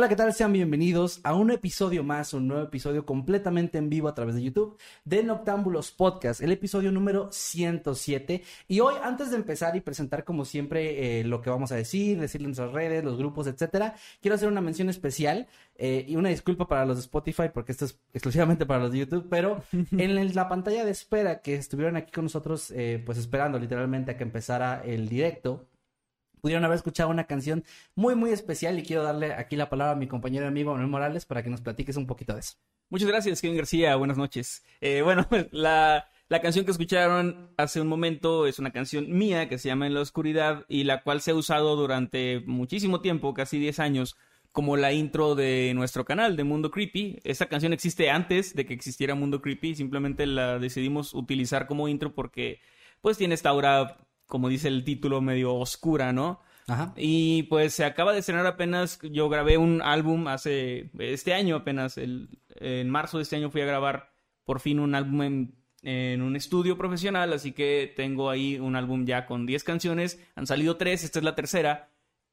Hola, ¿qué tal? Sean bienvenidos a un episodio más, un nuevo episodio completamente en vivo a través de YouTube de Noctámbulos Podcast, el episodio número 107. Y hoy, antes de empezar y presentar como siempre eh, lo que vamos a decir, decirle en nuestras redes, los grupos, etcétera, quiero hacer una mención especial eh, y una disculpa para los de Spotify porque esto es exclusivamente para los de YouTube, pero en la pantalla de espera que estuvieron aquí con nosotros, eh, pues esperando literalmente a que empezara el directo, pudieron haber escuchado una canción muy, muy especial y quiero darle aquí la palabra a mi compañero y amigo Manuel Morales para que nos platiques un poquito de eso. Muchas gracias, Kevin García. Buenas noches. Eh, bueno, la, la canción que escucharon hace un momento es una canción mía que se llama En la Oscuridad y la cual se ha usado durante muchísimo tiempo, casi 10 años, como la intro de nuestro canal de Mundo Creepy. Esta canción existe antes de que existiera Mundo Creepy, simplemente la decidimos utilizar como intro porque pues tiene esta aura como dice el título, medio oscura, ¿no? Ajá. Y pues se acaba de estrenar apenas, yo grabé un álbum hace, este año apenas, el, en marzo de este año fui a grabar por fin un álbum en, en un estudio profesional, así que tengo ahí un álbum ya con 10 canciones, han salido 3, esta es la tercera,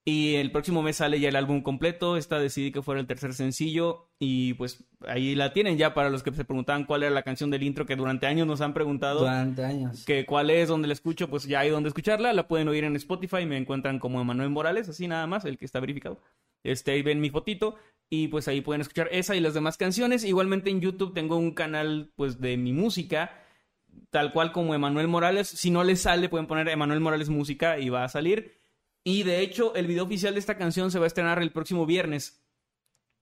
y el próximo mes sale ya el álbum completo. Esta decidí que fuera el tercer sencillo. Y pues ahí la tienen ya para los que se preguntaban cuál era la canción del intro que durante años nos han preguntado. Durante años. Que cuál es, donde la escucho, pues ya hay donde escucharla. La pueden oír en Spotify. Me encuentran como Emanuel Morales, así nada más, el que está verificado. Este, ahí ven mi fotito. Y pues ahí pueden escuchar esa y las demás canciones. Igualmente en YouTube tengo un canal pues de mi música. Tal cual como Emanuel Morales. Si no les sale, pueden poner Emanuel Morales Música y va a salir. Y de hecho, el video oficial de esta canción se va a estrenar el próximo viernes.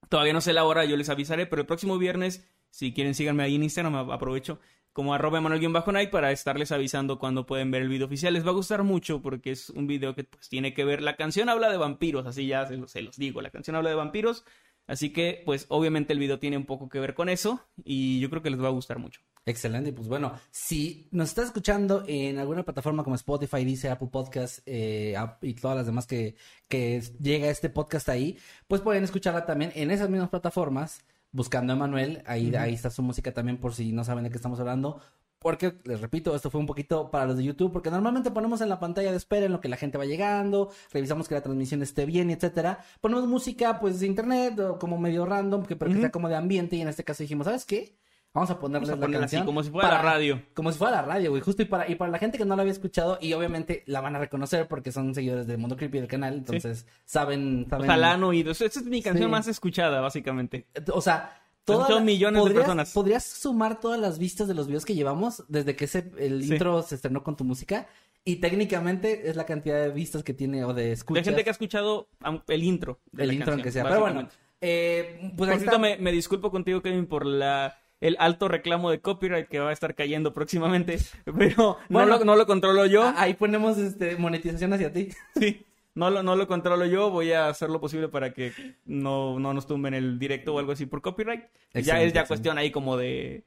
Todavía no sé la hora, yo les avisaré, pero el próximo viernes, si quieren síganme ahí en Instagram, aprovecho como arroba Manuel-Night para estarles avisando cuando pueden ver el video oficial. Les va a gustar mucho porque es un video que pues, tiene que ver. La canción habla de vampiros, así ya se los, se los digo. La canción habla de vampiros. Así que, pues, obviamente el video tiene un poco que ver con eso y yo creo que les va a gustar mucho. Excelente, pues bueno, si nos estás escuchando en alguna plataforma como Spotify, dice Apple Podcast eh, y todas las demás que, que llega este podcast ahí, pues pueden escucharla también en esas mismas plataformas, buscando a Manuel, ahí, ahí está su música también por si no saben de qué estamos hablando, porque, les repito, esto fue un poquito para los de YouTube, porque normalmente ponemos en la pantalla de espera en lo que la gente va llegando, revisamos que la transmisión esté bien, etcétera. Ponemos música, pues, de internet, o como medio random, que, pero que sea como de ambiente, y en este caso dijimos, ¿sabes qué? Vamos a ponerle Vamos a la canción. así, como si fuera la radio. Como si fuera la radio, güey. Justo y para, y para la gente que no la había escuchado, y obviamente la van a reconocer porque son seguidores de Mundo Creepy del canal, entonces saben, saben. Ojalá han oído. Esta es mi canción Sí. más escuchada, básicamente. O sea, Son toda la- millones de personas. ¿Podrías sumar todas las vistas de los videos que llevamos desde que ese, el Sí. intro se estrenó con tu música? Y técnicamente es la cantidad de vistas que tiene o de De escuchas. gente que ha escuchado el intro. De el la intro, canción, aunque sea. Pero bueno, eh, pues Por cierto, me, me disculpo contigo, Kevin, por la el alto reclamo de copyright que va a estar cayendo próximamente, pero Bueno, no, lo, no lo controlo yo. Ah, Ahí ponemos este, monetización hacia ti. Sí, no lo, no lo controlo yo. Voy a hacer lo posible para que no, no nos tumben el directo o algo así por copyright. ya es ya excelente. cuestión ahí como de,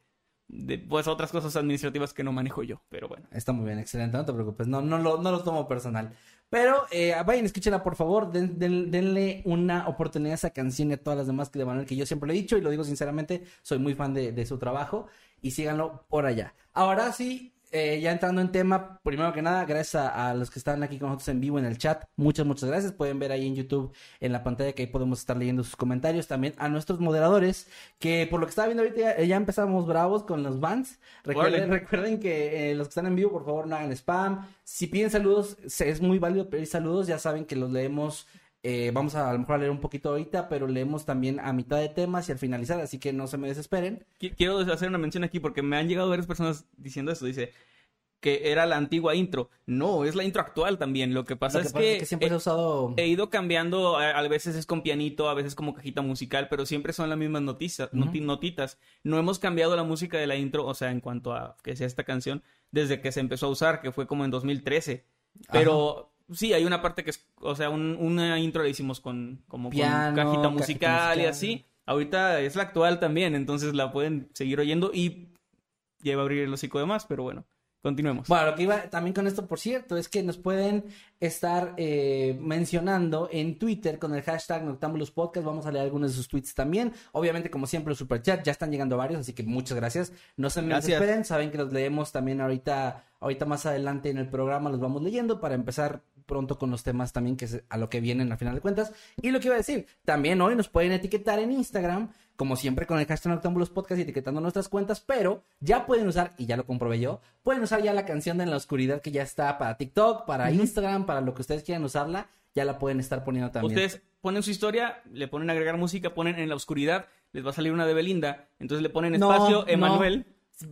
de, pues otras cosas administrativas que no manejo yo, pero bueno. Está muy bien, excelente, no te preocupes, no, no, lo, no lo tomo personal. Pero eh, vayan, escúchenla por favor, den- den- denle una oportunidad a esa canción y a todas las demás que de Manuel, que yo siempre lo he dicho y lo digo sinceramente, soy muy fan de, de su trabajo y síganlo por allá. Ahora sí, eh, ya entrando en tema, primero que nada, gracias a, a los que están aquí con nosotros en vivo en el chat. Muchas, muchas gracias. Pueden ver ahí en YouTube, en la pantalla, que ahí podemos estar leyendo sus comentarios. También a nuestros moderadores, que por lo que estaba viendo ahorita ya, ya empezamos bravos con los bans. Recuerden, recuerden que eh, los que están en vivo, por favor, no hagan spam. Si piden saludos, es muy válido pedir saludos. Ya saben que los leemos. Eh, vamos a, a lo mejor a leer un poquito ahorita, pero leemos también a mitad de temas y al finalizar, así que no se me desesperen. Qui- Quiero hacer una mención aquí porque me han llegado varias personas diciendo esto. Dice que era la antigua intro. No, es la intro actual también. Lo que pasa Lo que es pasa que, es que siempre he, usado... he ido cambiando. A, a veces es con pianito, a veces como cajita musical, pero siempre son las mismas noticias, Ujú. noti- notitas. No hemos cambiado la música de la intro, o sea, en cuanto a que sea esta canción, desde que se empezó a usar, que fue como en 2013. Pero sí, hay una parte que es, o sea, un- una intro la hicimos con como Piano, con cajita cajita musical y así. Ahorita es la actual también, entonces la pueden seguir oyendo y ya iba a abrir el hocico de más, pero bueno, continuemos. Bueno, lo que iba también con esto, por cierto, es que nos pueden estar eh, mencionando en Twitter con el hashtag Noctambulos Podcast. Vamos a leer algunos de sus tweets también. Obviamente, como siempre, los superchats ya están llegando varios, así que muchas gracias. No se me desesperen, saben que los leemos también ahorita, ahorita más adelante en el programa, los vamos leyendo para empezar pronto con los temas también que es a lo que vienen al final de cuentas. Y lo que iba a decir, también hoy nos pueden etiquetar en Instagram, como siempre con el hashtag Noctambulos Podcast y etiquetando nuestras cuentas, pero ya pueden usar, y ya lo comprobé yo, pueden usar ya la canción de En la Oscuridad que ya está para TikTok, para Instagram, para lo que ustedes quieran usarla, ya la pueden estar poniendo también. Ustedes ponen su historia, le ponen agregar música, ponen en la oscuridad, les va a salir una de Belinda, entonces le ponen espacio, no. Emanuel,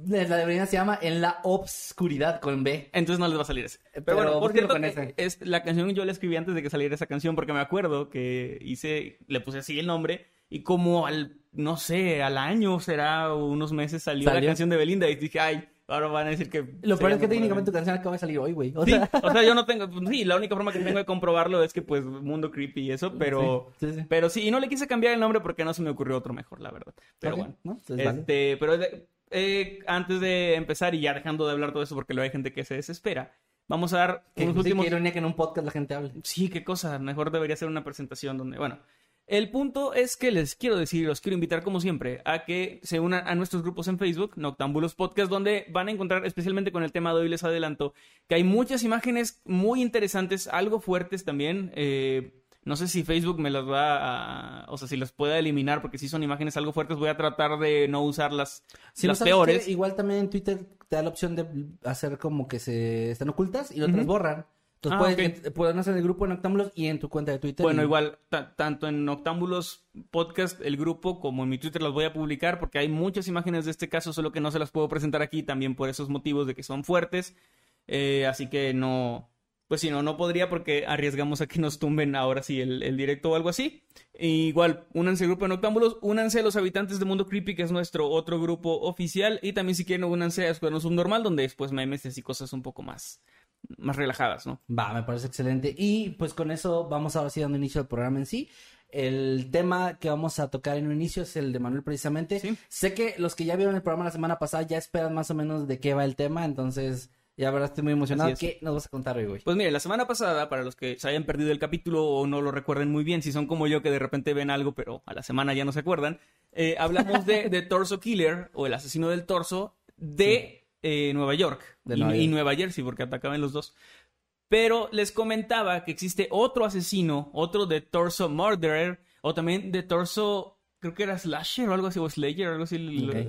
La de Belinda se llama En la Obscuridad con B. entonces no les va a salir ese. Pero, Pero bueno, por cierto, con ese. es, la canción yo la escribí antes de que saliera esa canción porque me acuerdo que hice, le puse así el nombre y como al, no sé, al año será unos meses salió, ¿Salió? la canción de Belinda y dije, ay, ahora van a decir que... Lo peor es que técnicamente tu canción acaba de salir hoy, güey. O Sí, sea, o sea, yo no tengo, sí, la única forma que tengo de comprobarlo es que pues mundo creepy y eso, pero... Sí, sí, sí. Pero sí, y no le quise cambiar el nombre porque no se me ocurrió otro mejor, la verdad. Pero Ok, bueno. ¿no? Entonces, vale. Este, pero de- eh, antes de empezar y ya dejando de hablar todo eso porque luego hay gente que se desespera, vamos a dar Que, unos últimos... qué ironía que en un podcast la gente hable. Sí, qué cosa. Mejor debería ser una presentación donde, bueno. El punto es que les quiero decir, los quiero invitar como siempre a que se unan a nuestros grupos en Facebook, Noctambulos Podcast, donde van a encontrar, especialmente con el tema de hoy les adelanto, que hay muchas imágenes muy interesantes, algo fuertes también. Eh, no sé si Facebook me las va a, o sea, si las pueda eliminar, porque si son imágenes algo fuertes, voy a tratar de no usarlas Si no las sabes peores. qué, igual también en Twitter te da la opción de hacer como que se están ocultas y otras Ujú. borran. Entonces Ah, puedes, pueden hacer el grupo en Octámbulos y en tu cuenta de Twitter. Bueno, y- igual, ta- tanto en Octámbulos Podcast, el grupo, como en mi Twitter las voy a publicar porque hay muchas imágenes de este caso, solo que no se las puedo presentar aquí también por esos motivos de que son fuertes. Eh, así que no, pues si no, no podría porque arriesgamos a que nos tumben ahora sí el, el directo o algo así. E igual, únanse al grupo en Octámbulos, únanse a los habitantes de Mundo Creepy, que es nuestro otro grupo oficial, y también si quieren únanse a Escuadrón Subnormal, donde después memes y cosas un poco más, más relajadas, ¿no? Va, me parece excelente. Y pues con eso vamos ahora sí dando inicio al programa en sí. El tema que vamos a tocar en un inicio es el de Manuel precisamente. Sí. Sé que los que ya vieron el programa la semana pasada ya esperan más o menos de qué va el tema, entonces ya verdad estoy muy emocionado. Es. ¿Qué nos vas a contar hoy, güey? Pues mire, la semana pasada, para los que se hayan perdido el capítulo o no lo recuerden muy bien, si son como yo que de repente ven algo, pero a la semana ya no se acuerdan, eh, hablamos de, de Torso Killer o el asesino del torso de eh, Nueva York De y, Nueva y. Nueva Jersey, porque atacaban los dos. Pero les comentaba que existe otro asesino, otro de Torso Murderer, o también de Torso, creo que era Slasher o algo así, o Slayer, algo así,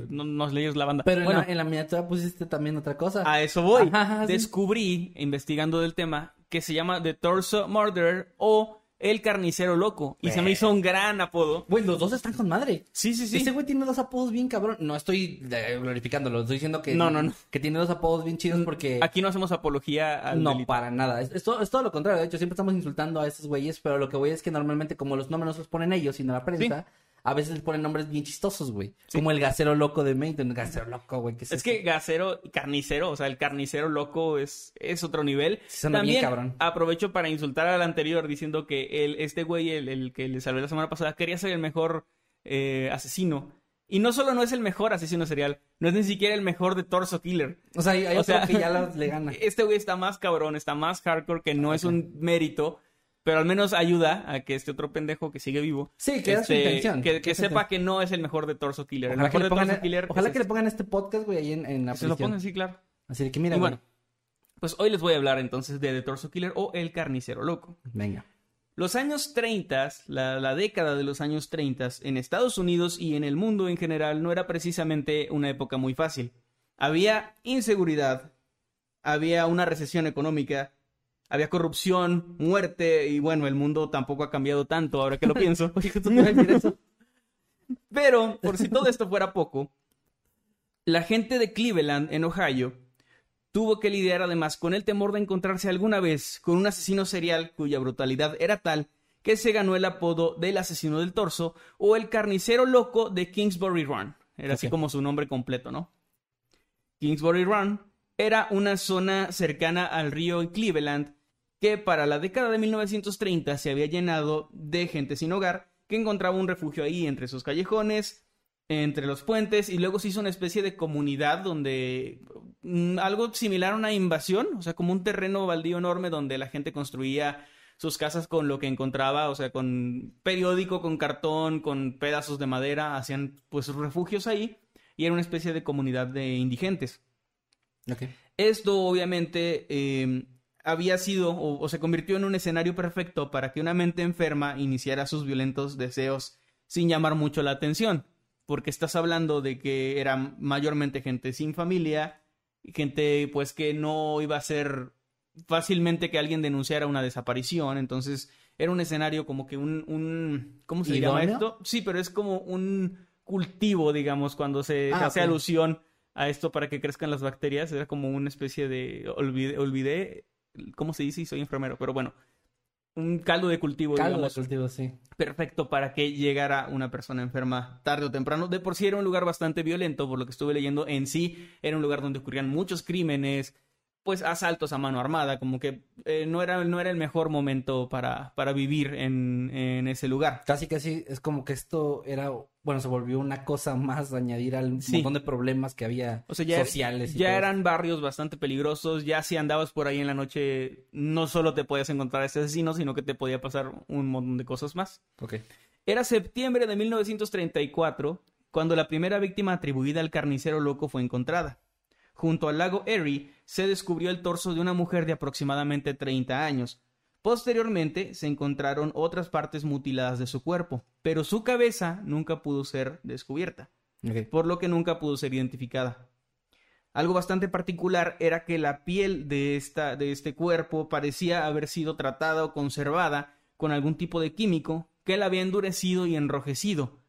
no, no Slayer es la banda. Pero en, bueno, la, en la miniatura pusiste también otra cosa. a eso voy. Ajá, sí. Descubrí, investigando del tema, que se llama The Torso Murderer o El Carnicero Loco. Y se me hizo un gran apodo. Güey, los dos están con madre. Sí, sí, sí. Ese güey tiene dos apodos bien cabrón. No estoy eh, glorificándolo, estoy diciendo que. No, no, no. Que tiene dos apodos bien chidos porque. Aquí no hacemos apología al No, delito. para nada. Es, es todo, es todo lo contrario. De hecho, siempre estamos insultando a esos güeyes, pero lo que voy es que normalmente, como los nombres no los ponen ellos, sino la prensa, a veces les ponen nombres bien chistosos, güey. Sí. Como el gasero loco de Maine. El gasero loco, güey. ¿qué Es eso? que gasero y carnicero, o sea, el carnicero loco es, es otro nivel. Sí, suena bien También cabrón. aprovecho para insultar al anterior diciendo que el, este güey, el, el que le salvé la semana pasada, quería ser el mejor eh, asesino. Y no solo no es el mejor asesino serial, no es ni siquiera el mejor de Torso Killer. O sea, hay, hay o otro sea, que ya le gana. Este güey está más cabrón, está más hardcore, que no es un mérito, pero al menos ayuda a que este otro pendejo que sigue vivo, Sí, que da su este, intención. que, que sepa intención. que no es el mejor de Torso Killer. El Ojalá, que mejor le, de pongan, Torso Killer ojalá es que le este. pongan este podcast, güey, ahí en, en la Que se lo pongan, sí, claro. Así que mira, Y bueno, pues hoy les voy a hablar entonces de The Torso Killer o El Carnicero Loco. venga. Los años 30, la, la década de los años 30, en Estados Unidos y en el mundo en general no era precisamente una época muy fácil. Había inseguridad, había una recesión económica, había corrupción, muerte y bueno, el mundo tampoco ha cambiado tanto ahora que lo pienso. Oye, te iba a decir eso. Pero, por si todo esto fuera poco, la gente de Cleveland, en Ohio, tuvo que lidiar además con el temor de encontrarse alguna vez con un asesino serial cuya brutalidad era tal que se ganó el apodo del asesino del torso o el carnicero loco de Kingsbury Run. Era así como su nombre completo, ¿no? Kingsbury Run era una zona cercana al río Cleveland que para la década de 1930 se había llenado de gente sin hogar que encontraba un refugio ahí entre sus callejones, entre los puentes, y luego se hizo una especie de comunidad donde mm, algo similar a una invasión, o sea, como un terreno baldío enorme donde la gente construía sus casas con lo que encontraba, o sea, con periódico, con cartón, con pedazos de madera, hacían pues sus refugios ahí, y era una especie de comunidad de indigentes. Esto obviamente eh, había sido o, o se convirtió en un escenario perfecto para que una mente enferma iniciara sus violentos deseos sin llamar mucho la atención, porque estás hablando de que era mayormente gente sin familia, gente pues que no iba a ser fácilmente que alguien denunciara una desaparición, entonces era un escenario como que un, un ¿cómo se llama esto? Sí, pero es como un cultivo, digamos, cuando se Ah, hace alusión a esto para que crezcan las bacterias, era como una especie de, olvidé, olvidé ¿cómo se dice? Soy enfermero, pero bueno, un caldo de cultivo, Caldo de digamos, cultivo, sí. perfecto para que llegara una persona enferma tarde o temprano. De por sí era un lugar bastante violento, por lo que estuve leyendo, en sí era un lugar donde ocurrían muchos crímenes, pues asaltos a mano armada, como que eh, no, era, no era el mejor momento para, para vivir en, en ese lugar. Casi, casi es como que esto era, bueno, se volvió una cosa más de añadir al Sí. montón de problemas que había O sea, ya, sociales. y ya todo eran barrios bastante peligrosos, ya si andabas por ahí en la noche, no solo te podías encontrar a ese asesino, sino que te podía pasar un montón de cosas más. Ok. Era septiembre de 1934 cuando la primera víctima atribuida al carnicero loco fue encontrada. Junto al lago Erie se descubrió el torso de una mujer de aproximadamente 30 años. Posteriormente se encontraron otras partes mutiladas de su cuerpo, pero su cabeza nunca pudo ser descubierta, por lo que nunca pudo ser identificada. Algo bastante particular era que la piel de, esta, de este cuerpo parecía haber sido tratada o conservada con algún tipo de químico que la había endurecido y enrojecido.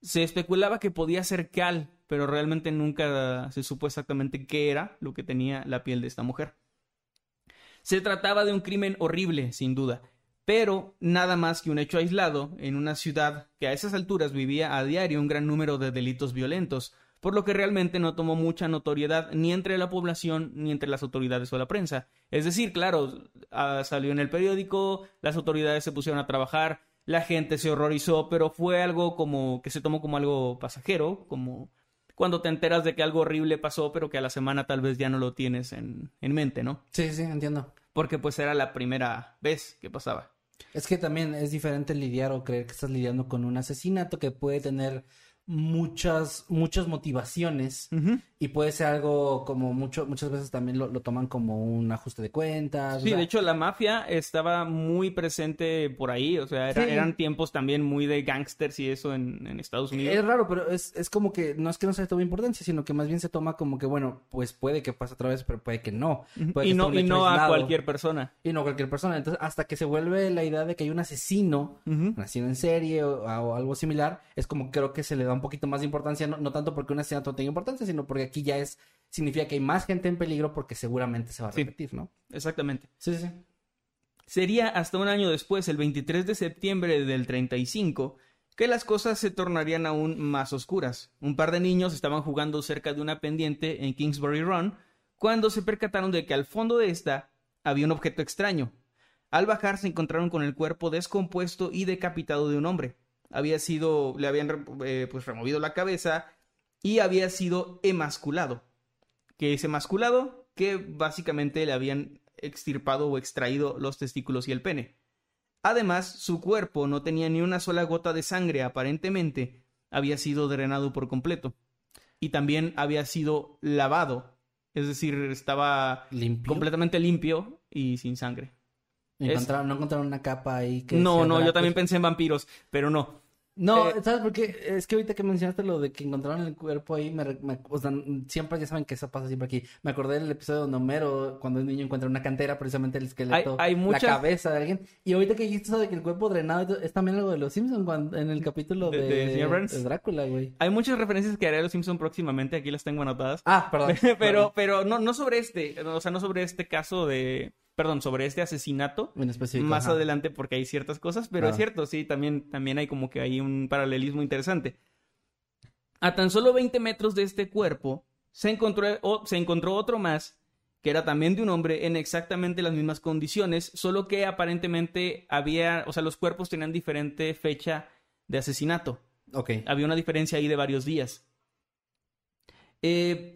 Se especulaba que podía ser cal, pero realmente nunca se supo exactamente qué era lo que tenía la piel de esta mujer. Se trataba de un crimen horrible, sin duda, pero nada más que un hecho aislado en una ciudad que a esas alturas vivía a diario un gran número de delitos violentos, por lo que realmente no tomó mucha notoriedad ni entre la población ni entre las autoridades o la prensa. Es decir, claro, ah, salió en el periódico, las autoridades se pusieron a trabajar, la gente se horrorizó, pero fue algo como que se tomó como algo pasajero, como cuando te enteras de que algo horrible pasó, pero que a la semana tal vez ya no lo tienes en, en mente, ¿no? Sí, sí, entiendo. Porque pues era la primera vez que pasaba. Es que también es diferente lidiar o creer que estás lidiando con un asesinato que puede tener muchas, muchas motivaciones y puede ser algo como mucho, muchas veces también lo, lo toman como un ajuste de cuentas. o Sí, sea, de hecho la mafia estaba muy presente por ahí, o sea, era- Sí. eran tiempos también muy de gangsters y eso en, en Estados Unidos. Es raro, pero es, es como que no es que no se le tome importancia, sino que más bien se toma como que, bueno, pues puede que pase otra vez, pero puede que no. Puede y que no, y no a cualquier persona. Y no a cualquier persona. Entonces, hasta que se vuelve la idea de que hay un asesino, un asesino en serie o, o algo similar, es como creo que se le da un poquito más de importancia, no, no tanto porque un asesinato no tenga importancia, sino porque aquí ya es, significa que hay más gente en peligro porque seguramente se va a Sí. repetir, ¿no? Exactamente. Sí, sí. Sería hasta un año después, el 23 de septiembre del 35, que las cosas se tornarían aún más oscuras. Un par de niños estaban jugando cerca de una pendiente en Kingsbury Run cuando se percataron de que al fondo de esta había un objeto extraño. Al bajar se encontraron con el cuerpo descompuesto y decapitado de un hombre. Había sido, le habían eh, pues removido la cabeza y había sido emasculado. ¿Qué es emasculado? Que básicamente le habían extirpado o extraído los testículos y el pene. Además, su cuerpo no tenía ni una sola gota de sangre, aparentemente había sido drenado por completo. Y también había sido lavado Es decir, estaba ¿Limpio? completamente limpio y sin sangre. Encontraron, no encontraron una capa ahí que No, no, yo también pensé en vampiros, pero no. No, Eh, ¿sabes por qué? Es que ahorita que mencionaste lo de que encontraron el cuerpo ahí, me, me- o sea, siempre ya saben que eso pasa siempre aquí. Me acordé del episodio donde Homero, cuando el niño encuentra una cantera, precisamente el esqueleto, Hay- hay muchas- la cabeza de alguien. Y ahorita que dijiste eso de que el cuerpo drenado es también algo de los Simpsons cuando, en el capítulo De- de, de de Drácula, güey. Hay muchas referencias que haré a los Simpson próximamente, aquí las tengo anotadas. Ah, perdón. pero, pero no, no sobre este, o sea, no sobre este caso de, perdón, sobre este asesinato. Específico. más ajá. adelante porque hay ciertas cosas, pero es Claro. cierto, sí, también, también hay como que hay un paralelismo interesante. A tan solo 20 metros de este cuerpo se encontró, o- se encontró otro más que era también de un hombre en exactamente las mismas condiciones, solo que aparentemente había, o sea, los cuerpos tenían diferente fecha de asesinato. Ok. Había una diferencia ahí de varios días. Eh,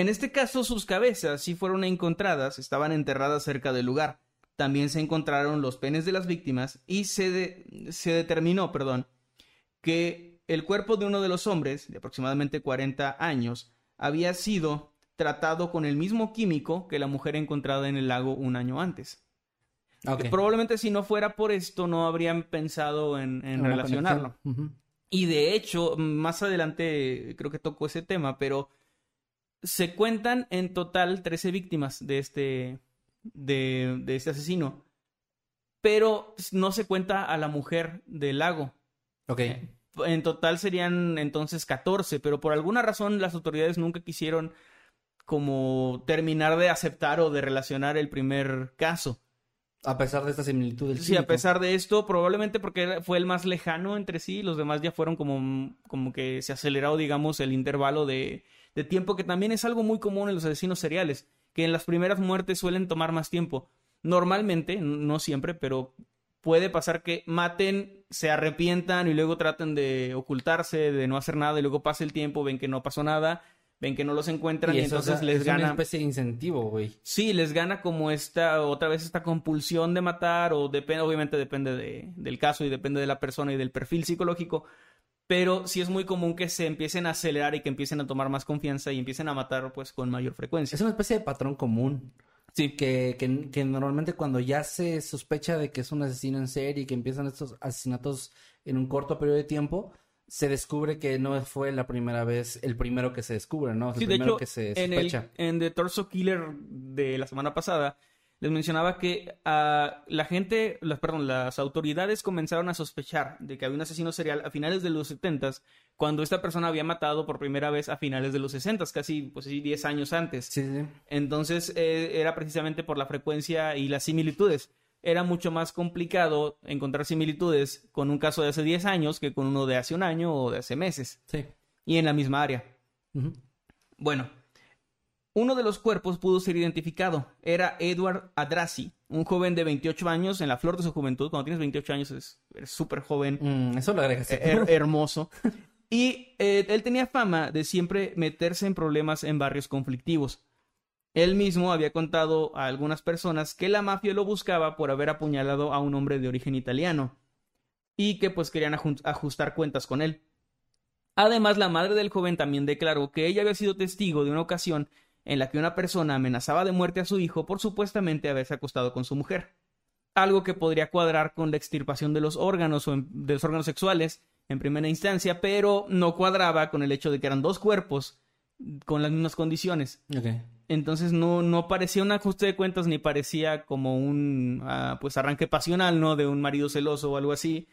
en este caso, sus cabezas sí fueron encontradas, estaban enterradas cerca del lugar. También se encontraron los penes de las víctimas y se, de- se determinó, perdón, que el cuerpo de uno de los hombres, de aproximadamente 40 años, había sido tratado con el mismo químico que la mujer encontrada en el lago un año antes. Probablemente si no fuera por esto no habrían pensado en, relacionarlo. Y de hecho, más adelante creo que tocó ese tema, pero se cuentan en total 13 víctimas de este, de, de este asesino. Pero no se cuenta a la mujer del lago. Ok. En total serían entonces 14, pero por alguna razón las autoridades nunca quisieron como terminar de aceptar o de relacionar el primer caso. A pesar de esta similitud del Sí, a pesar de esto, probablemente porque fue el más lejano entre sí, los demás ya fueron como, como que se aceleró, digamos, el intervalo de, de tiempo, que también es algo muy común en los asesinos seriales, que en las primeras muertes suelen tomar más tiempo. Normalmente, no siempre, pero puede pasar que maten, se arrepientan y luego traten de ocultarse, de no hacer nada, y luego pasa el tiempo, ven que no pasó nada, ven que no los encuentran y, o entonces sea, les es gana. una especie de incentivo, güey. Sí, les gana como esta, otra vez esta compulsión de matar, o depende, obviamente depende de- del caso y depende de la persona y del perfil psicológico, pero sí es muy común que se empiecen a acelerar y que empiecen a tomar más confianza y empiecen a matar pues con mayor frecuencia. Es una especie de patrón común. Sí. Que, que, que normalmente cuando ya se sospecha de que es un asesino en serie y que empiezan estos asesinatos en un corto periodo de tiempo, se descubre que no fue la primera vez, el primero que se descubre, ¿no? Es el Sí, de primero hecho, que se en, el, sospecha. en The Torso Killer de la semana pasada, les mencionaba que ah, la gente, las, perdón, las autoridades comenzaron a sospechar de que había un asesino serial a finales de los 70 cuando esta persona había matado por primera vez a finales de los 60 casi pues sí, 10 años antes. Sí. Entonces eh, era precisamente por la frecuencia y las similitudes. Era mucho más complicado encontrar similitudes con un caso de hace 10 años que con uno de hace un año o de hace meses. Sí. Y en la misma área. Bueno, uno de los cuerpos pudo ser identificado. Era Edward Adrasi, un joven de 28 años, en la flor de su juventud. Cuando tienes 28 años es eres súper joven, Mm, eso lo agregas. her- hermoso. Y eh, él tenía fama de siempre meterse en problemas en barrios conflictivos. Él mismo había contado a algunas personas que la mafia lo buscaba por haber apuñalado a un hombre de origen italiano y que pues querían ajustar cuentas con él. Además, la madre del joven también declaró que ella había sido testigo de una ocasión en la que una persona amenazaba de muerte a su hijo por supuestamente haberse acostado con su mujer. Algo que podría cuadrar con la extirpación de los órganos o de los órganos sexuales en primera instancia, pero no cuadraba con el hecho de que eran dos cuerpos con las mismas condiciones. Entonces no, no parecía un ajuste de cuentas ni parecía como un ah, pues arranque pasional, ¿no? De un marido celoso o algo así.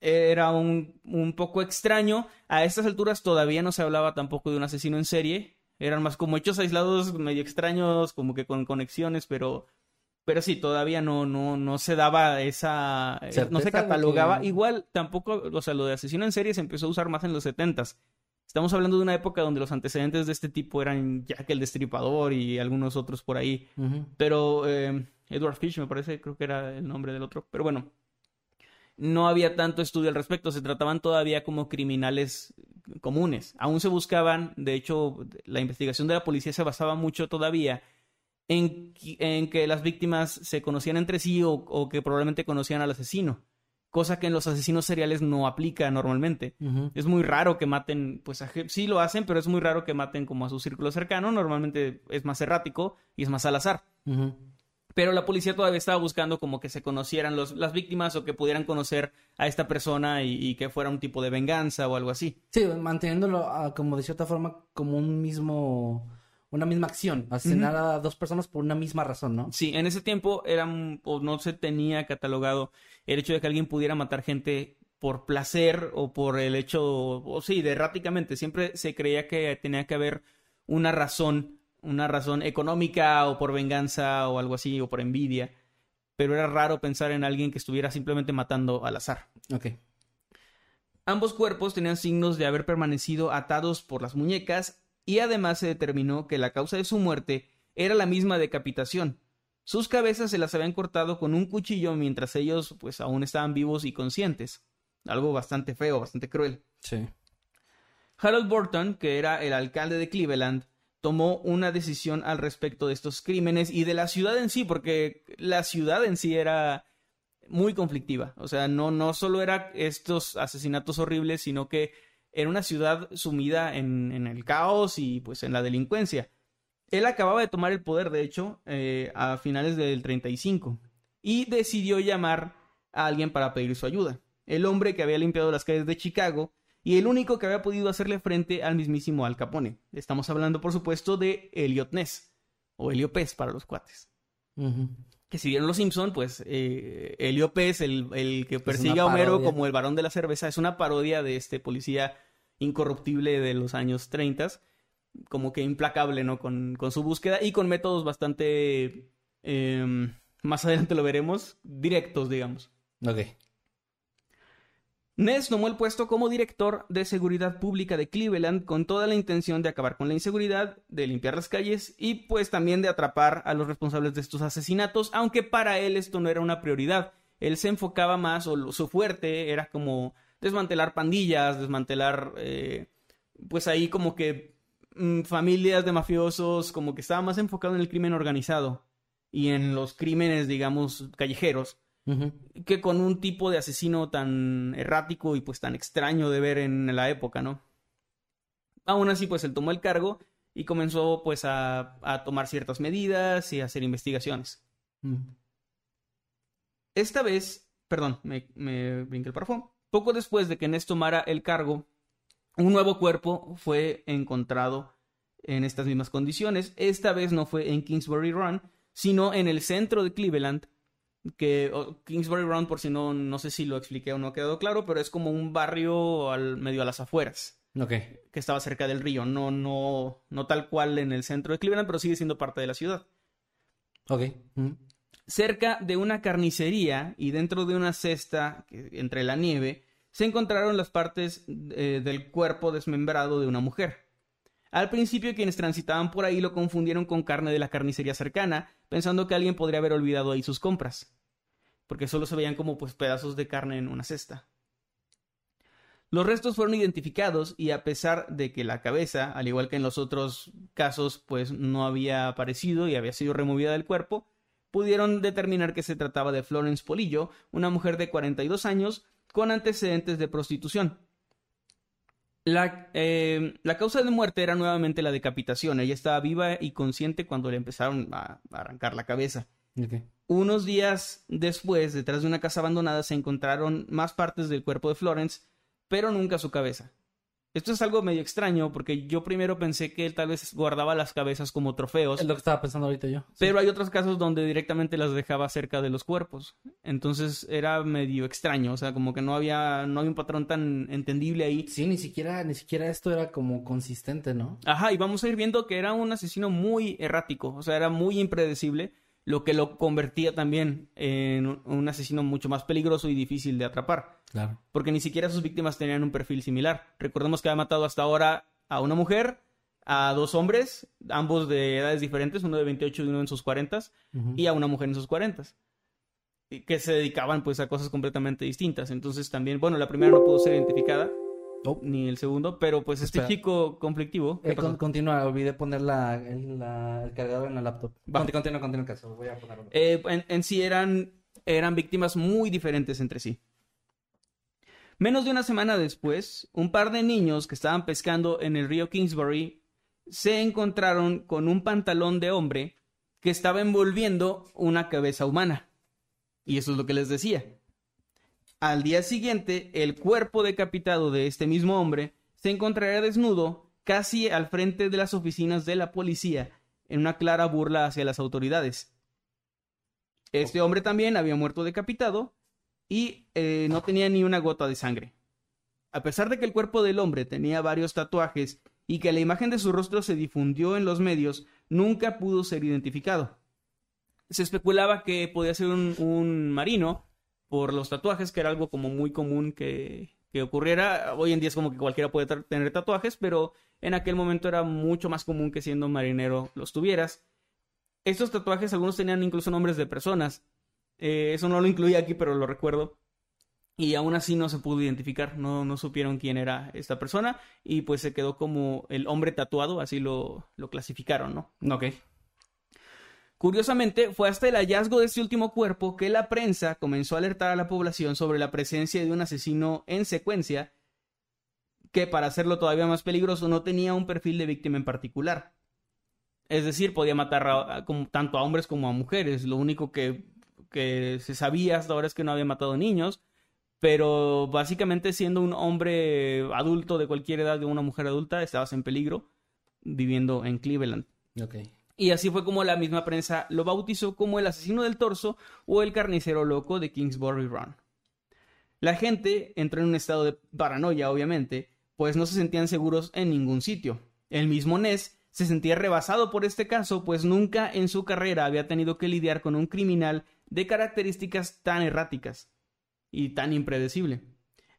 Era un, un poco extraño. A estas alturas todavía no se hablaba tampoco de un asesino en serie. Eran más como hechos aislados, medio extraños, como que con conexiones, pero, pero sí, todavía no, no, no se daba esa, eh, no se catalogaba. que- Igual tampoco, o sea, lo de asesino en serie se empezó a usar más en los setentas. Estamos hablando de una época donde los antecedentes de este tipo eran Jack el Destripador y algunos otros por ahí. Pero eh, Edward Fish me parece, creo que era el nombre del otro. Pero bueno, no había tanto estudio al respecto. Se trataban todavía como criminales comunes. Aún se buscaban, de hecho, la investigación de la policía se basaba mucho todavía en, que las víctimas se conocían entre sí o, o que probablemente conocían al asesino. cosa que en los asesinos seriales no aplica normalmente. Es muy raro que maten, pues a sí lo hacen, pero es muy raro que maten como a su círculo cercano. Normalmente es más errático y es más al azar. Pero la policía todavía estaba buscando como que se conocieran los, las víctimas o que pudieran conocer a esta persona y, y que fuera un tipo de venganza o algo así. Sí, manteniéndolo ah, como de cierta forma como un mismo, una misma acción, asesinar a dos personas por una misma razón, ¿no? Sí, en ese tiempo era o no se tenía catalogado el hecho de que alguien pudiera matar gente por placer o por el hecho, o sí, de erráticamente. Siempre se creía que tenía que haber una razón, una razón económica o por venganza o algo así, o por envidia. Pero era raro pensar en alguien que estuviera simplemente matando al azar. Ok. Ambos cuerpos tenían signos de haber permanecido atados por las muñecas y además se determinó que la causa de su muerte era la misma decapitación. Sus cabezas se las habían cortado con un cuchillo mientras ellos pues aún estaban vivos y conscientes. Algo bastante feo, bastante cruel. Sí. Harold Burton, que era el alcalde de Cleveland, tomó una decisión al respecto de estos crímenes y de la ciudad en sí, porque la ciudad en sí era muy conflictiva. O sea, no, no solo era estos asesinatos horribles, sino que era una ciudad sumida en, en el caos y pues en la delincuencia. Él acababa de tomar el poder, de hecho, eh, a finales del 35, y decidió llamar a alguien para pedir su ayuda. El hombre que había limpiado las calles de Chicago y el único que había podido hacerle frente al mismísimo Al Capone. Estamos hablando, por supuesto, de Elliot Ness, o Helio Pez para los cuates. Que si vieron Los Simpson, pues eh, Helio Pez, el, el que persigue a Homero como el varón de la cerveza, es una parodia de este policía incorruptible de los años 30, como que implacable, ¿no? Con, con su búsqueda y con métodos bastante, em, más adelante lo veremos, directos, digamos. Ok. Ness tomó el puesto como director de seguridad pública de Cleveland con toda la intención de acabar con la inseguridad, de limpiar las calles y pues también de atrapar a los responsables de estos asesinatos, aunque para él esto no era una prioridad. Él se enfocaba más, o su fuerte era como desmantelar pandillas, desmantelar, eh, pues ahí como que mm, familias de mafiosos, como que estaba más enfocado en el crimen organizado y en los crímenes, digamos, callejeros Que con un tipo de asesino tan errático y pues tan extraño de ver en la época, ¿no? Aún así, pues él tomó el cargo y comenzó pues a, a tomar ciertas medidas y a hacer investigaciones. Esta vez, perdón, me, me brinqué el párrafo. Poco después de que Ness tomara el cargo, un nuevo cuerpo fue encontrado en estas mismas condiciones. Esta vez no fue en Kingsbury Run, sino en el centro de Cleveland, que Kingsbury Run, por si no, no sé si lo expliqué o no ha quedado claro, pero es como un barrio al medio a las afueras, Ok. que estaba cerca del río, no, no, no tal cual en el centro de Cleveland, pero sigue siendo parte de la ciudad. Ok. Ujú. Cerca de una carnicería y dentro de una cesta entre la nieve se encontraron las partes eh, del cuerpo desmembrado de una mujer. Al principio quienes transitaban por ahí lo confundieron con carne de la carnicería cercana, pensando que alguien podría haber olvidado ahí sus compras, porque solo se veían como pues pedazos de carne en una cesta. Los restos fueron identificados y a pesar de que la cabeza, al igual que en los otros casos, pues no había aparecido y había sido removida del cuerpo, pudieron determinar que se trataba de Florence Polillo, una mujer de 42 años con antecedentes de prostitución. La, eh, la causa de muerte era nuevamente la decapitación. Ella estaba viva y consciente cuando le empezaron a, a arrancar la cabeza. Unos días después, detrás de una casa abandonada, se encontraron más partes del cuerpo de Florence, pero nunca su cabeza. Esto es algo medio extraño porque yo primero pensé que él tal vez guardaba las cabezas como trofeos. Es lo que estaba pensando ahorita yo. Sí. Pero hay otros casos donde directamente las dejaba cerca de los cuerpos. Entonces era medio extraño, o sea, como que no había, no había un patrón tan entendible ahí. Sí, ni siquiera, ni siquiera esto era como consistente, ¿no? Ajá, y vamos a ir viendo que era un asesino muy errático, o sea, era muy impredecible, lo que lo convertía también en un- asesino mucho más peligroso y difícil de atrapar, Claro. porque ni siquiera sus víctimas tenían un perfil similar. Recordemos que ha matado hasta ahora a una mujer, a dos hombres, ambos de edades diferentes, uno de 28 y uno en sus 40, Ujú. y a una mujer en sus 40 y que se dedicaban pues a cosas completamente distintas. Entonces también, bueno, la primera no pudo ser identificada, Oh. ni el segundo, pero pues este chico conflictivo, ¿qué Eh, con- continúa, olvidé poner la, el, la- el cargador en la laptop. Va. Continúa, continúa el caso. Voy a ponerlo. Eh, en, en sí eran, eran víctimas muy diferentes entre sí. Menos de una semana después, un par de niños que estaban pescando en el río Kingsbury se encontraron con un pantalón de hombre que estaba envolviendo una cabeza humana. Y eso es lo que les decía. Al día siguiente, el cuerpo decapitado de este mismo hombre se encontraría desnudo casi al frente de las oficinas de la policía, en una clara burla hacia las autoridades. Este hombre también había muerto decapitado y eh, no tenía ni una gota de sangre. A pesar de que el cuerpo del hombre tenía varios tatuajes y que la imagen de su rostro se difundió en los medios, nunca pudo ser identificado. Se especulaba que podía ser un, marino por los tatuajes, que era algo como muy común que, que ocurriera. Hoy en día es como que cualquiera puede tener tatuajes, pero en aquel momento era mucho más común que siendo marinero los tuvieras. Estos tatuajes, algunos tenían incluso nombres de personas. Eh, eso no lo incluía aquí, pero lo recuerdo. Y aún así no se pudo identificar, no, no supieron quién era esta persona y pues se quedó como el hombre tatuado, así lo, lo clasificaron, ¿no? Ok. Curiosamente, fue hasta el hallazgo de este último cuerpo que la prensa comenzó a alertar a la población sobre la presencia de un asesino en secuencia que, para hacerlo todavía más peligroso, no tenía un perfil de víctima en particular. Es decir, podía matar tanto a hombres como a mujeres. Lo único que, que se sabía hasta ahora es que no había matado niños pero básicamente siendo un hombre adulto de cualquier edad de una mujer adulta, estabas en peligro viviendo en Cleveland. Y así fue como la misma prensa lo bautizó como el asesino del torso o el carnicero loco de Kingsbury Run. La gente entró en un estado de paranoia, obviamente, pues no se sentían seguros en ningún sitio. El mismo Ness se sentía rebasado por este caso, pues nunca en su carrera había tenido que lidiar con un criminal de características tan erráticas y tan impredecible.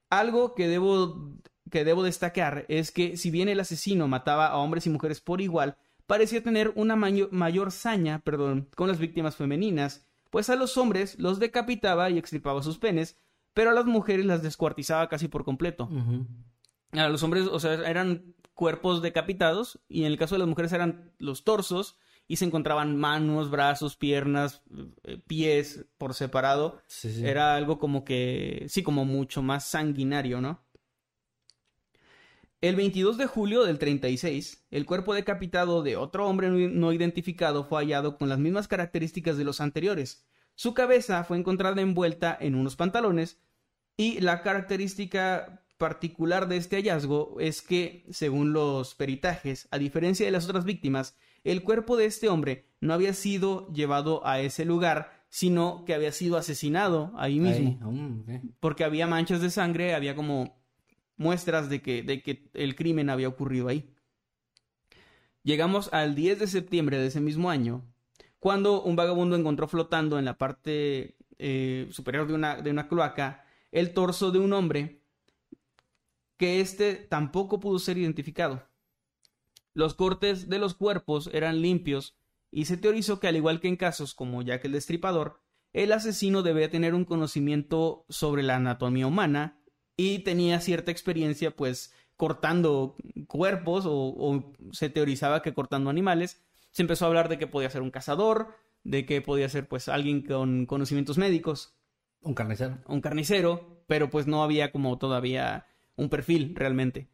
Algo que debo, que debo destacar es que si bien el asesino mataba a hombres y mujeres por igual, parecía tener una mayor saña perdón, con las víctimas femeninas, pues a los hombres los decapitaba y extirpaba sus penes, pero a las mujeres las descuartizaba casi por completo. A los hombres, o sea, eran cuerpos decapitados y en el caso de las mujeres eran los torsos y se encontraban manos, brazos, piernas, eh, pies por separado. Era algo como que, sí, como mucho más sanguinario, ¿no? El 22 de julio del 36, el cuerpo decapitado de otro hombre no identificado fue hallado con las mismas características de los anteriores. Su cabeza fue encontrada envuelta en unos pantalones y la característica particular de este hallazgo es que, según los peritajes, a diferencia de las otras víctimas, el cuerpo de este hombre no había sido llevado a ese lugar, sino que había sido asesinado ahí mismo. Mm, Porque había manchas de sangre, había como muestras de que, de que el crimen había ocurrido ahí. Llegamos al 10 de septiembre de ese mismo año, cuando un vagabundo encontró flotando en la parte eh, superior de una, de una cloaca el torso de un hombre que éste tampoco pudo ser identificado. Los cortes de los cuerpos eran limpios y se teorizó que al igual que en casos como Jack el Destripador, el asesino debía tener un conocimiento sobre la anatomía humana y tenía cierta experiencia pues cortando cuerpos o, se teorizaba que cortando animales. Se empezó a hablar de que podía ser un cazador, de que podía ser pues alguien con conocimientos médicos. Un carnicero. Un carnicero, pero pues no había como todavía un perfil realmente.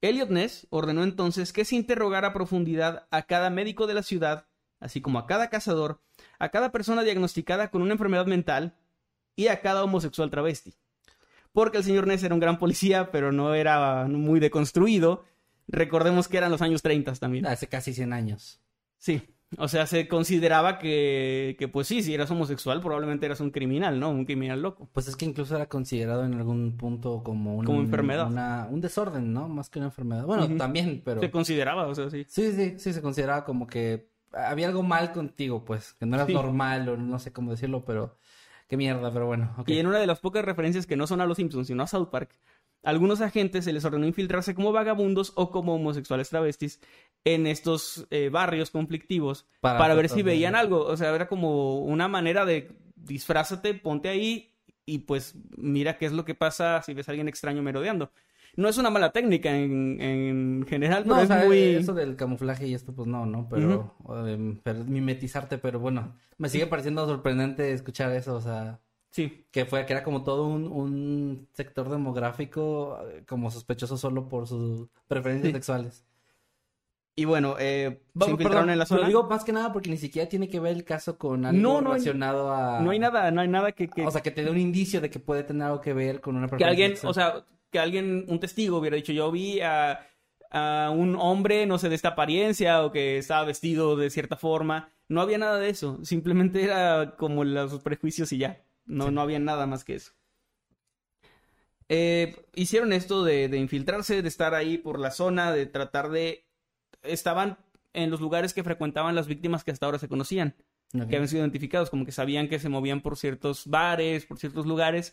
Elliot Ness ordenó entonces que se interrogara a profundidad a cada médico de la ciudad, así como a cada cazador, a cada persona diagnosticada con una enfermedad mental y a cada homosexual travesti. Porque el señor Ness era un gran policía, pero no era muy deconstruido. Recordemos que eran los años 30 también. Hace casi 100 años. Sí. O sea, se consideraba que, que, pues sí, si eras homosexual, probablemente eras un criminal, ¿no? Un criminal loco. Pues es que incluso era considerado en algún punto como una enfermedad. un desorden, ¿no? Más que una enfermedad. Bueno, también, pero. Se consideraba, o sea, sí. Sí, sí, sí, se consideraba como que había algo mal contigo, pues, que no eras normal o no sé cómo decirlo, pero. Qué mierda, pero bueno. Y en una de las pocas referencias que no son a los Simpsons, sino a South Park, algunos agentes se les ordenó infiltrarse como vagabundos o como homosexuales travestis en estos eh, barrios conflictivos para, ver si veían algo. O sea, era como una manera de disfrázate, ponte ahí y pues mira qué es lo que pasa si ves a alguien extraño merodeando. No es una mala técnica en, general, pero es muy... Eso del camuflaje y esto, pues no, ¿no? Pero, mimetizarte, pero bueno, me sigue pareciendo sorprendente escuchar eso, o sea... Sí. Que fue, que era como todo un, un sector demográfico eh, como sospechoso solo por sus preferencias Sí. sexuales. Y bueno, eh, se Vamos, infiltraron perdón, en la Lo zona. digo más que nada porque ni siquiera tiene que ver el caso con algo No, no hay- relacionado a... No hay nada, no hay nada que... que- O sea, que te dé un indicio de que puede tener algo que ver con una que preferencia alguien, sexual. o sea, que alguien, un testigo hubiera dicho, yo vi a, a un hombre, no sé, de esta apariencia o que estaba vestido de cierta forma. No había nada de eso, simplemente era como los prejuicios y ya. No, no había nada más que eso. Eh, hicieron esto de, de infiltrarse, de estar ahí por la zona, de tratar de... Estaban en los lugares que frecuentaban las víctimas que hasta ahora se conocían que habían sido identificados, como que sabían que se movían por ciertos bares, por ciertos lugares,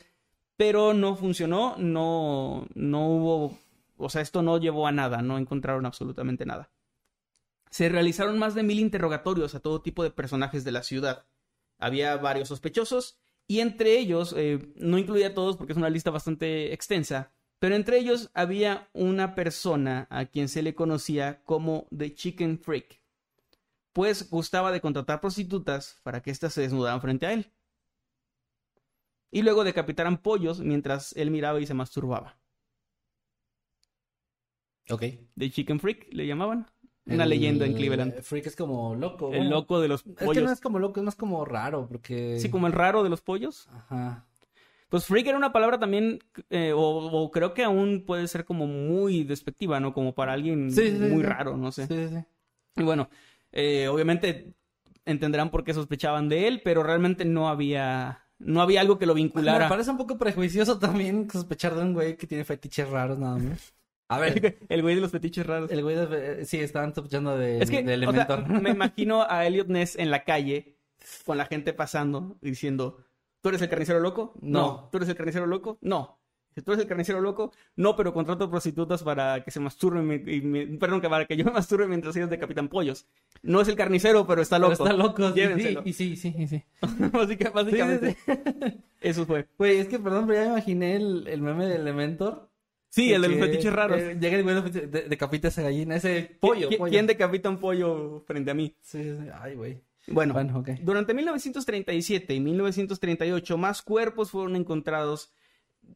pero no funcionó, no, no hubo, o sea, esto no llevó a nada, no encontraron absolutamente nada. Se realizaron más de mil interrogatorios a todo tipo de personajes de la ciudad. Había varios sospechosos y entre ellos, eh, no incluía a todos porque es una lista bastante extensa, pero entre ellos había una persona a quien se le conocía como The Chicken Freak pues gustaba de contratar prostitutas para que éstas se desnudaran frente a él. Y luego decapitaran pollos mientras él miraba y se masturbaba. Ok. The Chicken Freak le llamaban. Una El- leyenda en Cleveland. Freak es como loco. El bueno, loco de los Es que pollos. no es como loco, es más como raro, porque... Sí, como el raro de los pollos. Ajá. Pues freak era una palabra también, eh, o, o creo que aún puede ser como muy despectiva, ¿no? Como para alguien Sí, sí, sí, muy sí. raro, no sé. Sí, sí, sí. Y bueno, eh, obviamente entenderán por qué sospechaban de él, pero realmente no había, no había algo que lo Me vinculara. parece un poco prejuicioso también sospechar de un güey que tiene fetiches raros nada más. A ver, El güey de los fetiches raros. el güey de... Sí, estaban sospechando de, Es que, de o sea, Elementor. me imagino a Elliot Ness en la calle con la gente pasando y diciendo, ¿tú eres el carnicero loco? No. ¿Tú eres el carnicero loco? No. ¿Tú eres el carnicero loco? No, pero contrato prostitutas para que se masturben, y me- perdón, que para que yo me masturbe mientras ellos decapitan pollos. No es el carnicero, pero está Pero loco. está loco. sí, Llévenselo. Sí, y sí, sí, y sí. Básica- básicamente, Sí, sí, eso fue. Güey, es que perdón, pero ya me imaginé el, el meme de Elementor. Sí, el de los Que- fetiches raros. que Llega el güey de, de, decapita esa gallina, ese pollo. ¿Qui- pollo. ¿Quién decapita un pollo frente a mí? Sí, sí, sí. Ay, güey. Bueno, Bueno, ok. Durante 1937 y 1938 más cuerpos fueron encontrados,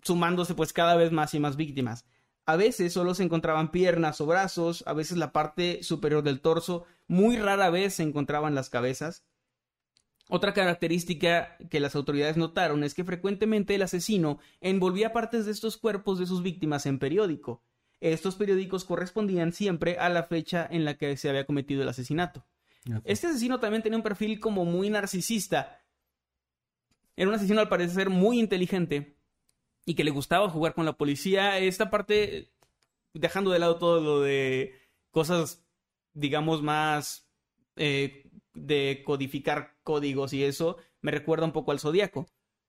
sumándose pues cada vez más y más víctimas. A veces solo se encontraban piernas o brazos, a veces la parte superior del torso, muy rara vez se encontraban las cabezas. Otra característica que las autoridades notaron es que frecuentemente el asesino envolvía partes de estos cuerpos de sus víctimas en periódico. Estos periódicos correspondían siempre a la fecha en la que se había cometido el asesinato. Este asesino también tenía un perfil como muy narcisista. Era un asesino al parecer muy inteligente y que le gustaba jugar con la policía. Esta parte, dejando de lado todo lo de cosas, digamos, más eh, de codificar códigos y eso, me recuerda un poco al Zodíaco.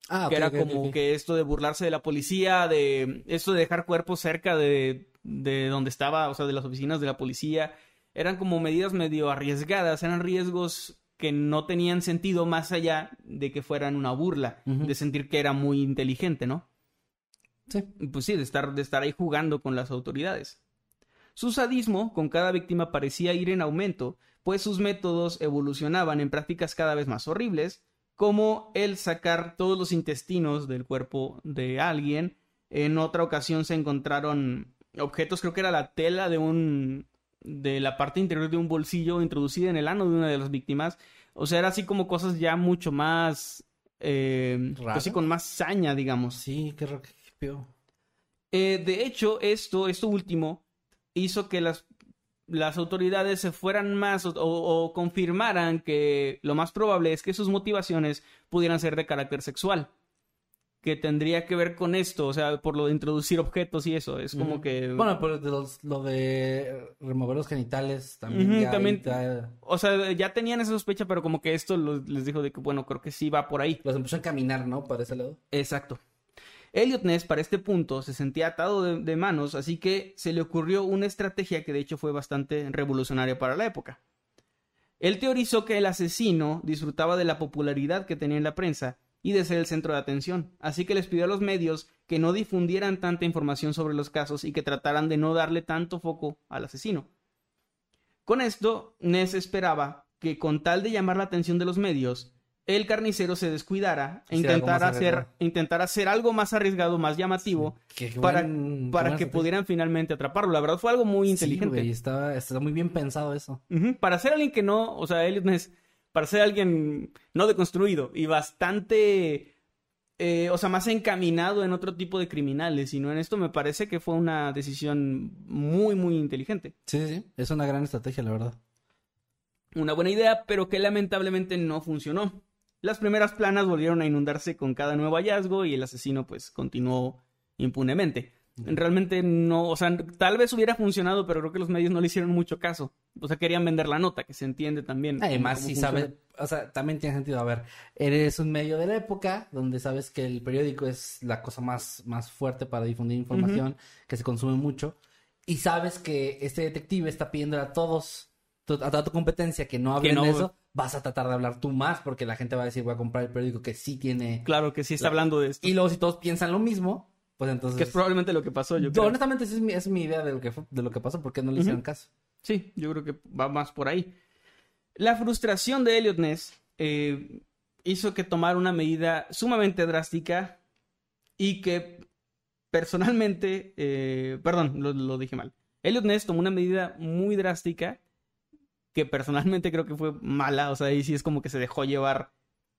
Ah, que era como que esto de burlarse de la policía, de esto de dejar cuerpos cerca de, de donde estaba, o sea, de las oficinas de la policía, eran como medidas medio arriesgadas, eran riesgos que no tenían sentido más allá de que fueran una burla, de sentir que era muy inteligente, ¿no? Sí. Pues sí, de estar, de estar ahí jugando con las autoridades. Su sadismo con cada víctima parecía ir en aumento, pues sus métodos evolucionaban en prácticas cada vez más horribles, como el sacar todos los intestinos del cuerpo de alguien. En otra ocasión se encontraron objetos, creo que era la tela de un de la parte interior de un bolsillo introducida en el ano de una de las víctimas. O sea, era así como cosas ya mucho más eh, pues ¿Raras? sí, con más saña, digamos. Sí, qué Eh, de hecho, esto, esto último, hizo que las, las autoridades se fueran más o, confirmaran que lo más probable es que sus motivaciones pudieran ser de carácter sexual. Que tendría que ver con esto, o sea, por lo de introducir objetos y eso. Es como que. Bueno, pero de los- lo de remover los genitales también. Ujú, ya también- O sea, ya tenían esa sospecha, pero como que esto les dijo de que, bueno, creo que sí va por ahí. Los empezó a encaminar, ¿no? Para ese lado. Exacto. Elliot Ness para este punto se sentía atado de, manos, así que se le ocurrió una estrategia que de hecho fue bastante revolucionaria para la época. Él teorizó que el asesino disfrutaba de la popularidad que tenía en la prensa y de ser el centro de atención, así que les pidió a los medios que no difundieran tanta información sobre los casos y que trataran de no darle tanto foco al asesino. Con esto, Ness esperaba que con tal de llamar la atención de los medios, el carnicero se descuidara e más hacer, intentar hacer algo más arriesgado, más llamativo, para, buen- para que pudieran finalmente atraparlo. La verdad fue algo muy Sí, inteligente. güey, está, está muy bien pensado eso. Para ser alguien que no, o sea, Elliot Ness, para ser alguien no deconstruido y bastante, eh, o sea, más encaminado en otro tipo de criminales, y no en esto, me parece que fue una decisión muy, muy inteligente. Sí, sí, sí. Es una gran estrategia, la verdad. Una buena idea, pero que lamentablemente no funcionó. Las primeras planas volvieron a inundarse con cada nuevo hallazgo y el asesino pues continuó impunemente. Realmente no, o sea, tal vez hubiera funcionado, pero creo que los medios no le hicieron mucho caso. O sea, querían vender la nota, que se entiende también. Además, si funciona. sabes, o sea, también tiene sentido. A ver, eres un medio de la época donde sabes que el periódico es la cosa más, más fuerte para difundir información, que se consume mucho, y sabes que este detective está pidiendo a todos, a toda tu competencia que no hablen no- eso, vas a tratar de hablar tú más, porque la gente va a decir, voy a comprar el periódico que sí tiene. Claro que sí está hablando de esto. Y luego, si todos piensan lo mismo, pues entonces. Que es probablemente lo que pasó, yo Yo, creo. honestamente, esa es mi, es mi idea de lo que, fue- de lo que pasó, porque no le hicieron caso. Sí, yo creo que va más por ahí. La frustración de Elliot Ness eh, hizo que tomara una medida sumamente drástica y que personalmente, eh, perdón, lo, lo dije mal. Elliot Ness tomó una medida muy drástica que personalmente creo que fue mala, o sea, ahí sí es como que se dejó llevar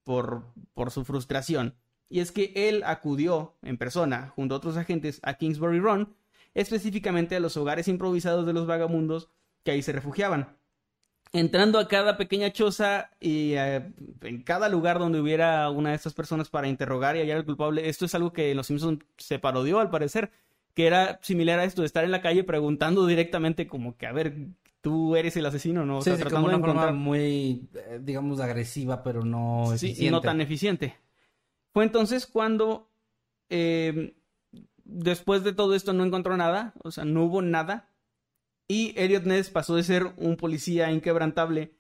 por, por su frustración. Y es que él acudió en persona, junto a otros agentes, a Kingsbury Run, específicamente a los hogares improvisados de los vagabundos que ahí se refugiaban. Entrando a cada pequeña choza y eh, en cada lugar donde hubiera una de estas personas para interrogar y hallar al culpable, esto es algo que en Los Simpsons se parodió al parecer, que era similar a esto de estar en la calle preguntando directamente como que, a ver, tú eres el asesino, ¿no? O sea, sí, tratando como de una forma encontrar... muy, eh, digamos, agresiva, pero no Sí, eficiente. no tan eficiente. Fue entonces cuando, eh, después de todo esto, no encontró nada, o sea, no hubo nada. Y Elliot Ness pasó de ser un policía inquebrantable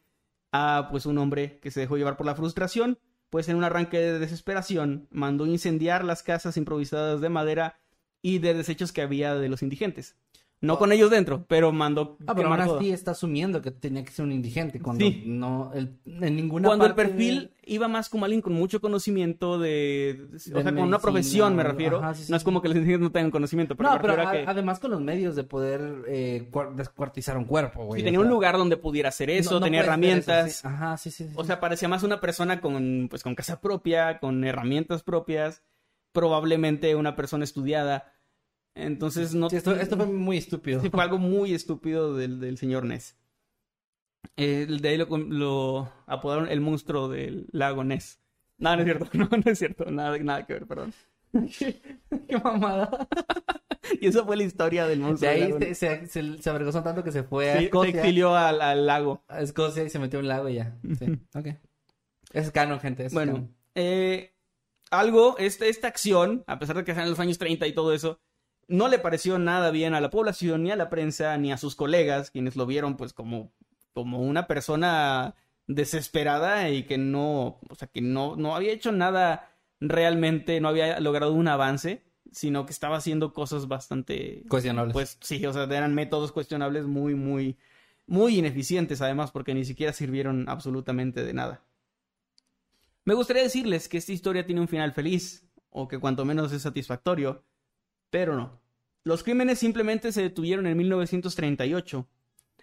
a, pues, un hombre que se dejó llevar por la frustración. Pues, en un arranque de desesperación, mandó incendiar las casas improvisadas de madera y de desechos que había de los indigentes. No con ellos dentro, pero mandó Ah, pero ahora todo. sí está asumiendo que tenía que ser un indigente cuando Sí. no, el- en ninguna Cuando el perfil de- iba más como alguien con mucho conocimiento de... O sea, con una profesión me refiero. ajá, sí, sí, no es sí. como que los indigentes no tengan conocimiento, pero no, me pero refiero a a- que... además con los medios de poder eh, cuar- descuartizar un cuerpo, güey. si o tenía un lugar donde pudiera hacer eso, no- no tenía eso, herramientas. sí. Ajá, sí, sí. sí. O sea, parecía más una persona con, pues, con casa propia, con herramientas propias, probablemente una persona estudiada. Entonces no... Sí, esto, esto fue muy estúpido. Sí, fue algo muy estúpido del, del señor Ness. Eh, de ahí lo, lo apodaron el monstruo del lago Ness. No, no es cierto, no, no es cierto, nada, nada que ver, perdón. Qué mamada. Y esa fue la historia del De monstruo del ahí lago se, se, se, se avergonzó tanto que se fue a Sí, se Escocia. exilió al, al lago. A Escocia y se metió en un lago y ya. Sí, ok. Es canon, gente. Es Bueno, canon. eh, algo, este, esta acción, a pesar de que sean los años 30 y todo eso, no le pareció nada bien a la población, ni a la prensa, ni a sus colegas, quienes lo vieron pues como, como una persona desesperada y que no, o sea, que no, no había hecho nada realmente, no había logrado un avance, sino que estaba haciendo cosas bastante Cuestionables. pues sí, o sea, eran métodos cuestionables muy, muy, muy ineficientes además, porque ni siquiera sirvieron absolutamente de nada. Me gustaría decirles que esta historia tiene un final feliz, o que cuanto menos es satisfactorio, pero no. Los crímenes simplemente se detuvieron en 1938.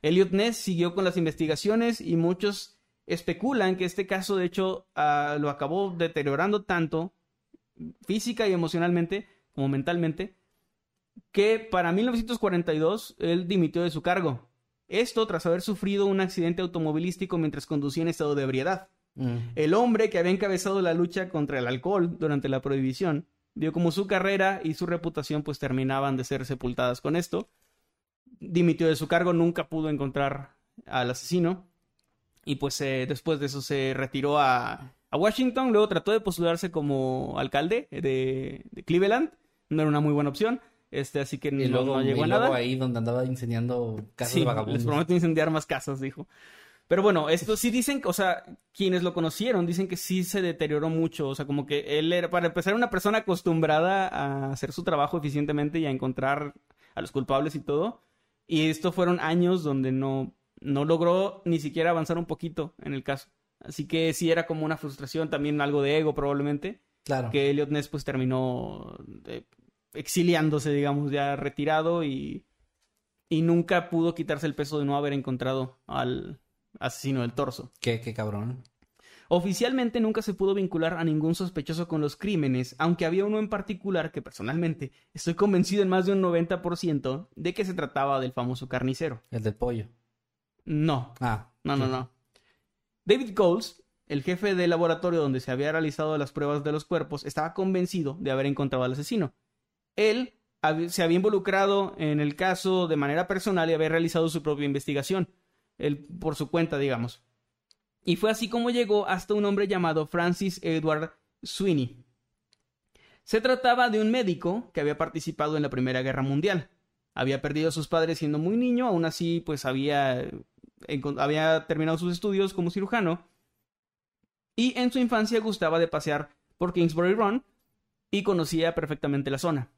Elliot Ness siguió con las investigaciones y muchos especulan que este caso de hecho ah, lo acabó deteriorando tanto física y emocionalmente como mentalmente que para 1942 él dimitió de su cargo. Esto tras haber sufrido un accidente automovilístico mientras conducía en estado de ebriedad. Mm. El hombre que había encabezado la lucha contra el alcohol durante la prohibición vio como su carrera y su reputación pues terminaban de ser sepultadas con esto. Dimitió de su cargo, nunca pudo encontrar al asesino y pues eh, después de eso se retiró a, a Washington, luego trató de postularse como alcalde de, de Cleveland, no era una muy buena opción, este, así que Y luego, no llegó y a nada. ahí donde andaba incendiando casas Sí, vagabundos. les prometo incendiar más casas, dijo. Pero bueno, esto sí dicen, o sea, quienes lo conocieron dicen que sí se deterioró mucho, o sea, como que él era, para empezar, una persona acostumbrada a hacer su trabajo eficientemente y a encontrar a los culpables y todo. Y esto fueron años donde no, no logró ni siquiera avanzar un poquito en el caso. Así que sí era como una frustración, también algo de ego probablemente, Claro. que Elliot Ness pues terminó eh, exiliándose, digamos, ya retirado y, y nunca pudo quitarse el peso de no haber encontrado al asesino del torso. Qué, qué cabrón. Oficialmente nunca se pudo vincular a ningún sospechoso con los crímenes, aunque había uno en particular que personalmente estoy convencido en más de un 90% de que se trataba del famoso carnicero. El del pollo. No, Ah. no, no, no. David Coles, el jefe del laboratorio donde se había realizado las pruebas de los cuerpos, estaba convencido de haber encontrado al asesino. Él se había involucrado en el caso de manera personal y había realizado su propia investigación, él por su cuenta, digamos. Y fue así como llegó hasta un hombre llamado Francis Edward Sweeney. Se trataba de un médico que había participado en la Primera Guerra Mundial. Había perdido a sus padres siendo muy niño, aún así pues había, había terminado sus estudios como cirujano. Y en su infancia gustaba de pasear por Kingsbury Run y conocía perfectamente la zona.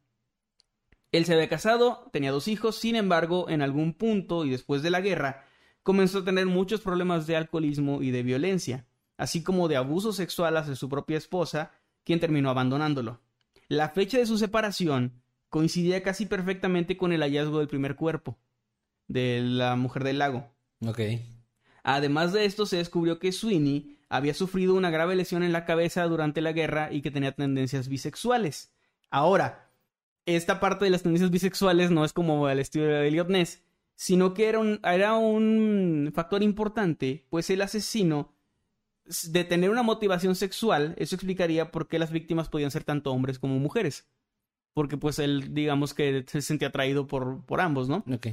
Él se había casado, tenía dos hijos, sin embargo, en algún punto y después de la guerra, comenzó a tener muchos problemas de alcoholismo y de violencia, así como de abuso sexual hacia su propia esposa, quien terminó abandonándolo. La fecha de su separación coincidía casi perfectamente con el hallazgo del primer cuerpo de la mujer del lago. Ok. Además de esto, se descubrió que Sweeney había sufrido una grave lesión en la cabeza durante la guerra y que tenía tendencias bisexuales. Ahora, esta parte de las tendencias bisexuales no es como el estilo de Elliot Ness, sino que era un, era un factor importante, pues el asesino, de tener una motivación sexual, eso explicaría por qué las víctimas podían ser tanto hombres como mujeres. Porque pues él, digamos que se sentía atraído por, por ambos, ¿no? Ok.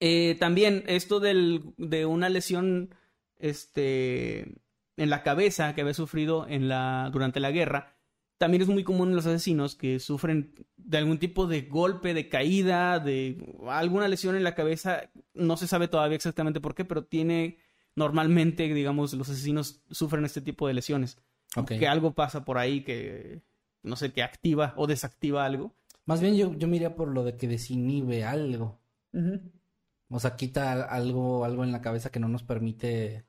Eh, también esto del, de una lesión este, en la cabeza que había sufrido en la, durante la guerra, también es muy común en los asesinos que sufren de algún tipo de golpe, de caída, de alguna lesión en la cabeza. No se sabe todavía exactamente por qué, pero tiene normalmente, digamos, los asesinos sufren este tipo de lesiones. Que algo pasa por ahí que, no sé, que activa o desactiva algo. Más bien yo, yo me iría por lo de que desinhibe algo. O sea, quita algo, algo en la cabeza que no nos permite,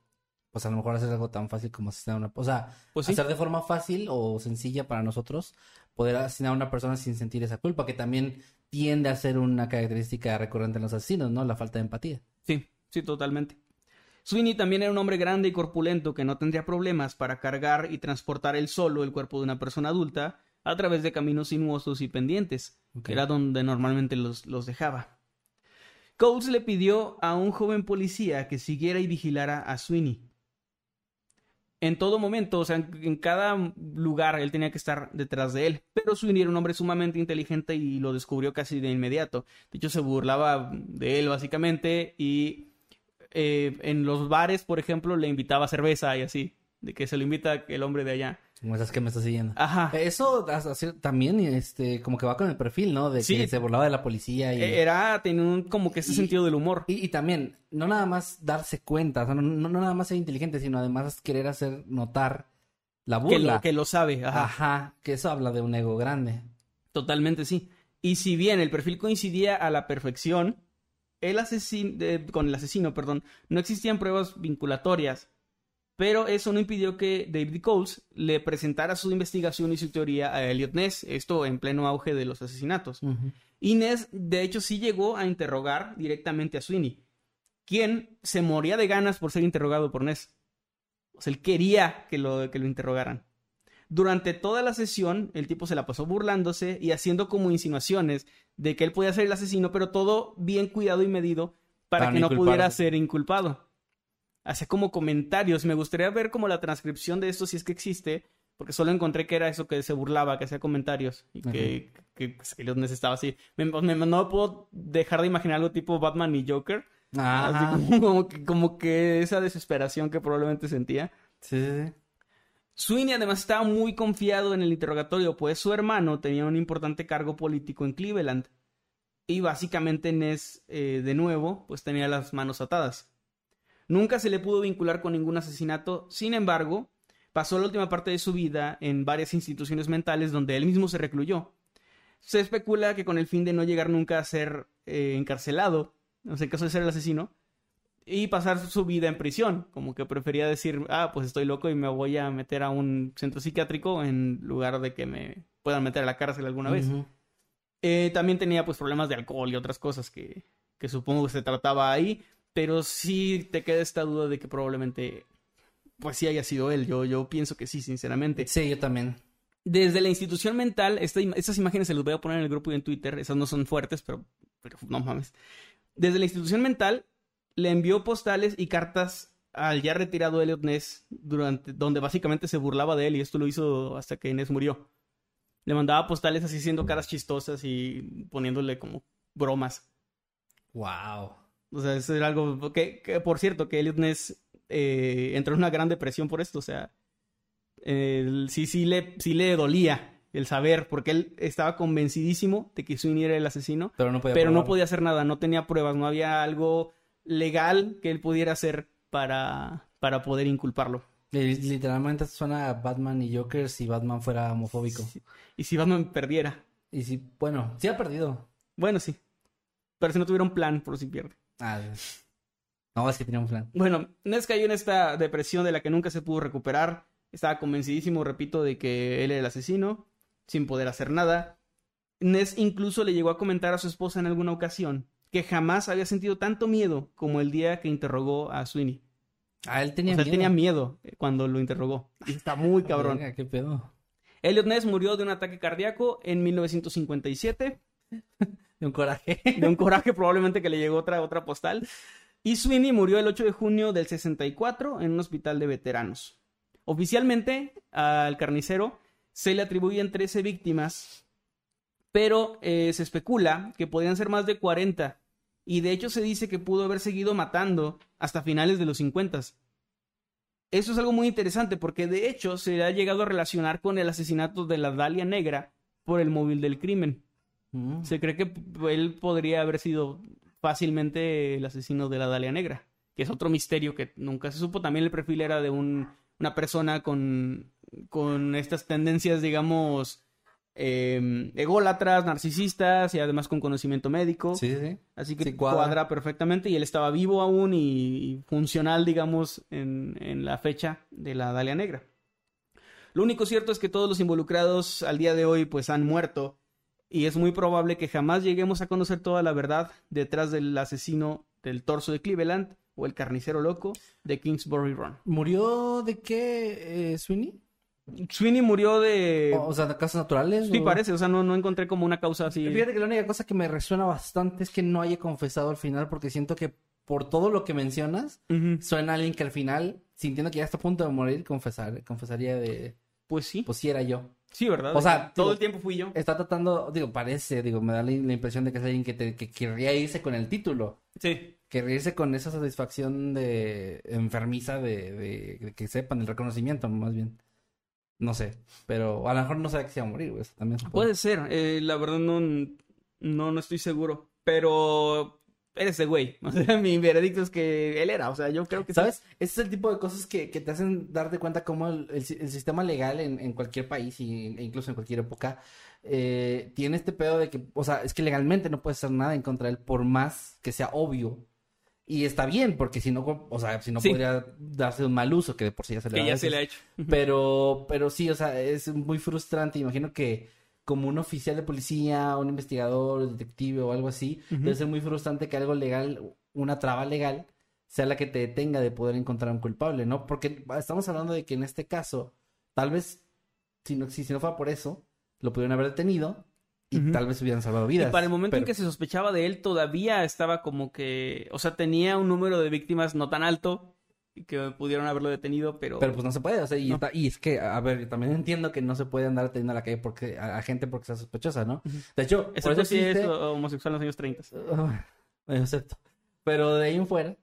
pues a lo mejor hacer algo tan fácil como asesinar a una... O sea, Pues sí. hacer de forma fácil o sencilla para nosotros poder asesinar a una persona sin sentir esa culpa, que también tiende a ser una característica recurrente en los asesinos, ¿no? La falta de empatía. Sí, sí, totalmente. Sweeney también era un hombre grande y corpulento que no tendría problemas para cargar y transportar él solo el cuerpo de una persona adulta a través de caminos sinuosos y pendientes. Ok. Era donde normalmente los, los dejaba. Coles le pidió a un joven policía que siguiera y vigilara a Sweeney. En todo momento, o sea, en, cada lugar él tenía que estar detrás de él. Pero Sweeney era un hombre sumamente inteligente y lo descubrió casi de inmediato. De hecho, se burlaba de él básicamente y eh, en los bares, por ejemplo, le invitaba cerveza y así. De que se lo invita el hombre de allá. Como esas que me estás siguiendo. Ajá. Eso también, este, como que va con el perfil, ¿no? De Sí. que se burlaba de la policía y... Eh, Era, tenía un- como que ese Y- sentido del humor. Y, y también, no nada más darse cuenta, o sea, no, no- nada más ser inteligente, sino además querer hacer notar la Que burla. lo, que lo sabe. Ajá. Ajá, que eso habla de un ego grande. Totalmente sí. Y si bien el perfil coincidía a la perfección, el asesino, con el asesino, perdón, no existían pruebas vinculatorias. Pero eso no impidió que David Coles le presentara su investigación y su teoría a Elliot Ness, esto en pleno auge de los asesinatos. Y Ness, de hecho, sí llegó a interrogar directamente a Sweeney, quien se moría de ganas por ser interrogado por Ness. O sea, él quería que lo, que lo interrogaran. Durante toda la sesión, el tipo se la pasó burlándose y haciendo como insinuaciones de que él podía ser el asesino, pero todo bien cuidado y medido para, Para que no pudiera ser inculpado. Hacía como comentarios. Me gustaría ver como la transcripción de esto, si es que existe, porque solo encontré que era eso que se burlaba, que hacía comentarios y que, que, que Elliot Ness estaba así. Me- me- no puedo dejar de imaginar algo tipo Batman y Joker. Ajá. Así como, como que, como que esa desesperación que probablemente sentía. Sí, sí, sí. Sweeney además estaba muy confiado en el interrogatorio, pues su hermano tenía un importante cargo político en Cleveland. Y básicamente Ness, eh, de nuevo, pues tenía las manos atadas. Nunca se le pudo vincular con ningún asesinato, sin embargo, pasó la última parte de su vida en varias instituciones mentales donde él mismo se recluyó. Se especula que con el fin de no llegar nunca a ser eh, encarcelado, o sea, en caso de ser el asesino, y pasar su vida en prisión. Como que prefería decir, ah, pues estoy loco y me voy a meter a un centro psiquiátrico en lugar de que me puedan meter a la cárcel alguna vez. Eh, también tenía pues problemas de alcohol y otras cosas que, que supongo que se trataba ahí, pero sí te queda esta duda de que probablemente pues sí haya sido él. Yo, yo pienso que sí, sinceramente. Sí, yo también. Desde la institución mental, esta estas imágenes se las voy a poner en el grupo y en Twitter, esas no son fuertes, pero, pero no mames. Desde la institución mental le envió postales y cartas al ya retirado Elliot Ness, durante, donde básicamente se burlaba de él y esto lo hizo hasta que Ness murió. Le mandaba postales así haciendo caras chistosas y poniéndole como bromas. Wow. O sea, eso era algo que, que, por cierto, que Elliot Ness eh, entró en una gran depresión por esto. O sea, sí, sí le, sí le dolía el saber, porque él estaba convencidísimo de que Sweeney era el asesino, Pero no podía pero no podía hacer nada, no tenía pruebas, no había algo legal que él pudiera hacer para, para poder inculparlo. Li- Literalmente suena a Batman y Joker si Batman fuera homofóbico. Y si Batman perdiera, Y si, bueno, sí ha perdido. bueno, sí. Pero si no tuviera un plan, por si pierde. Ah, no, es que tenía un plan. Bueno, Ness cayó en esta depresión de la que nunca se pudo recuperar. Estaba convencidísimo, repito, de que él era el asesino, sin poder hacer nada. Ness incluso le llegó a comentar a su esposa en alguna ocasión que jamás había sentido tanto miedo como el día que interrogó a Sweeney. Ah, él O tenía sea, él miedo. tenía miedo eh, cuando lo interrogó. Y está muy cabrón. Qué pedo. Elliot Ness murió de un ataque cardíaco en 1957. De un coraje. de un coraje probablemente que le llegó otra, otra postal. Y Sweeney murió el 8 de junio del 64 en un hospital de veteranos. Oficialmente al carnicero se le atribuyen 13 víctimas, pero eh, se especula que podrían ser más de 40. Y de hecho se dice que pudo haber seguido matando hasta finales de los 50. Eso es algo muy interesante porque de hecho se ha llegado a relacionar con el asesinato de la Dalia Negra por el móvil del crimen. Mm. Se cree que él podría haber sido fácilmente el asesino de la Dalia Negra, que es otro misterio que nunca se supo. También el perfil era de un, una persona con, con estas tendencias, digamos, eh, ególatras, narcisistas y además con conocimiento médico. Sí, sí, sí. Así que Sí, cuadra. cuadra. perfectamente y él estaba vivo aún y, y funcional, digamos, en, en la fecha de la Dalia Negra. Lo único cierto es que todos los involucrados al día de hoy pues han muerto y es muy probable que jamás lleguemos a conocer toda la verdad detrás del asesino del torso de Cleveland o el carnicero loco de Kingsbury Run. ¿Murió de qué, eh, Sweeney? Sweeney murió de... O, o sea, de causas naturales. sí, o- parece, o sea, no, no encontré como una causa así. Fíjate que la única cosa que me resuena bastante es que no haya confesado al final, porque siento que por todo lo que mencionas, suena a alguien que al final, sintiendo que ya está a punto de morir, confesar, confesaría de, Pues sí, pues sí era yo. Sí, ¿verdad? o sea, todo digo, el tiempo fui yo. Está tratando, digo, parece, digo, me da la, la impresión de que es alguien que, te, que querría irse con el título. Sí. Querría irse con esa satisfacción de enfermiza de, de- de que sepan el reconocimiento, más bien. No sé, pero a lo mejor no sabe que se va a morir, güey. También. Puede ser, eh, la verdad no, no, no estoy seguro. Pero eres de güey. O sea, mi veredicto es que él era. O sea, yo creo que sí. ¿Sabes? Ese es el tipo de cosas que, que te hacen darte cuenta cómo el, el si- el sistema legal en, en cualquier país y, e incluso en cualquier época eh, tiene este pedo de que, o sea, es que legalmente no puedes hacer nada en contra de él por más que sea obvio. Y está bien, porque si no, o sea, si no Sí. podría darse un mal uso, que de por sí ya se le Que ya se le ha hecho. Pero, pero sí, o sea, es muy frustrante. Imagino que como un oficial de policía, un investigador, detective o algo así, Ujú. debe ser muy frustrante que algo legal, una traba legal, sea la que te detenga de poder encontrar un culpable, ¿no? Porque estamos hablando de que en este caso, tal vez, si no, si, si no fuera por eso, lo pudieron haber detenido y tal vez hubieran salvado vidas. Y para el momento en que se sospechaba de él, todavía estaba como que. O sea, tenía un número de víctimas no tan alto que pudieron haberlo detenido, pero. Pero pues no se puede, o sea, y, No. está- y es que, a ver, yo también entiendo que no se puede andar teniendo a la calle porque, a, a gente porque sea sospechosa, ¿no? De hecho, por eso si es existe- homosexual en los años 30. Ah, bueno, acepto. Pero de ahí en fuera,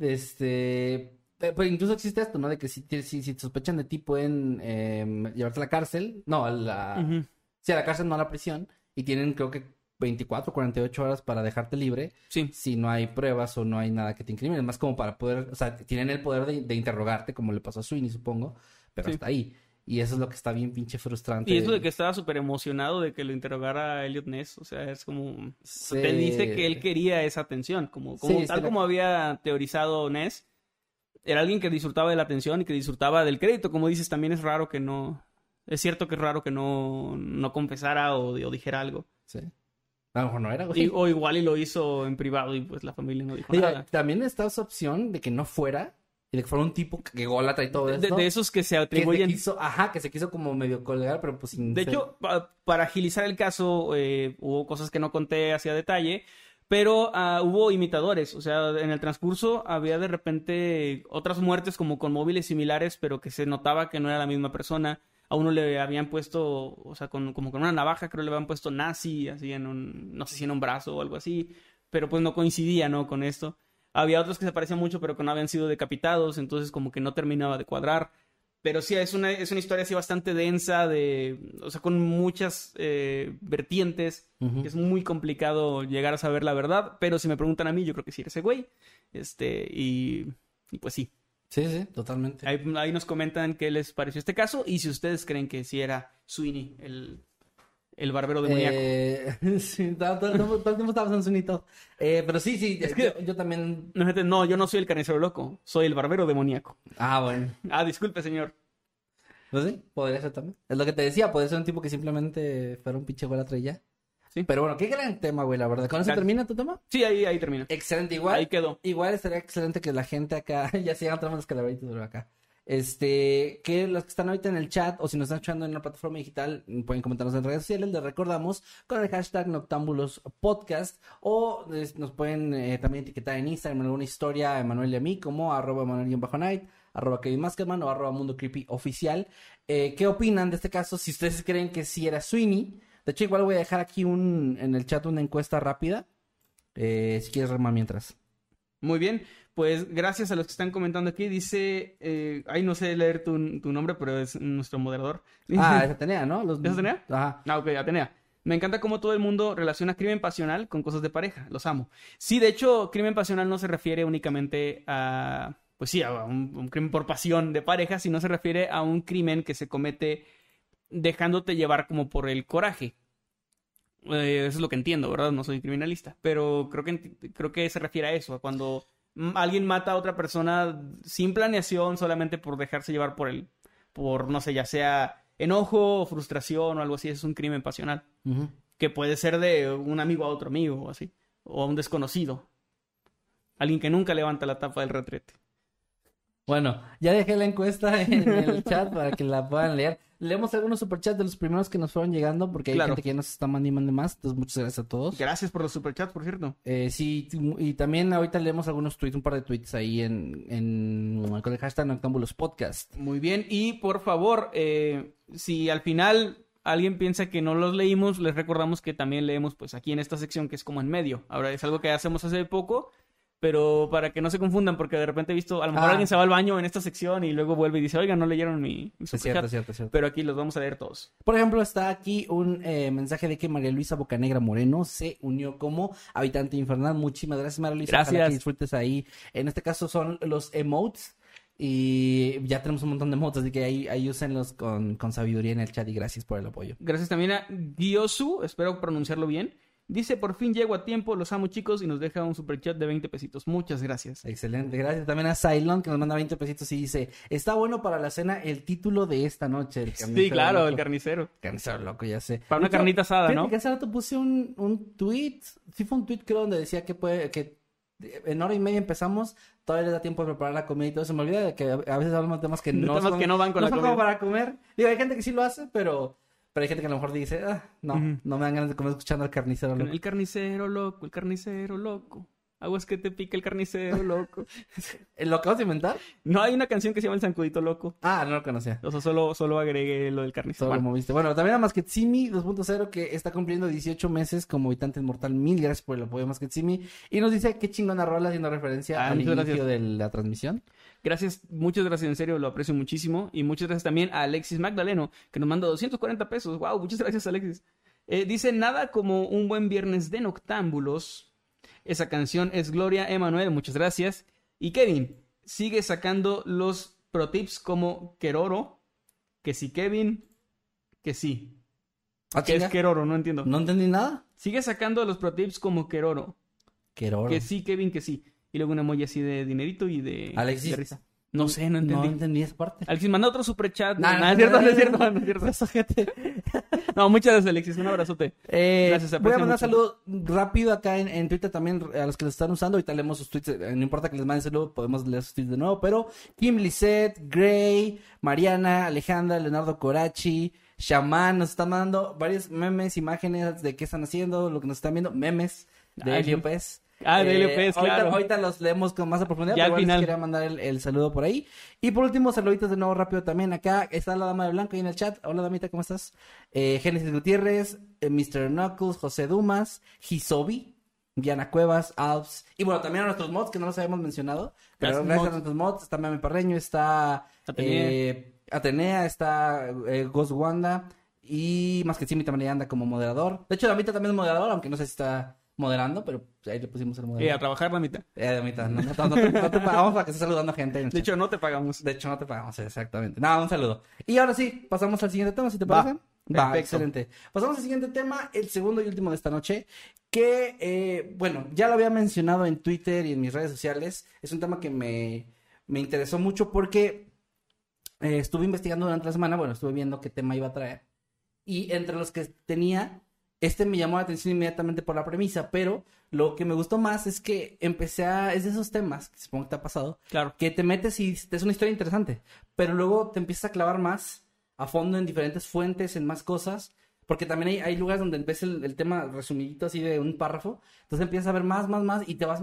este, eh, pues incluso existe esto, ¿no? De que si, te- si, si te sospechan de ti pueden em, llevarte a la cárcel, no, a la, Ujú. sí, a la cárcel, no a la prisión, y tienen creo que 24, 48 horas para dejarte libre Sí. si no hay pruebas o no hay nada que te incrimine, más como para poder, o sea, tienen el poder de, de interrogarte, como le pasó a Sweeney, supongo, pero Sí. hasta ahí. Y eso es lo que está bien pinche frustrante. Y eso de que estaba súper emocionado de que lo interrogara Elliot Ness, o sea, es como... Sí. Te dice que él quería esa atención, como, como Sí, tal como había teorizado Ness. Era alguien que disfrutaba de la atención y que disfrutaba del crédito, como dices, también es raro que no... Es cierto que es raro que no, no confesara o, o dijera algo. Sí. A lo mejor no era, güey. Y- o igual y lo hizo en privado y pues la familia no dijo Digo, nada. también está esa opción de que no fuera y de que fuera un tipo que golatra y todo De, esto. de esos que se que se atribuyen... quiso, ajá, que se quiso como medio colgar, pero pues sin De ser- hecho, pa- para agilizar el caso, eh, hubo cosas que no conté hacia detalle, pero ah, hubo imitadores. O sea, en el transcurso había de repente otras muertes como con móviles similares, pero que se notaba que no era la misma persona. A uno le habían puesto, o sea, con, como con una navaja, creo le habían puesto nazi, así en un, no sé si en un brazo o algo así, pero pues no coincidía, ¿no? Con esto. Había otros que se parecían mucho, pero que no habían sido decapitados, entonces como que no terminaba de cuadrar. Pero sí, es una, es una historia así bastante densa, de, o sea, con muchas eh, vertientes. Que Es muy complicado llegar a saber la verdad, pero si me preguntan a mí, yo creo que sí ese güey. Este, y, y pues sí. Sí, sí, totalmente. Ahí, ahí nos comentan qué les pareció este caso y si ustedes creen que sí era Sweeney, el, el barbero demoníaco. Eh, sí, todo, el tiempo estaba en. Eh, pero sí, sí, Es que- yo, yo también. No, gente, no, yo no soy el carnicero loco, soy el barbero demoníaco. Ah, bueno. Ah, disculpe, señor. Pues sí, podría ser también. Es lo que te decía, puede ser un tipo que simplemente fuera un pinche golatra y ya. Sí. Pero bueno, qué gran tema, güey, la verdad. ¿Con eso termina tu tema? Sí, ahí, ahí termina. Excelente, igual. Ahí quedó. Igual estaría excelente que la gente acá, ya sigan tramos los calaveritos por acá. Este, que los que están ahorita en el chat o si nos están escuchando en una plataforma digital, pueden comentarnos en redes sociales, les recordamos con el hashtag Noctámbulos Podcast o les- nos pueden eh, también etiquetar en Instagram alguna historia a Emanuel y a mí como arroba Emanuel-Night, arroba Kevin Maskerman o arroba Mundo Creepy Oficial. Eh, ¿Qué opinan de este caso? Si ustedes creen que sí era Sweeney. De hecho, igual voy a dejar aquí un, en el chat una encuesta rápida. Eh, si quieres remar mientras. Muy bien, pues gracias a los que están comentando aquí. Dice, eh, ay, no sé leer tu, tu nombre, pero es nuestro moderador. Ah, es Atenea, ¿no? Los... ¿Es Atenea? Ajá. Ah, ok, Atenea. Me encanta cómo todo el mundo relaciona crimen pasional con cosas de pareja. Los amo. Sí, de hecho, crimen pasional no se refiere únicamente a, pues sí, a un, un crimen por pasión de pareja, sino se refiere a un crimen que se comete dejándote llevar como por el coraje. Eh, eso es lo que entiendo, ¿verdad? No soy criminalista, pero creo que, creo que se refiere a eso, a cuando alguien mata a otra persona sin planeación, solamente por dejarse llevar por el, por, no sé, ya sea enojo o frustración o algo así, es un crimen pasional, que puede ser de un amigo a otro amigo o así, o a un desconocido, alguien que nunca levanta la tapa del retrete. Bueno, ya dejé la encuesta en el chat para que la puedan leer. Leemos algunos superchats de los primeros que nos fueron llegando porque hay Claro. gente que ya nos está mandando más. Entonces, muchas gracias a todos. Gracias por los superchats, por cierto. Eh, sí, y también ahorita leemos algunos tweets, un par de tweets ahí en, en con el hashtag Noctámbulos Podcast. Muy bien, y por favor, eh, si al final alguien piensa que no los leímos, les recordamos que también leemos pues aquí en esta sección que es como en medio. Ahora es algo que hacemos hace poco, pero para que no se confundan, porque de repente he visto, a lo mejor Ah. alguien se va al baño en esta sección y luego vuelve y dice, oiga, no leyeron mi, mi Es superchat". cierto, cierto, cierto. Pero aquí los vamos a leer todos. Por ejemplo, está aquí un eh, mensaje de que María Luisa Bocanegra Moreno se unió como habitante infernal. Muchísimas gracias, María Luisa. Ojalá Gracias. que disfrutes ahí. En este caso son los emotes. Y ya tenemos un montón de emotes, así que ahí, ahí úsenlos con, con sabiduría en el chat y gracias por el apoyo. Gracias también a Giosu, espero pronunciarlo bien. Dice, por fin llego a tiempo, los amo chicos, y nos deja un superchat de 20 pesitos. Muchas gracias. Excelente, gracias también a Cylon que nos manda 20 pesitos y dice, está bueno para la cena el título de esta noche. El Sí, claro, loco". el carnicero. Carnicero loco, ya sé. Para una carnita asada, ¿no? que hace rato puse un, un tweet, sí fue un tweet creo donde decía que puede, que en hora y media empezamos, todavía les da tiempo de preparar la comida y todo. Se me olvida de que a veces hablamos de temas que no temas son, que no van con la comida. como para comer. Digo, hay gente que sí lo hace, pero, pero hay gente que a lo mejor dice, ah, no, no me dan ganas de comer escuchando al carnicero loco. El carnicero loco, el carnicero loco. Aguas que te pica el carnicero loco. ¿Lo acabas de inventar? No hay una canción que se llama El Zancudito Loco. Ah, no lo conocía. O sea, solo, solo agregué lo del carnicero. Solo lo Bueno, moviste. Bueno, también a Masketsimi 2.0 que está cumpliendo 18 meses como habitante inmortal. Mil gracias por el apoyo Masketsimi. Y nos dice qué chingona rola haciendo referencia Ah, al inicio gracias. de la transmisión. gracias, muchas gracias, en serio, lo aprecio muchísimo. Y muchas gracias también a Alexis Magdaleno, que nos manda 240 pesos. Wow, muchas gracias, Alexis. Eh, dice, nada como un buen viernes de noctámbulos. Esa canción es Gloria Emanuel, muchas gracias. Y Kevin, sigue sacando los pro tips como Keroro, que sí Kevin, que sí. Ah, Que es. Keroro, no entiendo. No entendí nada. Sigue sacando los pro tips como Keroro. Qué Que sí, Kevin, que sí. Y luego un emoji así de dinerito y de, Alexis. de risa. No sé, no No entendí. entendí esa parte. Alexis, manda otro superchat. No, No, no, no, es cierto, no, es cierto, no. es cierto. Esa gente. No, muchas gracias, Alexis. Un abrazote. Eh, Gracias, voy a mandar saludos rápido acá en, en Twitter también a los que les están usando. Ahorita leemos sus tweets. eh, No importa que les manden saludos, podemos leer sus tweets de nuevo. Pero Kim Lisette, Gray, Mariana, Alejandra, Leonardo Corachi, Shaman nos están mandando varios memes, imágenes de qué están haciendo, lo que nos están viendo, memes de Ay. Ah, de Pez, ahorita, claro. Ahorita los leemos con más profundidad, Ya pero al igual les quería mandar el, el saludo por ahí. Y por último, saluditos de nuevo rápido también acá. Está la dama de blanco ahí en el chat. Hola, damita, ¿cómo estás? Eh, Génesis Gutiérrez, eh, Mr. Knuckles, José Dumas, Hisobi, Diana Cuevas, Alps. Y bueno, también a nuestros mods que no los habíamos mencionado. Pero Gracias, mods. a nuestros mods. Está Meme Parreño, está Atenea. eh, Atenea, está eh, Ghost Wanda. Y más que sí, también anda como moderador. De hecho, Damita también es moderador, aunque no sé si está moderando, pero ahí le pusimos el moderador. a trabajar la mitad. Eh, Damita, no, no, no, no te, no te pagamos para que estés saludando gente. en el De hecho, no te pagamos. De hecho, no te pagamos, exactamente. Nada, un saludo. Y ahora sí, pasamos al siguiente tema, si te Va. parece. Perfecto. excelente. Pasamos al siguiente tema, el segundo y último de esta noche, que, eh, bueno, ya lo había mencionado en Twitter y en mis redes sociales. Es un tema que me, me interesó mucho porque eh, estuve investigando durante la semana, bueno, estuve viendo qué tema iba a traer. Y entre los que tenía, este me llamó la atención inmediatamente por la premisa, pero lo que me gustó más es que empecé a... Es de esos temas, que supongo que te ha pasado, Claro. que te metes y es una historia interesante, pero luego te empiezas a clavar más a fondo en diferentes fuentes, en más cosas, porque también hay, hay lugares donde ves el, el tema resumidito así de un párrafo, entonces empiezas a ver más, más, más y te vas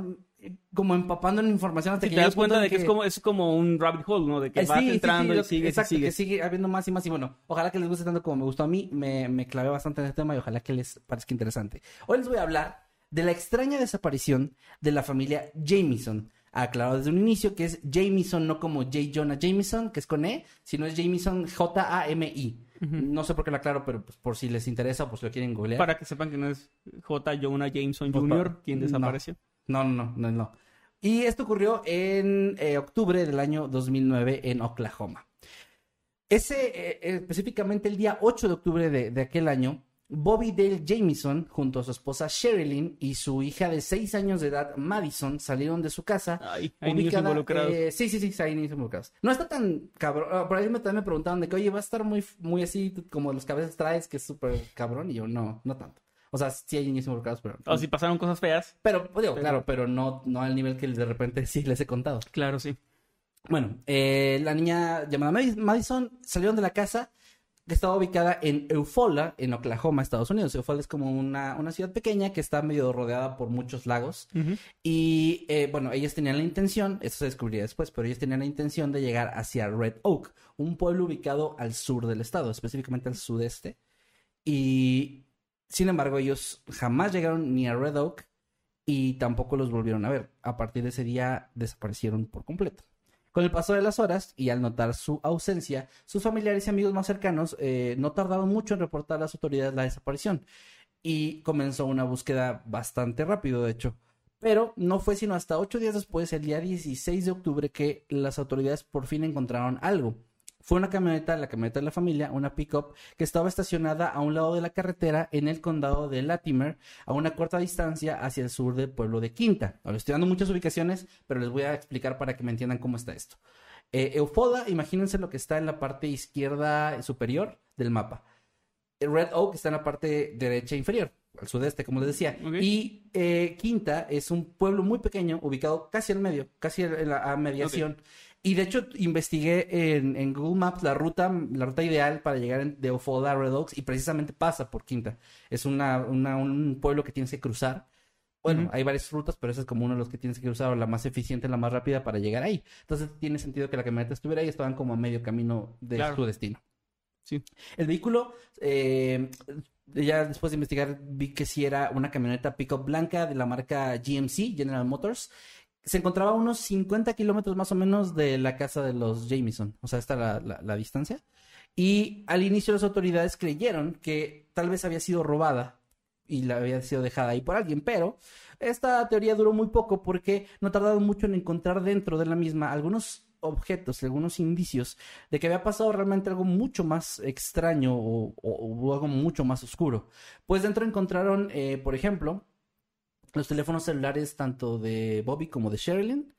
como empapando en información hasta Si que te das cuenta en de que, es como es como un rabbit hole, ¿no? De que Eh, vas sí, sí, entrando sí, y sigues exacto, y que sigue habiendo más y más y bueno, ojalá que les guste tanto como me gustó a mí, me, me clavé bastante en este tema y ojalá que les parezca interesante. Hoy les voy a hablar de la extraña desaparición de la familia Jameson. Aclarado desde un inicio que es Jameson, no como J. Jonah Jameson, que es con E, sino es Jameson J-A-M-I. No sé por qué lo aclaro, pero pues, por si les interesa si lo quieren googlear. Para que sepan que no es J. Jonah Jameson Pues Jr. quien desapareció. No, no, no, no, no. Y esto ocurrió en eh, octubre del año 2009 en Oklahoma. Ese, eh, específicamente el día 8 de octubre de, de aquel año, Bobby Dale Jameson, junto a su esposa Sherilyn y su hija de 6 años de edad, Madison, salieron de su casa. Ay, hay niños ubicada, involucrados. eh, sí, sí, sí, hay niños involucrados. No está tan cabrón. ah, Por ahí me, también me preguntaban de que, oye, va a estar muy, muy así como los veces traes, que es súper cabrón. Y yo, no, no tanto. O sea, sí hay niños involucrados, pero. O si pasaron cosas feas. Pero, pues, digo, claro, pero no, no al nivel que de repente sí les he contado. Claro, sí. Bueno, eh, la niña llamada Madi- Madison salieron de la casa que estaba ubicada en Eufaula, en Oklahoma, Estados Unidos. Eufaula es como una, una ciudad pequeña que está medio rodeada por muchos lagos. Y eh, bueno, ellos tenían la intención, esto se descubriría después, pero ellos tenían la intención de llegar hacia Red Oak, un pueblo ubicado al sur del estado, específicamente al sudeste. Y sin embargo, ellos jamás llegaron ni a Red Oak y tampoco los volvieron a ver. A partir de ese día desaparecieron por completo. Con el paso de las horas y al notar su ausencia, sus familiares y amigos más cercanos eh, no tardaron mucho en reportar a las autoridades la desaparición y comenzó una búsqueda bastante rápido, de hecho. Pero no fue sino hasta ocho días después, el día 16 de octubre, que las autoridades por fin encontraron algo. Fue una camioneta, la camioneta de la familia, una pickup, que estaba estacionada a un lado de la carretera en el condado de Latimer, a una corta distancia hacia el sur del pueblo de Quinta. Ahora estoy dando muchas ubicaciones, pero les voy a explicar para que me entiendan cómo está esto. Eh, Eufoda, imagínense lo que está en la parte izquierda superior del mapa. Red Oak está en la parte derecha inferior, al sudeste, como les decía. Y eh, Quinta es un pueblo muy pequeño, ubicado casi al medio, casi en la a mediación. Y de hecho investigué en, en Google Maps la ruta, la ruta ideal para llegar en- de Eufoda a Red Oaks y precisamente pasa por Quinta. Es una, una- un pueblo que tienes que cruzar. Bueno, hay varias rutas, pero esa es como uno de los que tienes que cruzar, o la más eficiente, la más rápida para llegar ahí. Entonces tiene sentido que la camioneta estuviera ahí, estaban como a medio camino de Claro. su destino. Sí. El vehículo, eh, ya después de investigar, vi que sí era una camioneta pickup blanca de la marca GMC, General Motors. Se encontraba a unos 50 kilómetros más o menos de la casa de los Jameson. O sea, esta la, la, distancia. Y al inicio las autoridades creyeron que tal vez había sido robada y la había sido dejada ahí por alguien, pero esta teoría duró muy poco porque no tardaron mucho en encontrar dentro de la misma algunos objetos, algunos indicios de que había pasado realmente algo mucho más extraño o, o- o algo mucho más oscuro. Pues dentro encontraron, eh, por ejemplo, los teléfonos celulares tanto de Bobby como de Sherilyn,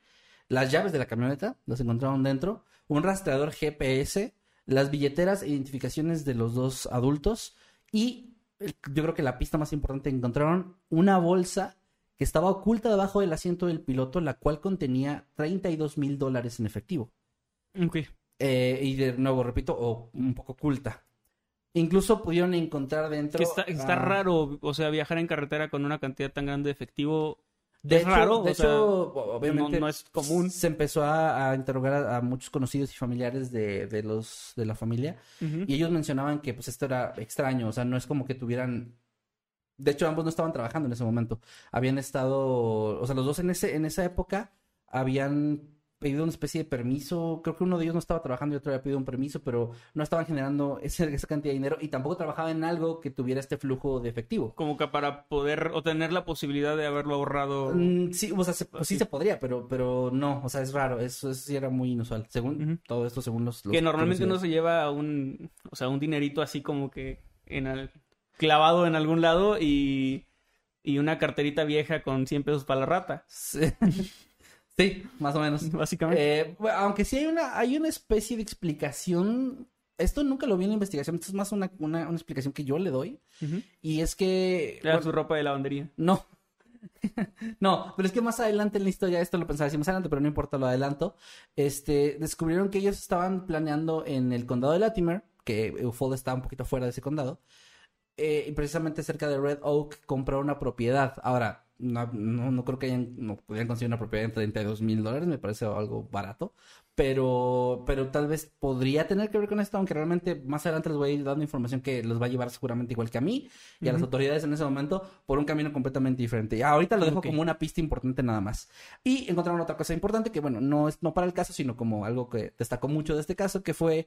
las llaves de la camioneta, las encontraron dentro, un rastreador GPS, las billeteras e identificaciones de los dos adultos y yo creo que la pista más importante encontraron una bolsa que estaba oculta debajo del asiento del piloto, la cual contenía 32 mil dólares en efectivo. Ok. Eh, y de nuevo, repito, o un poco oculta. Incluso pudieron encontrar dentro... Que está, está ah, raro, o sea, viajar en carretera con una cantidad tan grande de efectivo. De Es hecho, raro, de o sea, hecho, obviamente no es común. Se empezó a, a interrogar a, a muchos conocidos y familiares de, de los de la familia y ellos mencionaban que pues esto era extraño, o sea, no es como que tuvieran de hecho ambos no estaban trabajando en ese momento. Habían estado, o sea, los dos en ese en esa época habían pedido una especie de permiso, creo que uno de ellos no estaba trabajando y otro había pedido un permiso, pero no estaban generando esa cantidad de dinero y tampoco trabajaba en algo que tuviera este flujo de efectivo. Como que para poder o tener la posibilidad de haberlo ahorrado. Mm, sí, o sea, se- pues sí se podría, pero, pero no, o sea, es raro, eso, eso sí era muy inusual, según todo esto, según los... los que normalmente uno se lleva un, o sea, un dinerito así como que en al- clavado en algún lado y, y una carterita vieja con 100 pesos para la rata, Sí. Sí, más o menos. básicamente. Eh, aunque sí hay una, hay una especie de explicación, esto nunca lo vi en la investigación, esto es más una, una, una explicación que yo le doy, y es que... Era bueno, su ropa de lavandería. No. no, pero es que más adelante en la historia, esto lo pensaba decir más adelante, pero no importa, lo adelanto. Este, descubrieron que ellos estaban planeando en el condado de Latimer, que Ufold está un poquito fuera de ese condado, eh, y precisamente cerca de Red Oak comprar una propiedad. Ahora, no, no, no creo que hayan, no podrían conseguir una propiedad en 32 mil dólares, me parece algo barato. Pero, pero tal vez podría tener que ver con esto, aunque realmente más adelante les voy a ir dando información que los va a llevar seguramente igual que a mí y a las autoridades en ese momento por un camino completamente diferente. Ya, ahorita lo dejo Ok. como una pista importante nada más. Y encontraron otra cosa importante que, bueno, no es no para el caso, sino como algo que destacó mucho de este caso, que fue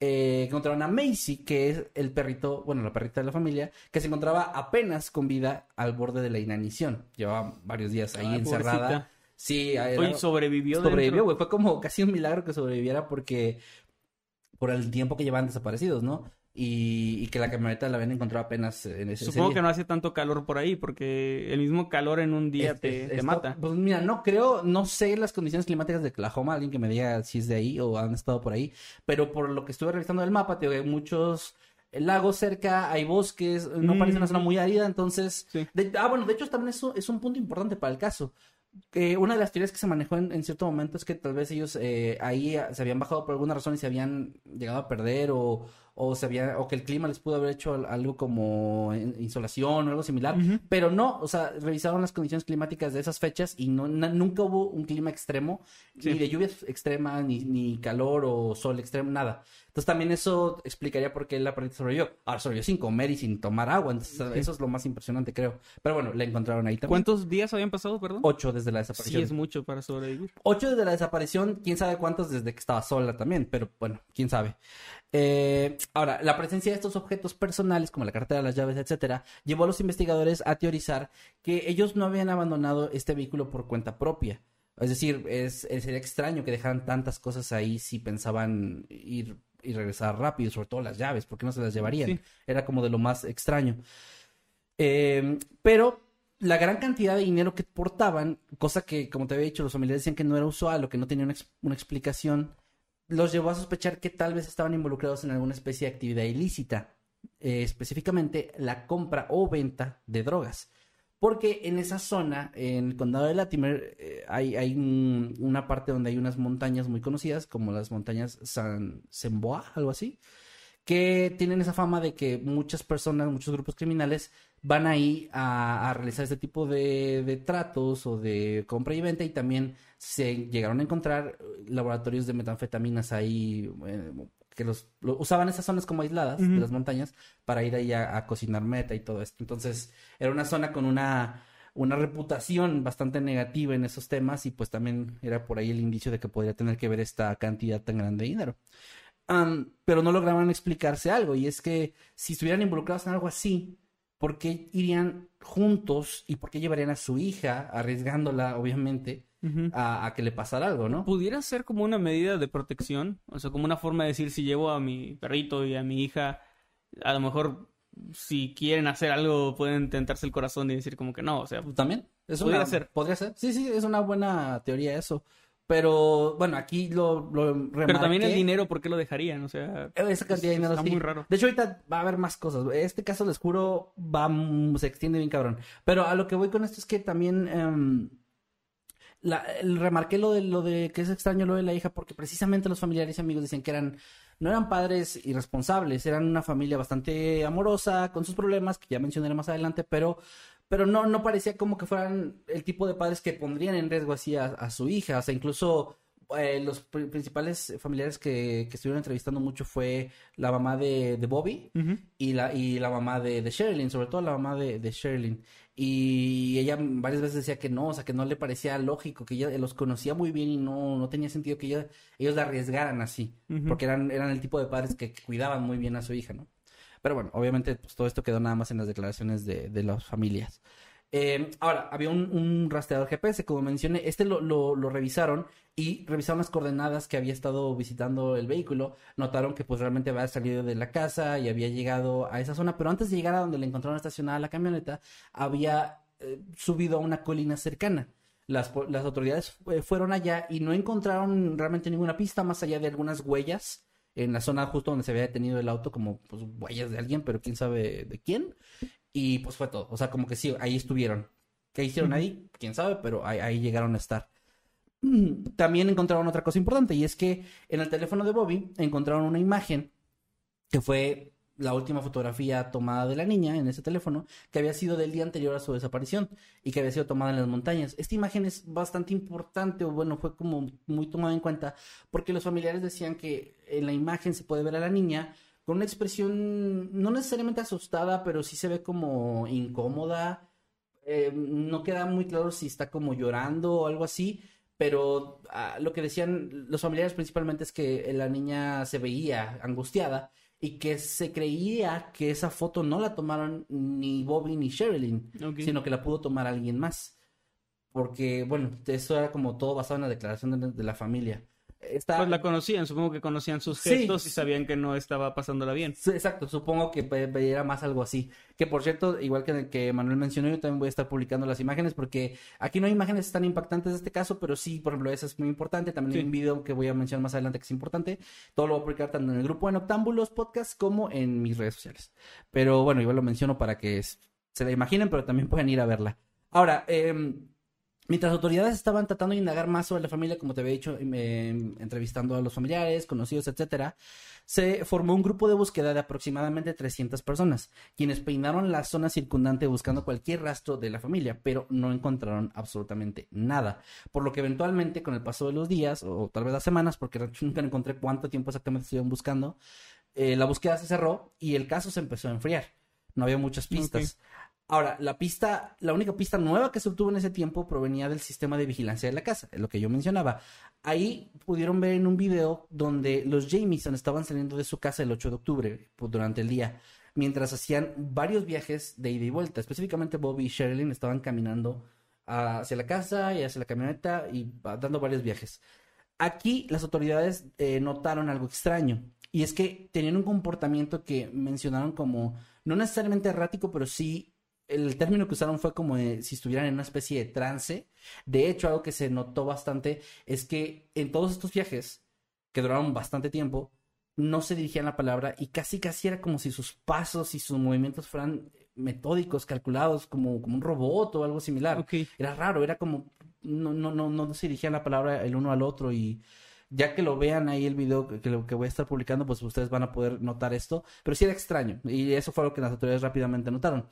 eh, encontraron a Macy, que es el perrito, bueno, la perrita de la familia, que se encontraba apenas con vida al borde de la inanición. Llevaba varios días ahí encerrada. pobrecita. Sí, era- Oye, sobrevivió. sobrevivió, güey. Fue como casi un milagro que sobreviviera porque por el tiempo que llevan desaparecidos, ¿no? Y, y que la camioneta la habían encontrado apenas en ese ese Supongo día. que no hace tanto calor por ahí, porque el mismo calor en un día Es- te, es- te esto- mata. Pues mira, no creo, no sé las condiciones climáticas de Oklahoma, alguien que me diga si es de ahí o han estado por ahí, pero por lo que estuve revisando el mapa, te hay muchos lagos cerca, hay bosques, no Mm. parece una zona muy árida, entonces... Sí. de- ah, bueno, de hecho también eso es un punto importante para el caso. Que una de las teorías que se manejó en, cierto momento es que tal vez ellos eh, ahí eh, se habían bajado por alguna razón y se habían llegado a perder o, o se había, o que el clima les pudo haber hecho al- algo como in- insolación o algo similar. Pero no, o sea, revisaron las condiciones climáticas de esas fechas y no, na- nunca hubo un clima extremo, Sí. ni de lluvias extremas, ni, ni calor o sol extremo, nada. Entonces también eso explicaría por qué la perrita sobrevivió. Ahora sobrevivió sin comer y sin tomar agua, entonces eso es lo más impresionante, creo. Pero bueno, la encontraron ahí también. ¿Cuántos días habían pasado, perdón? Ocho desde la Sí, desaparición. es mucho para sobrevivir. Ocho desde la desaparición, quién sabe cuántos desde que estaba sola también, pero bueno, quién sabe. Eh, ahora, la presencia de estos objetos personales, como la cartera, las llaves, etcétera, llevó a los investigadores a teorizar que ellos no habían abandonado este vehículo por cuenta propia. Es decir, es, sería extraño que dejaran tantas cosas ahí si pensaban ir y regresar rápido, sobre todo las llaves, porque no se las llevarían. Sí. Era como de lo más extraño. Eh, pero la gran cantidad de dinero que portaban, cosa que, como te había dicho, los familiares decían que no era usual o que no tenía una, ex- una explicación, los llevó a sospechar que tal vez estaban involucrados en alguna especie de actividad ilícita, eh, específicamente la compra o venta de drogas. Porque en esa zona, en el condado de Latimer, eh, hay, hay un- una parte donde hay unas montañas muy conocidas, como las montañas San Semboa, algo así, que tienen esa fama de que muchas personas, muchos grupos criminales van ahí a, a realizar este tipo de, de tratos o de compra y venta y también se llegaron a encontrar eh, laboratorios de metanfetaminas ahí eh, que los lo- usaban esas zonas como aisladas de las montañas para ir ahí a, a cocinar meta y todo esto. Entonces era una zona con una una reputación bastante negativa en esos temas y pues también era por ahí el indicio de que podría tener que ver esta cantidad tan grande de dinero. Pero no lograban explicarse algo y es que si estuvieran involucrados en algo así, ¿por qué irían juntos y por qué llevarían a su hija, arriesgándola, obviamente, a, a que le pasara algo, ¿no? Pudiera ser como una medida de protección, o sea, como una forma de decir si llevo a mi perrito y a mi hija, a lo mejor si quieren hacer algo pueden tentarse el corazón y decir como que no, o sea, También. Es Podría una- ser. Podría ser. Sí, sí, es una buena teoría eso. Pero bueno, aquí lo, lo pero también el remarqué. dinero, ¿por qué lo dejarían? O sea, Esa cantidad de dinero está sí. muy raro. De hecho, ahorita va a haber más cosas. Este caso, les juro, va, mm, se extiende bien cabrón. Pero a lo que voy con esto es que también em, la, el- remarqué lo de lo de que es extraño lo de la hija, porque precisamente los familiares y amigos dicen que eran, no eran padres irresponsables, eran una familia bastante amorosa, con sus problemas, que ya mencionaré más adelante, pero, pero no, no parecía como que fueran el tipo de padres que pondrían en riesgo así a, a su hija. O sea, incluso eh, los pri- principales familiares que, que estuvieron entrevistando mucho fue la mamá de, de Bobby y la, y la mamá de, de Sherilyn, sobre todo la mamá de, de Sherilyn. Y ella varias veces decía que no, o sea, que no le parecía lógico, que ella los conocía muy bien y no, no tenía sentido que ella- ellos la arriesgaran así, porque eran, eran el tipo de padres que, que cuidaban muy bien a su hija, ¿no? Pero bueno, obviamente pues, todo esto quedó nada más en las declaraciones de, de las familias. Eh, ahora, había un, un rastreador GPS, como mencioné, este lo, lo, revisaron y revisaron las coordenadas que había estado visitando el vehículo, notaron que pues realmente había salido de la casa y había llegado a esa zona, pero antes de llegar a donde le encontraron estacionada la camioneta, había eh, subido a una colina cercana. Las, las autoridades eh, fueron allá y no encontraron realmente ninguna pista más allá de algunas huellas en la zona justo donde se había detenido el auto, como pues huellas de alguien, pero quién sabe de quién. Y pues fue todo. O sea, como que sí, ahí estuvieron. ¿Qué hicieron ahí? Quién sabe, pero ahí, ahí llegaron a estar. Mm, También encontraron otra cosa importante y es que en el teléfono de Bobby encontraron una imagen que fue la última fotografía tomada de la niña en ese teléfono, que había sido del día anterior a su desaparición y que había sido tomada en las montañas. Esta imagen es bastante importante, o bueno, fue como muy tomada en cuenta, porque los familiares decían que en la imagen se puede ver a la niña con una expresión no necesariamente asustada, pero sí se ve como incómoda. Eh, no queda muy claro si está como llorando o algo así, pero ah, lo que decían los familiares principalmente es que la niña se veía angustiada y que se creía que esa foto no la tomaron ni Bobby ni Sherilyn, sino que la pudo tomar alguien más. Porque, bueno, eso era como todo basado en la declaración de, de la familia. Está... Pues la conocían, supongo que conocían sus Sí. gestos y sabían que no estaba pasándola bien. Sí, exacto, supongo que era más algo así. Que por cierto, igual que, que Manuel mencionó, yo también voy a estar publicando las imágenes porque aquí no hay imágenes tan impactantes de este caso, pero sí, por ejemplo, esa es muy importante. También hay un video que voy a mencionar más adelante que es importante. Todo lo voy a publicar tanto en el grupo de Noctámbulos Podcast como en mis redes sociales. Pero bueno, igual lo menciono para que se la imaginen, pero también pueden ir a verla. Ahora, em, Mientras autoridades estaban tratando de indagar más sobre la familia, como te había dicho, em, em, entrevistando a los familiares, conocidos, etcétera, se formó un grupo de búsqueda de aproximadamente 300 personas, quienes peinaron la zona circundante buscando cualquier rastro de la familia, pero no encontraron absolutamente nada. Por lo que eventualmente, con el paso de los días, o tal vez las semanas, porque nunca encontré cuánto tiempo exactamente estuvieron buscando, eh, la búsqueda se cerró y el caso se empezó a enfriar. No había muchas pistas. Ahora, la pista, la única pista nueva que se obtuvo en ese tiempo provenía del sistema de vigilancia de la casa, es lo que yo mencionaba. Ahí pudieron ver en un video donde los Jamieson estaban saliendo de su casa el 8 de octubre pues, durante el día, mientras hacían varios viajes de ida y vuelta. Específicamente Bobby y Sherilyn estaban caminando hacia la casa y hacia la camioneta y dando varios viajes. Aquí las autoridades eh, notaron algo extraño y es que tenían un comportamiento que mencionaron como no necesariamente errático, pero sí el término que usaron fue como de si estuvieran en una especie de trance. De hecho, algo que se notó bastante es que en todos estos viajes, que duraron bastante tiempo, no se dirigían la palabra y casi casi era como si sus pasos y sus movimientos fueran metódicos, calculados, como, como un robot o algo similar. Era raro, era como no, no, no, no se dirigían la palabra el uno al otro y ya que lo vean ahí el video que, que lo que voy a estar publicando, pues ustedes van a poder notar esto, pero sí era extraño y eso fue lo que las autoridades rápidamente notaron.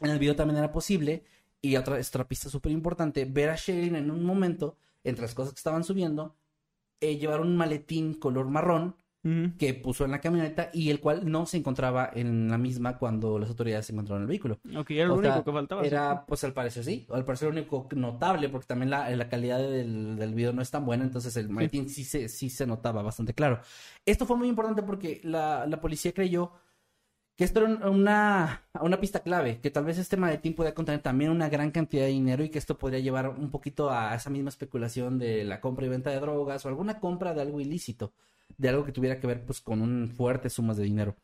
En el video también era posible, y otra, otra pista súper importante, ver a Sherilyn en un momento, entre las cosas que estaban subiendo, eh, llevar un maletín color marrón que puso en la camioneta y el cual no se encontraba en la misma cuando las autoridades encontraron el vehículo. Ok, era lo único sea, que faltaba. Era, pues al parecer sí, al parecer lo único notable, porque también la, la calidad del, del video no es tan buena, entonces el maletín sí se, sí se notaba bastante claro. Esto fue muy importante porque la, la policía creyó que esto era una, una pista clave, que tal vez este maletín podía contener también una gran cantidad de dinero y que esto podría llevar un poquito a esa misma especulación de la compra y venta de drogas o alguna compra de algo ilícito, de algo que tuviera que ver pues con un fuertes sumas de dinero.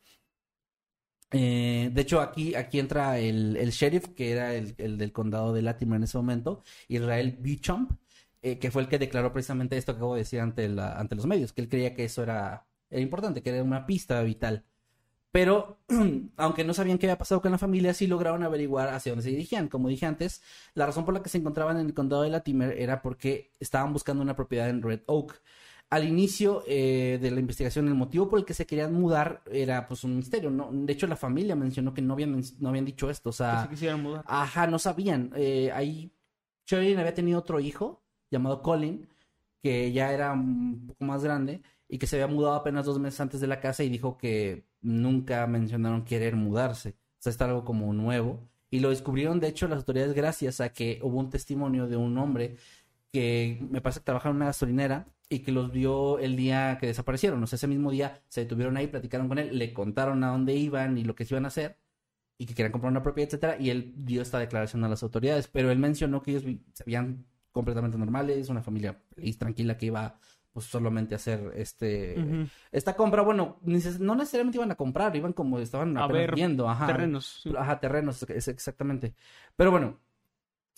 Eh, de hecho, aquí, aquí entra el, el sheriff, que era el, el, del condado de Latimer en ese momento, Israel Beauchamp, eh, que fue el que declaró precisamente esto que acabo de decir ante, ante los medios, que él creía que eso era, era importante, que era una pista vital. Pero, aunque no sabían qué había pasado con la familia, sí lograron averiguar hacia dónde se dirigían. Como dije antes, la razón por la que se encontraban en el condado de Latimer era porque estaban buscando una propiedad en Red Oak al inicio eh, de la investigación, el motivo por el que se querían mudar era pues un misterio, ¿no? De hecho, la familia mencionó que no habían, no habían dicho esto, o sea... Que se quisieran mudar. Ajá, no sabían. Eh, ahí Sherilyn había tenido otro hijo llamado Colin, que ya era un poco más grande y que se había mudado apenas dos meses antes de la casa y dijo que nunca mencionaron querer mudarse. O sea, está algo como nuevo. Y lo descubrieron, de hecho, las autoridades gracias a que hubo un testimonio de un hombre que me parece que trabajaba en una gasolinera y que los vio el día que desaparecieron. O sea, ese mismo día se detuvieron ahí, platicaron con él, le contaron a dónde iban y lo que se iban a hacer y que querían comprar una propiedad, etcétera, y él dio esta declaración a las autoridades, pero él mencionó que ellos se veían completamente normales, una familia feliz, tranquila que iba pues solamente hacer este esta compra, bueno, no necesariamente iban a comprar, iban como estaban A apenas ver, viendo, ajá. terrenos. sí. Ajá, terrenos, es exactamente. Pero bueno,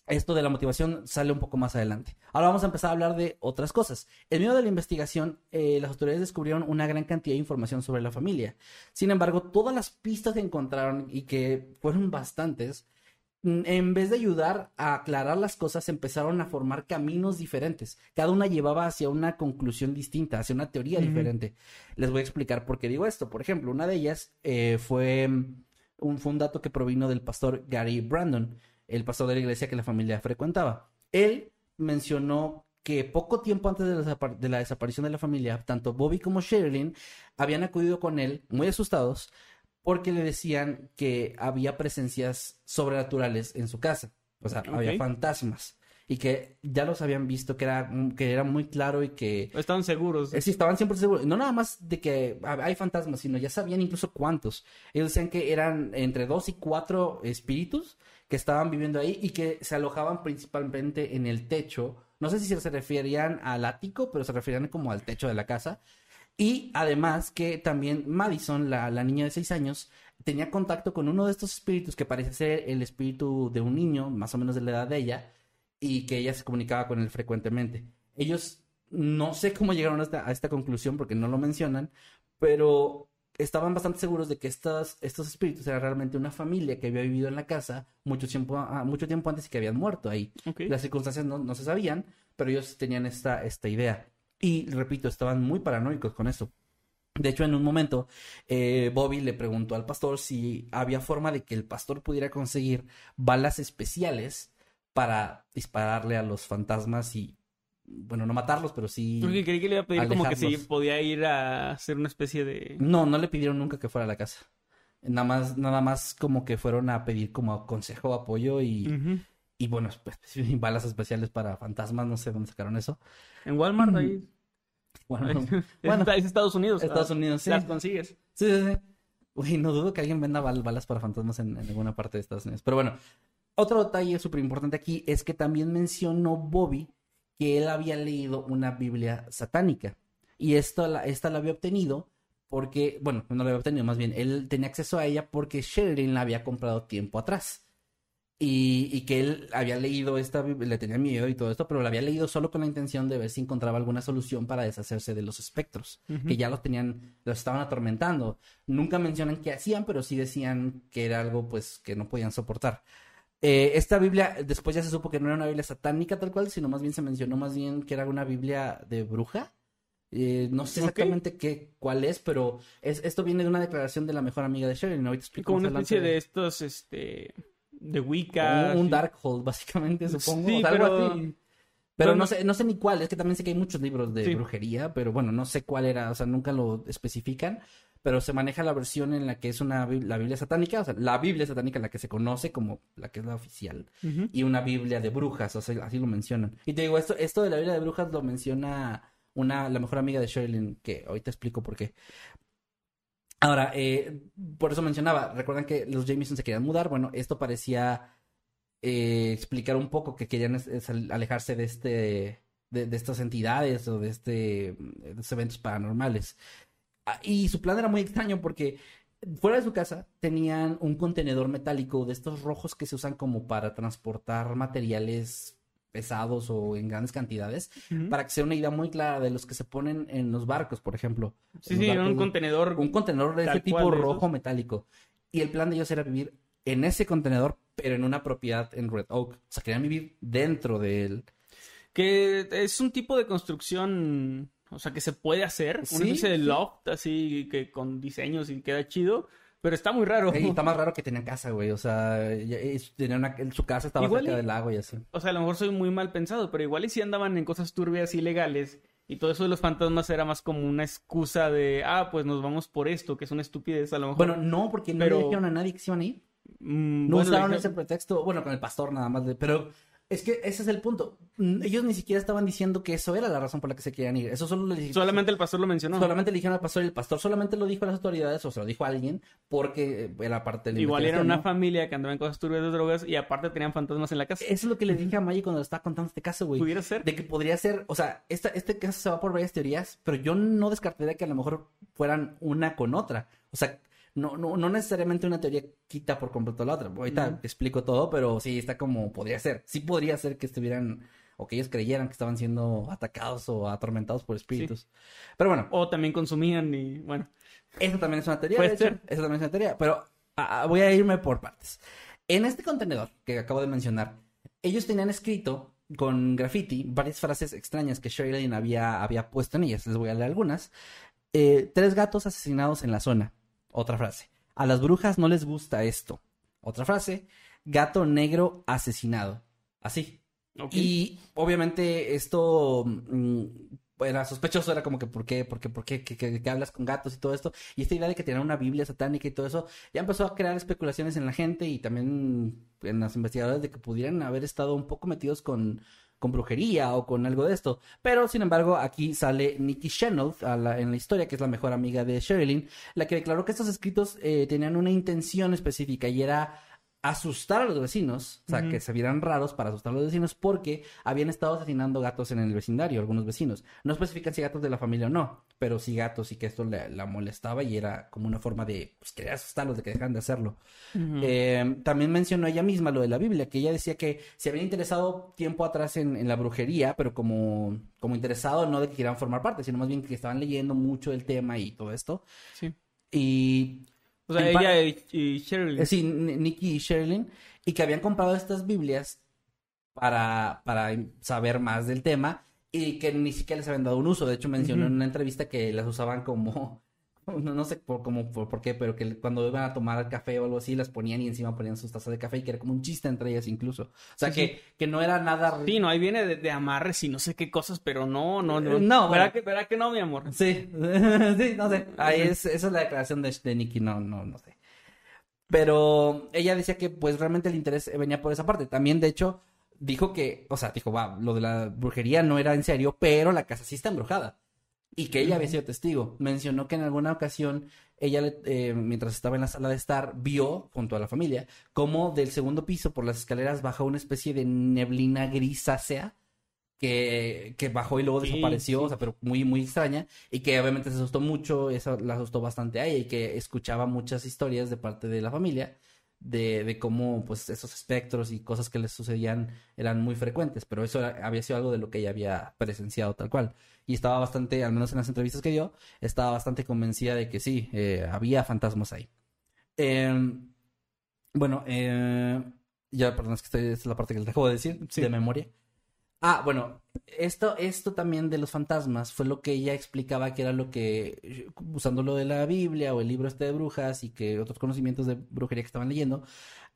esto de la motivación sale un poco más adelante. Ahora vamos a empezar a hablar de otras cosas. En medio de la investigación, eh, las autoridades descubrieron una gran cantidad de información sobre la familia. Sin embargo, todas las pistas que encontraron y que fueron bastantes, en vez de ayudar a aclarar las cosas, empezaron a formar caminos diferentes. Cada una llevaba hacia una conclusión distinta, hacia una teoría diferente. Les voy a explicar por qué digo esto. Por ejemplo, una de ellas eh, fue mm, un, fue un dato que provino del pastor Gary Brandon, el pastor de la iglesia que la familia frecuentaba. Él mencionó que poco tiempo antes de la, de la desaparición de la familia, tanto Bobby como Sherilyn habían acudido con él muy asustados porque le decían que había presencias sobrenaturales en su casa. O sea, había fantasmas. Y que ya los habían visto, que era, que era muy claro y que Estaban seguros. eh, Sí, estaban siempre seguros. No nada más de que hay fantasmas, sino ya sabían incluso cuántos. Ellos decían que eran entre dos y cuatro espíritus que estaban viviendo ahí y que se alojaban principalmente en el techo. No sé si se referían al ático, pero se referían como al techo de la casa. Y además que también Madison, la, la niña de seis años, tenía contacto con uno de estos espíritus que parece ser el espíritu de un niño, más o menos de la edad de ella, y que ella se comunicaba con él frecuentemente. Ellos no sé cómo llegaron a esta, a esta conclusión porque no lo mencionan, pero estaban bastante seguros de que estas, estos espíritus eran realmente una familia que había vivido en la casa mucho tiempo, ah, mucho tiempo antes y que habían muerto ahí. Las circunstancias no, no se sabían, pero ellos tenían esta, esta idea. Y repito, estaban muy paranoicos con eso. De hecho, en un momento, eh, Bobby le preguntó al pastor si había forma de que el pastor pudiera conseguir balas especiales para dispararle a los fantasmas y, bueno, no matarlos, pero sí... Porque creí que le iba a pedir como que si podía ir a hacer una especie de... No, no le pidieron nunca que fuera a la casa. Nada más, nada más como que fueron a pedir como consejo, apoyo y. y bueno, pues, balas especiales para fantasmas, no sé dónde sacaron eso. En Walmart ahí. Bueno, bueno, es Estados Unidos. Estados Unidos, sí. Las consigues. Sí, sí, sí. Uy, no dudo que alguien venda bal- balas para fantasmas en, en alguna parte de Estados Unidos. Pero bueno, otro detalle súper importante aquí es que también mencionó Bobby que él había leído una Biblia satánica. Y esto, la, esta la había obtenido porque, bueno, no la había obtenido, más bien, él tenía acceso a ella porque Sherilyn la había comprado tiempo atrás. Y, y que él había leído esta Biblia, le tenía miedo y todo esto, pero la había leído solo con la intención de ver si encontraba alguna solución para deshacerse de los espectros que ya los tenían, los estaban atormentando. Nunca mencionan qué hacían, pero sí decían que era algo pues que no podían soportar. Eh, esta Biblia, después ya se supo que no era una Biblia satánica tal cual, sino más bien se mencionó más bien que era una Biblia de bruja. Eh, no sé exactamente qué, cuál es, pero es, esto viene de una declaración de la mejor amiga de Sherilyn. Ahorita explico Como una especie de estos, este... De Wicca. un, un. Darkhold, básicamente, supongo. Sí, o sea, algo pero- así. Pero no no- sé, no sé ni cuál, es que también sé que hay muchos libros de Sí. brujería, pero bueno, no sé cuál era, o sea, nunca lo especifican, pero se maneja la versión en la que es una la Biblia satánica, o sea, la Biblia satánica la que se conoce como la que es la oficial, Ujú. y una Biblia de brujas, o sea, así lo mencionan. Y te digo, esto, esto de la Biblia de brujas lo menciona una, la mejor amiga de Sherilyn, que ahorita explico por qué. Ahora, eh, por eso mencionaba, recuerdan que los Jameson se querían mudar. Bueno, esto parecía eh, explicar un poco que querían alejarse de este, de, de estas entidades o de este, de estos eventos paranormales. Ah, Y su plan era muy extraño porque fuera de su casa tenían un contenedor metálico de estos rojos que se usan como para transportar materiales pesados o en grandes cantidades, para que sea una idea muy clara de los que se ponen en los barcos, por ejemplo. Sí, sí, un contenedor. un contenedor de ese tipo de rojo metálico. Y el plan de ellos era vivir en ese contenedor, pero en una propiedad en Red Oak. O sea, querían vivir dentro de él. Que es un tipo de construcción, o sea, que se puede hacer. Una Sí, de loft, así que con diseños y queda chido. Pero está muy raro. Y está más raro que tenían casa, güey. O sea, tenían una- su casa estaba Igual cerca y- del lago y así. O sea, a lo mejor soy muy mal pensado, pero igual y si andaban en cosas turbias ilegales. Y todo eso de los fantasmas era más como una excusa de, ah, pues nos vamos por esto, que es una estupidez a lo mejor. Bueno, no, porque no Pero- le dijeron a nadie que se iban a ir. Mm, No bueno, usaron ese pretexto. Bueno, con el pastor nada más. de- pero es que ese es el punto. Mm, Ellos ni siquiera estaban diciendo que eso era la razón por la que se querían ir. Eso solo le dijeron. Solamente el pastor lo mencionó. Solamente le dijeron al pastor y el pastor solamente lo dijo a las autoridades o se lo dijo a alguien porque era parte de la Igual era una ¿no? familia que andaba en cosas turbias de drogas y aparte tenían fantasmas en la casa. Eso es lo que le dije a Maggie cuando le estaba contando este caso, güey. Pudiera ser. De que podría ser, o sea, esta, este caso se va por varias teorías, pero yo no descartaría que a lo mejor fueran una con otra. O sea, no, no, no necesariamente una teoría quita por completo la otra. Ahorita explico todo, pero sí está como podría ser. Sí podría ser que estuvieran, o que ellos creyeran que estaban siendo atacados o atormentados por espíritus. Pero bueno, O también consumían y bueno. Eso también es una teoría, Puede de hecho. Eso también es una teoría. Pero ah, ah, voy a irme por partes. En este contenedor que acabo de mencionar, ellos tenían escrito con graffiti varias frases extrañas que Sherilyn había, había puesto en ellas. Les voy a leer algunas. Eh, tres gatos asesinados en la zona. Otra frase. A las brujas no les gusta esto. Otra frase. Gato negro asesinado. Así. Y obviamente esto mm, era sospechoso, era como que ¿por qué? ¿Por qué? ¿Por qué? ¿Qué, qué- qué hablas con gatos y todo esto? Y esta idea de que tenían una Biblia satánica y todo eso, ya empezó a crear especulaciones en la gente y también en las investigadoras de que pudieran haber estado un poco metidos con, con brujería o con algo de esto. Pero, sin embargo, aquí sale Nikki Chenault en la historia, que es la mejor amiga de Sherilyn, la que declaró que estos escritos eh, tenían una intención específica y era asustar a los vecinos, o sea, que se vieran raros para asustar a los vecinos porque habían estado asesinando gatos en el vecindario, algunos vecinos. No especifican si gatos de la familia o no, pero sí gatos y que esto le- la molestaba y era como una forma de pues, querer asustarlos, de que dejaran de hacerlo. Eh, también mencionó ella misma lo de la Biblia, que ella decía que se habían interesado tiempo atrás en, en la brujería, pero como, como interesado no de que quieran formar parte, sino más bien que estaban leyendo mucho el tema y todo esto. Sí. Y O sea, en ella y, y Sherilyn. eh, Sí, N- Nicky y Sherilyn, y que habían comprado estas Biblias para, para saber más del tema y que ni siquiera les habían dado un uso. De hecho, mencionó en una entrevista que las usaban como, no, no sé por, como, por, por qué, pero que cuando iban a tomar café o algo así, las ponían y encima ponían sus tazas de café y que era como un chiste entre ellas incluso. O sea, Sí, que, que no era nada... Sí, no, ahí viene de, de amarres y no sé qué cosas, pero no, no, no. Eh, no, ¿Verá bueno. que, que no, mi amor? Sí, sí, no sé. Ahí es, esa es la declaración de, de Nicky, no, no, no sé. Pero ella decía que pues realmente el interés venía por esa parte. También, de hecho, dijo que, o sea, dijo, va, lo de la brujería no era en serio, pero la casa sí está embrujada. Y que ella había sido testigo. Mencionó que en alguna ocasión ella, eh, mientras estaba en la sala de estar, vio, junto a la familia, cómo del segundo piso por las escaleras bajó una especie de neblina grisácea que, que bajó y luego Sí, desapareció, sí. o sea, pero muy, muy extraña, y que obviamente se asustó mucho, eso la asustó bastante a ella, y que escuchaba muchas historias de parte de la familia de, de cómo, pues, esos espectros y cosas que les sucedían eran muy frecuentes, pero eso era- había sido algo de lo que ella había presenciado tal cual. Y estaba bastante, al menos en las entrevistas que dio, estaba bastante convencida de que sí, eh, había fantasmas ahí. Em, bueno, eh, ya, perdón, es que estoy, esta es la parte que les acabo de decir, Sí. de memoria. Ah, bueno, esto, esto también de los fantasmas fue lo que ella explicaba que era lo que, usando lo de la Biblia o el libro este de brujas y que otros conocimientos de brujería que estaban leyendo,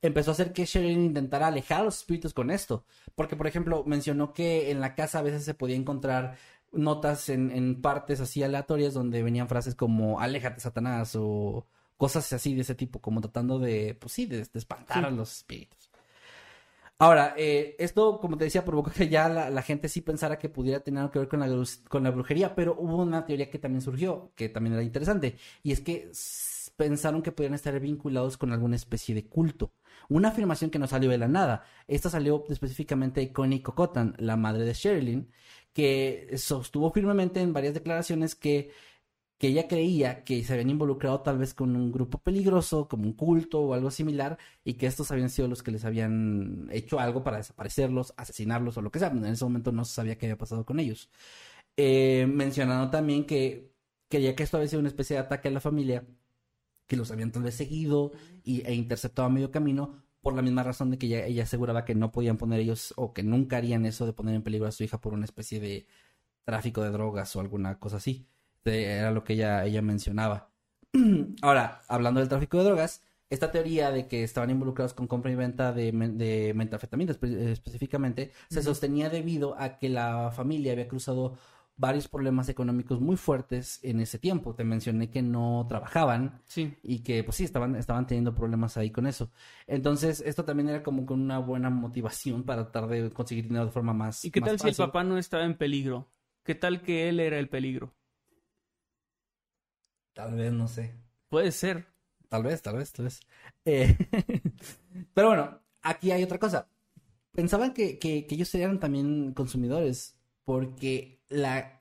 empezó a hacer que Sherilyn intentara alejar a los espíritus con esto. Porque, por ejemplo, mencionó que en la casa a veces se podía encontrar notas en, en partes así aleatorias donde venían frases como aléjate Satanás o cosas así de ese tipo, como tratando de, pues sí, de, de espantar Sí. a los espíritus. Ahora, eh, esto, como te decía, provocó que ya la, la gente sí pensara que pudiera tener algo que ver con la, con la brujería, pero hubo una teoría que también surgió, que también era interesante, y es que pensaron que podían estar vinculados con alguna especie de culto. Una afirmación que no salió de la nada. Esta salió específicamente de Connie Cocotan, la madre de Sherilyn, que sostuvo firmemente en varias declaraciones que, que ella creía que se habían involucrado tal vez con un grupo peligroso, como un culto o algo similar, y que estos habían sido los que les habían hecho algo para desaparecerlos, asesinarlos o lo que sea. En ese momento no se sabía qué había pasado con ellos. Eh, mencionando también que creía que esto había sido una especie de ataque a la familia que los habían tal vez seguido y, e interceptado a medio camino por la misma razón de que ella, ella, aseguraba que no podían poner ellos o que nunca harían eso de poner en peligro a su hija por una especie de tráfico de drogas o alguna cosa así. Era lo que ella, ella mencionaba. Ahora, hablando del tráfico de drogas, esta teoría de que estaban involucrados con compra y venta de, de metafetamina específicamente se sostenía debido a que la familia había cruzado varios problemas económicos muy fuertes en ese tiempo. Te mencioné que no trabajaban sí. y que pues sí, estaban, estaban teniendo problemas ahí con eso. Entonces, esto también era como con una buena motivación para tratar de conseguir dinero de forma más... ¿Y qué tal si el papá no estaba en peligro? ¿Qué tal que él era el peligro? Tal vez, no sé. Puede ser. Tal vez, tal vez, tal vez. Eh, pero bueno, aquí hay otra cosa. Pensaban que, que, que ellos eran también consumidores porque la,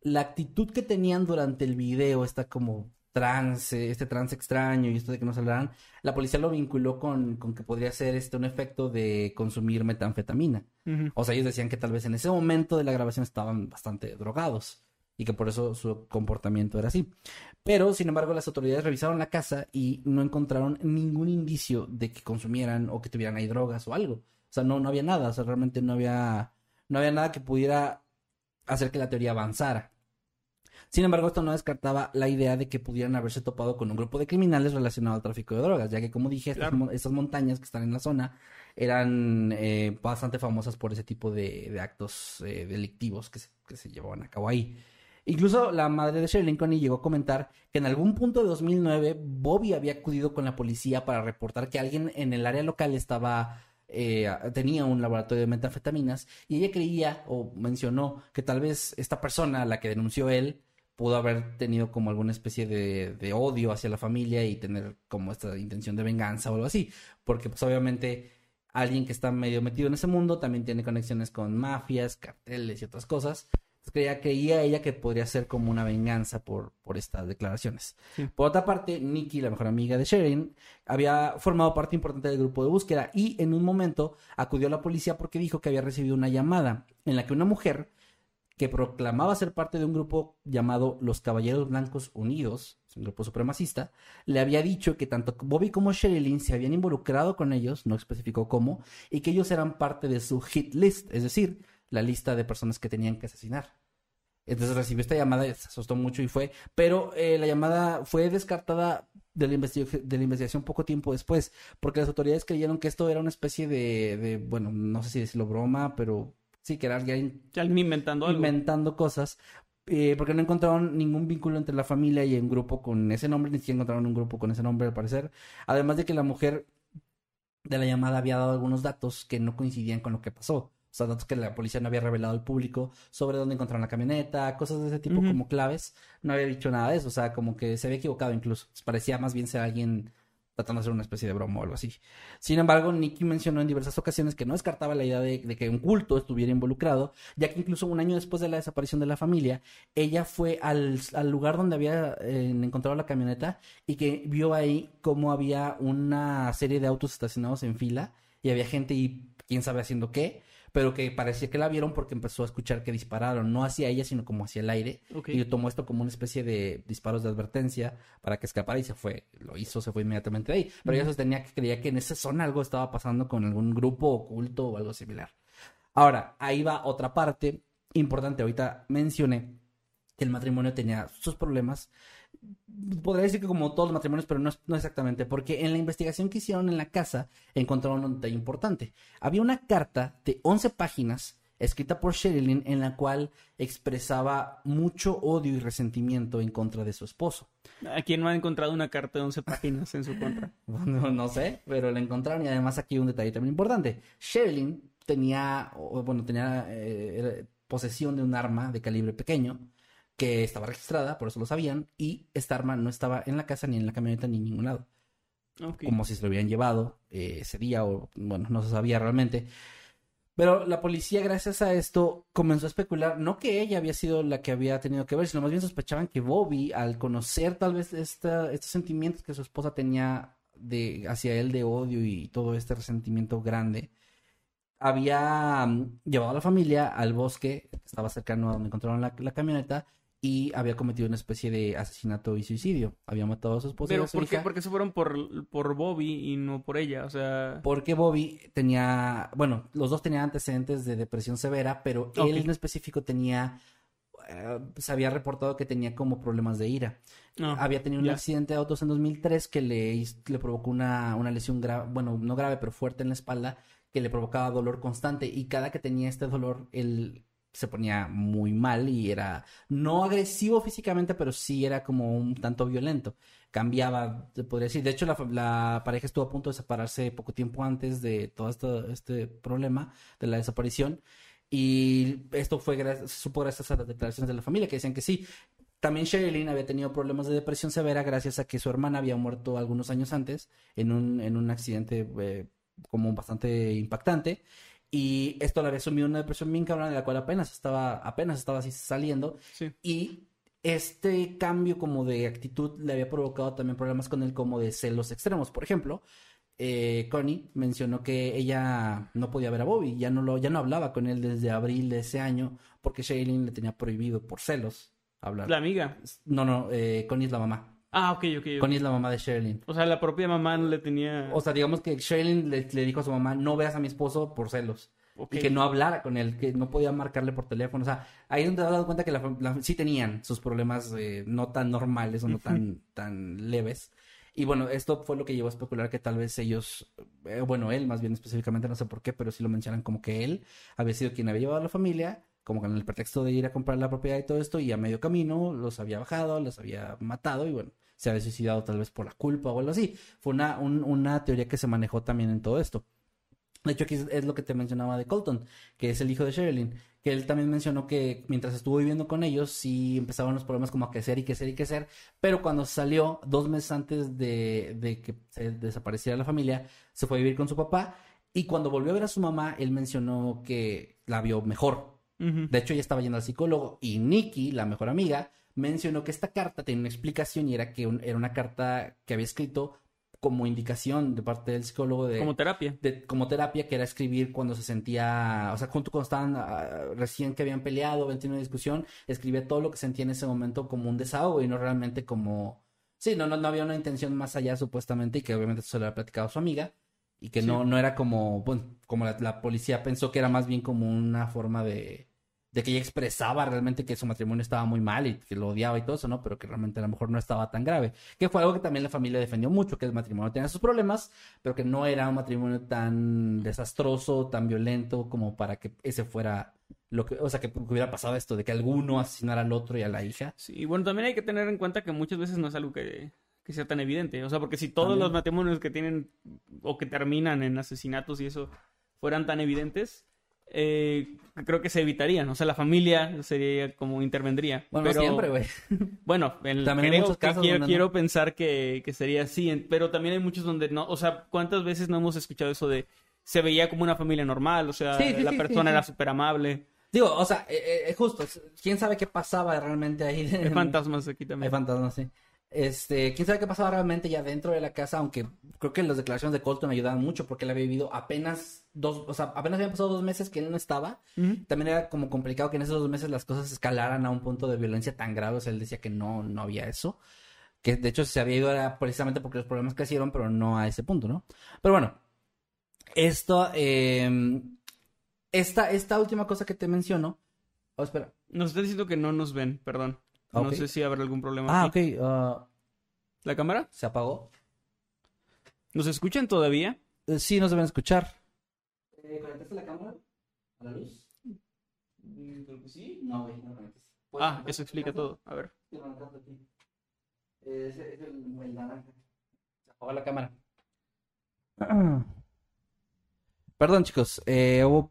la actitud que tenían durante el video, está como trance, este trance extraño y esto de que no saldrán, la policía lo vinculó con, con que podría ser este un efecto de consumir metanfetamina. O sea, ellos decían que tal vez en ese momento de la grabación estaban bastante drogados y que por eso su comportamiento era así. Pero, sin embargo, las autoridades revisaron la casa y no encontraron ningún indicio de que consumieran o que tuvieran ahí drogas o algo. O sea, no, no había nada, o sea, realmente no había, no había nada que pudiera hacer que la teoría avanzara. Sin embargo, esto no descartaba la idea de que pudieran haberse topado con un grupo de criminales relacionado al tráfico de drogas, ya que, como dije, estas, montañas que están en la zona eran eh, bastante famosas por ese tipo de, actos eh, delictivos que se, llevaban a cabo ahí. Incluso la madre de Shirley Lincoln llegó a comentar que en algún punto de 2009 Bobby había acudido con la policía para reportar que alguien en el área local estaba eh, tenía un laboratorio de metanfetaminas y ella creía o mencionó que tal vez esta persona, la que denunció él, pudo haber tenido como alguna especie de, de, odio hacia la familia y tener como esta intención de venganza o algo así, porque pues obviamente alguien que está medio metido en ese mundo también tiene conexiones con mafias, carteles y otras cosas creía, creía ella que podría ser como una venganza por, por estas declaraciones. Por otra parte, Nikki, la mejor amiga de Sharon, había formado parte importante del grupo de búsqueda y en un momento acudió a la policía porque dijo que había recibido una llamada en la que una mujer que proclamaba ser parte de un grupo llamado Los Caballeros Blancos Unidos, un grupo supremacista, le había dicho que tanto Bobby como Sherilyn se habían involucrado con ellos, no especificó cómo, y que ellos eran parte de su hit list, es decir, la lista de personas que tenían que asesinar. Entonces recibió esta llamada y se asustó mucho y fue, pero eh, la llamada fue descartada de la, de la investigación poco tiempo después, porque las autoridades creyeron que esto era una especie de, de bueno, no sé si decirlo broma, pero sí que era alguien, alguien inventando algo. inventando cosas, eh, porque no encontraron ningún vínculo entre la familia y un grupo con ese nombre, ni siquiera encontraron un grupo con ese nombre al parecer, además de que la mujer de la llamada había dado algunos datos que no coincidían con lo que pasó. O sea, datos que la policía no había revelado al público sobre dónde encontraron la camioneta, cosas de ese tipo como claves. No había dicho nada de eso. O sea, como que se había equivocado incluso. Parecía más bien ser alguien tratando de hacer una especie de broma o algo así. Sin embargo, Nicky mencionó en diversas ocasiones que no descartaba la idea de, que un culto estuviera involucrado, ya que incluso un año después de la desaparición de la familia, ella fue al, lugar donde había eh, encontrado la camioneta y que vio ahí cómo había una serie de autos estacionados en fila y había gente y quién sabe haciendo qué pero que parecía que la vieron porque empezó a escuchar que dispararon, no hacia ella, sino como hacia el aire. Y tomó esto como una especie de disparos de advertencia para que escapara y se fue, lo hizo, se fue inmediatamente de ahí. Pero ella sostenía que creía que en esa zona algo estaba pasando con algún grupo oculto o algo similar. Ahora, ahí va otra parte importante. Ahorita mencioné que el matrimonio tenía sus problemas podría decir que como todos los matrimonios, pero no, no, exactamente, porque en la investigación que hicieron en la casa encontraron un detalle importante. Había una carta de 11 páginas escrita por Sherilyn en la cual expresaba mucho odio y resentimiento en contra de su esposo. ¿A quién no ha encontrado una carta de 11 páginas en su contra? no, no sé, pero la encontraron y además aquí un detalle también importante. Sherilyn tenía, bueno, tenía eh, posesión de un arma de calibre pequeño que estaba registrada, por eso lo sabían, y esta arma no estaba en la casa, ni en la camioneta, ni en ningún lado. Como si se lo hubieran llevado eh, ese día, o bueno, no se sabía realmente. Pero la policía, gracias a esto, comenzó a especular, no que ella había sido la que había tenido que ver, sino más bien sospechaban que Bobby, al conocer tal vez esta, estos sentimientos que su esposa tenía de, hacia él de odio y todo este resentimiento grande, había mm, llevado a la familia al bosque, que estaba cercano a donde encontraron la, la camioneta, y había cometido una especie de asesinato y suicidio. Había matado a su esposa y Pero a su ¿por qué, hija. por qué se fueron por, por Bobby y no por ella? O sea... Porque Bobby tenía, bueno, los dos tenían antecedentes de depresión severa, pero él en específico tenía, eh, se había reportado que tenía como problemas de ira. No, había tenido un accidente de autos en 2003 que le, le provocó una, una lesión grave, bueno, no grave, pero fuerte en la espalda, que le provocaba dolor constante y cada que tenía este dolor, él se ponía muy mal y era no agresivo físicamente, pero sí era como un tanto violento. Cambiaba, se podría decir. De hecho, la, la pareja estuvo a punto de separarse poco tiempo antes de todo esto, este problema de la desaparición. Y esto fue gracias, se supo gracias a las declaraciones de la familia que decían que sí. También Sherilyn había tenido problemas de depresión severa gracias a que su hermana había muerto algunos años antes en un, en un accidente eh, como bastante impactante. Y esto la había sumido en una depresión bien cabrona de la cual apenas estaba, apenas estaba así saliendo. Sí. Y este cambio como de actitud le había provocado también problemas con él como de celos extremos. Por ejemplo, eh, Connie mencionó que ella no podía ver a Bobby, ya no lo, ya no hablaba con él desde abril de ese año porque Shailene le tenía prohibido por celos hablar. La amiga. No, no, eh, Connie es la mamá. Ah, ok, ok. ok. Connie es la mamá de Sherilyn. O sea, la propia mamá no le tenía... O sea, digamos que Sherilyn le, le dijo a su mamá, no veas a mi esposo por celos. Y que no hablara con él, que no podía marcarle por teléfono. O sea, ahí es donde te das cuenta que la, la- sí tenían sus problemas eh, no tan normales o no tan, tan leves. Y bueno, esto fue lo que llevó a especular que tal vez ellos, eh, bueno, él más bien específicamente, no sé por qué, pero sí lo mencionan como que él había sido quien había llevado a la familia, como con el pretexto de ir a comprar la propiedad y todo esto, y a medio camino los había bajado, los había matado y bueno, se había suicidado tal vez por la culpa o algo así. Fue una, un- una teoría que se manejó también en todo esto. De hecho, aquí es, es lo que te mencionaba de Colton, que es el hijo de Sherilyn, que él también mencionó que mientras estuvo viviendo con ellos, sí empezaban los problemas como a crecer y crecer y crecer, pero cuando salió, dos meses antes de, de que se desapareciera la familia, se fue a vivir con su papá, y cuando volvió a ver a su mamá, él mencionó que la vio mejor. De hecho, ella estaba yendo al psicólogo, y Nikki, la mejor amiga, mencionó que esta carta tenía una explicación y era que un- era una carta que había escrito como indicación de parte del psicólogo de Como terapia. de- como terapia, que era escribir cuando se sentía, o sea, junto cuando estaban ah, recién que habían peleado, habían tenido una discusión, escribía todo lo que sentía en ese momento como un desahogo y no realmente como, sí, no, no, no había una intención más allá supuestamente y que obviamente se lo había platicado a su amiga y que no, no era como, bueno, como la, la policía pensó que era más bien como una forma de, de que ella expresaba realmente que su matrimonio estaba muy mal y que lo odiaba y todo eso, ¿no? Pero que realmente a lo mejor no estaba tan grave. Que fue algo que también la familia defendió mucho, que el matrimonio tenía sus problemas, pero que no era un matrimonio tan desastroso, tan violento como para que ese fuera lo que, o sea, que hubiera pasado esto, de que alguno asesinara al otro y a la hija. Sí, y bueno, también hay que tener en cuenta que muchas veces no es algo que, que sea tan evidente. O sea, porque si todos También. los matrimonios que tienen o que terminan en asesinatos y eso fueran tan evidentes, eh, creo que se evitarían. O sea, la familia sería como intervendría. Bueno, pero, siempre, güey. Bueno, en, También hay que casos quiero, no. pensar que, que sería así, pero también hay muchos donde no. O sea, ¿cuántas veces no hemos escuchado eso de se veía como una familia normal? O sea, Sí, sí, la sí, persona era súper amable. Digo, o sea, eh, eh, justo, quién sabe qué pasaba realmente ahí. Hay fantasmas aquí Hay también. fantasmas, sí. Este, quién sabe qué pasaba realmente ya dentro de la casa, aunque creo que las declaraciones de Colton ayudaban mucho porque él había vivido apenas dos, o sea, apenas habían pasado dos meses que él no estaba. También era como complicado que en esos dos meses las cosas escalaran a un punto de violencia tan grave. O sea, él decía que no, no había eso. Que de hecho se había ido era precisamente porque los problemas crecieron, pero no a ese punto, ¿no? Pero bueno, esto, eh, esta, esta última cosa que te menciono. Oh, espera. Nos está diciendo que no nos ven, perdón. No sé si habrá algún problema. Ah, aquí. ok. ah, ¿La cámara? ¿Se apagó? ¿Nos escuchan todavía? Eh, sí, nos deben escuchar. ¿Conectaste la cámara? ¿A la luz? Creo que sí. No, güey, no conectas. Ah, eso explica todo. A ver. Ese es el, el naranja. Se apagó la cámara. Perdón, chicos. eh, hubo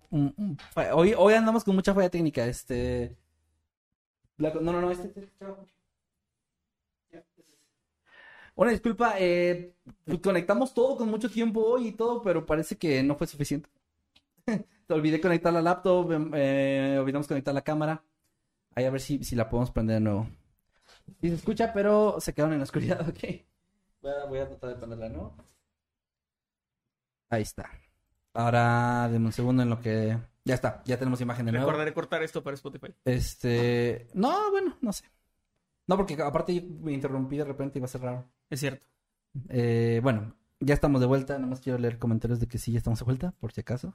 hoy, hoy andamos con mucha falla técnica. Este. No, no, no, este, este, este abajo. Ya, ese es. Una disculpa, eh, pues, conectamos todo con mucho tiempo hoy y todo, pero parece que no fue suficiente. Te olvidé conectar la laptop, em, eh, olvidamos conectar la cámara. Ahí a ver si, si la podemos prender de nuevo. Sí se escucha, pero se quedaron en la oscuridad, ok. Voy a, tratar de ponerla, ¿no? Ahí está. Ahora, denme un segundo en lo que... Ya está, ya tenemos imagen de nuevo. Recordaré cortar esto para Spotify. Este... No, bueno, no sé. No, porque aparte me interrumpí de repente y va a ser raro. Es cierto. Eh, bueno, ya estamos de vuelta. Nada más quiero leer comentarios de que sí, ya estamos de vuelta, por si acaso.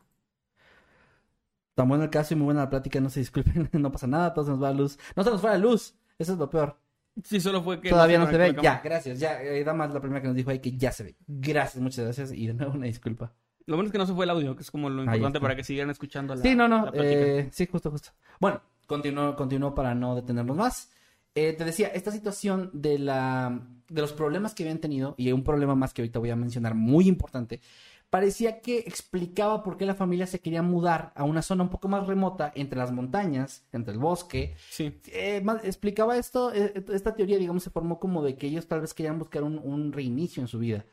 Tan bueno el caso y muy buena la plática, no se disculpen, no pasa nada, todo se nos va a luz. No se nos fue la luz, eso es lo peor. Sí, solo fue que... Todavía no se ve, conectó la ya, gracias, ya, eh, Damas la primera que nos dijo ahí que ya se ve. Gracias, muchas gracias y de nuevo una disculpa. Lo bueno es que no se fue el audio, que es como lo importante para que sigan escuchando la Sí, no, no, eh, sí, justo, justo. Bueno, continuó, continuó para no detenernos más. Eh, te decía, esta situación de la de los problemas que habían tenido, y un problema más que ahorita voy a mencionar muy importante, parecía que explicaba por qué la familia se quería mudar a una zona un poco más remota entre las montañas, entre el bosque. Sí. Eh, más- explicaba esto, eh, esta teoría, digamos, se formó como de que ellos tal vez querían buscar un, un reinicio en su vida,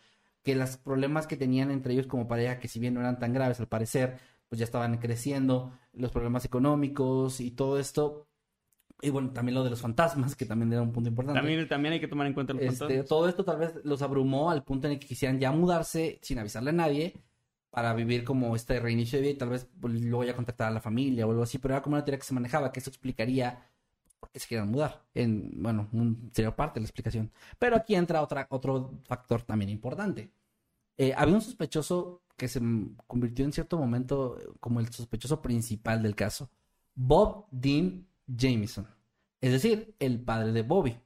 que los problemas que tenían entre ellos como pareja, que si bien no eran tan graves al parecer, pues ya estaban creciendo, los problemas económicos y todo esto. Y bueno, también lo de los fantasmas, que también era un punto importante. También, también hay que tomar en cuenta los Este, fantasmas. todo esto tal vez los abrumó al punto en el que quisieran ya mudarse sin avisarle a nadie para vivir como este reinicio de vida y tal vez pues, luego ya contactar a la familia o algo así, pero era como una teoría que se manejaba, que eso explicaría por qué se querían mudar. En, bueno, un, sería parte de la explicación. Pero aquí entra otra, otro factor también importante. Eh, había un sospechoso que se convirtió en cierto momento eh, como el sospechoso principal del caso. Bob Dean Jameson. Es decir, el padre de Bobby.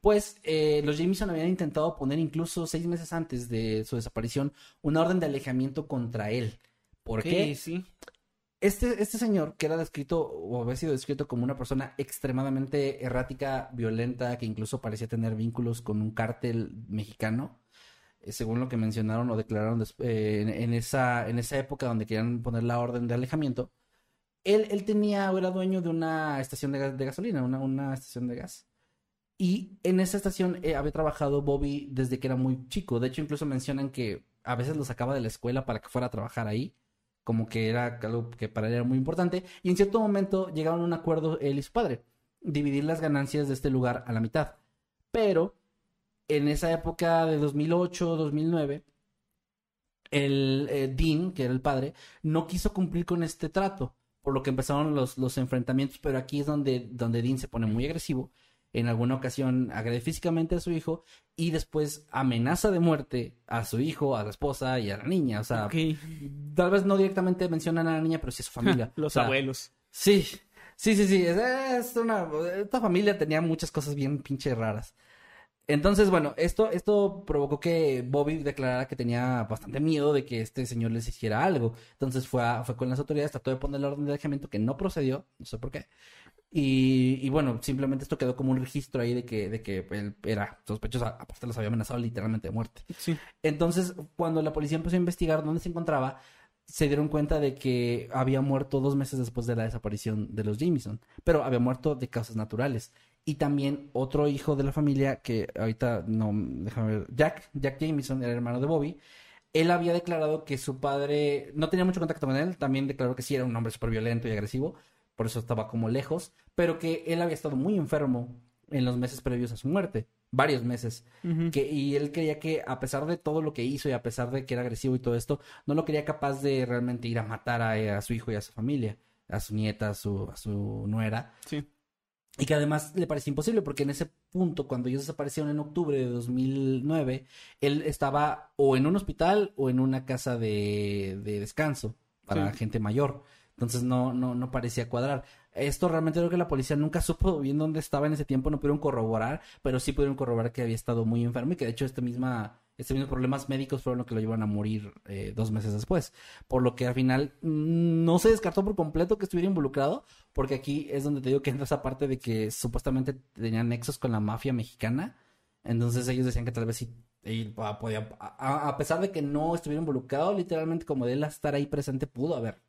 Pues eh, los Jameson habían intentado poner incluso seis meses antes de su desaparición una orden de alejamiento contra él. ¿Por Ok, qué? Sí. Este, este señor, que era descrito o había sido descrito como una persona extremadamente errática, violenta, que incluso parecía tener vínculos con un cártel mexicano, eh, según lo que mencionaron o declararon eh, en, esa, en esa época donde querían poner la orden de alejamiento, él, él tenía o era dueño de una estación de gasolina, una, una estación de gas. Y en esa estación eh, había trabajado Bobby desde que era muy chico. De hecho, incluso mencionan que a veces lo sacaba de la escuela para que fuera a trabajar ahí como que era algo que para él era muy importante, y en cierto momento llegaron a un acuerdo él y su padre, dividir las ganancias de este lugar a la mitad. Pero en esa época de 2008, 2009, el eh, Dean, que era el padre, no quiso cumplir con este trato, por lo que empezaron los, los enfrentamientos, pero aquí es donde, donde Dean se pone muy agresivo. En alguna ocasión agrede físicamente a su hijo y después amenaza de muerte a su hijo, a la esposa y a la niña. O sea, tal vez no directamente mencionan a la niña, pero sí a su familia. Los O sea, abuelos. Sí, sí, sí, sí. Es, es una, esta familia tenía muchas cosas bien pinche raras. Entonces, bueno, esto, esto provocó que Bobby declarara que tenía bastante miedo de que este señor les hiciera algo. Entonces fue, a- fue con las autoridades, trató de poner la orden de alejamiento que no procedió, no sé por qué. Y, y bueno, simplemente esto quedó como un registro ahí de que, de que él era sospechoso, aparte los había amenazado literalmente de muerte. Sí. Entonces, cuando la policía empezó a investigar dónde se encontraba, se dieron cuenta de que había muerto dos meses después de la desaparición de los Jameson, pero había muerto de causas naturales. Y también otro hijo de la familia, que ahorita no, déjame ver, Jack, Jack Jameson, era hermano de Bobby, él había declarado que su padre no tenía mucho contacto con él, también declaró que sí era un hombre súper violento y agresivo, por eso estaba como lejos, pero que él había estado muy enfermo en los meses previos a su muerte, varios meses. Que, y él creía que a pesar de todo lo que hizo y a pesar de que era agresivo y todo esto, no lo quería capaz de realmente ir a matar a, a su hijo y a su familia, a su nieta, a su, a su nuera. Sí. Y que además le parecía imposible porque en ese punto, cuando ellos desaparecieron en octubre de 2009, él estaba o en un hospital o en una casa de, de descanso para Sí. gente mayor. Entonces no, no, no parecía cuadrar. Esto realmente creo que la policía nunca supo bien dónde estaba en ese tiempo, no pudieron corroborar, pero sí pudieron corroborar que había estado muy enfermo y que de hecho este misma, estos mismos problemas médicos fueron lo que lo llevaron a morir eh, dos meses después. Por lo que al final mm, no se descartó por completo que estuviera involucrado, porque aquí es donde te digo que entra esa parte de que supuestamente tenían nexos con la mafia mexicana. Entonces ellos decían que tal vez sí pa- podía, a, a pesar de que no estuviera involucrado, literalmente como de él estar ahí presente, pudo haber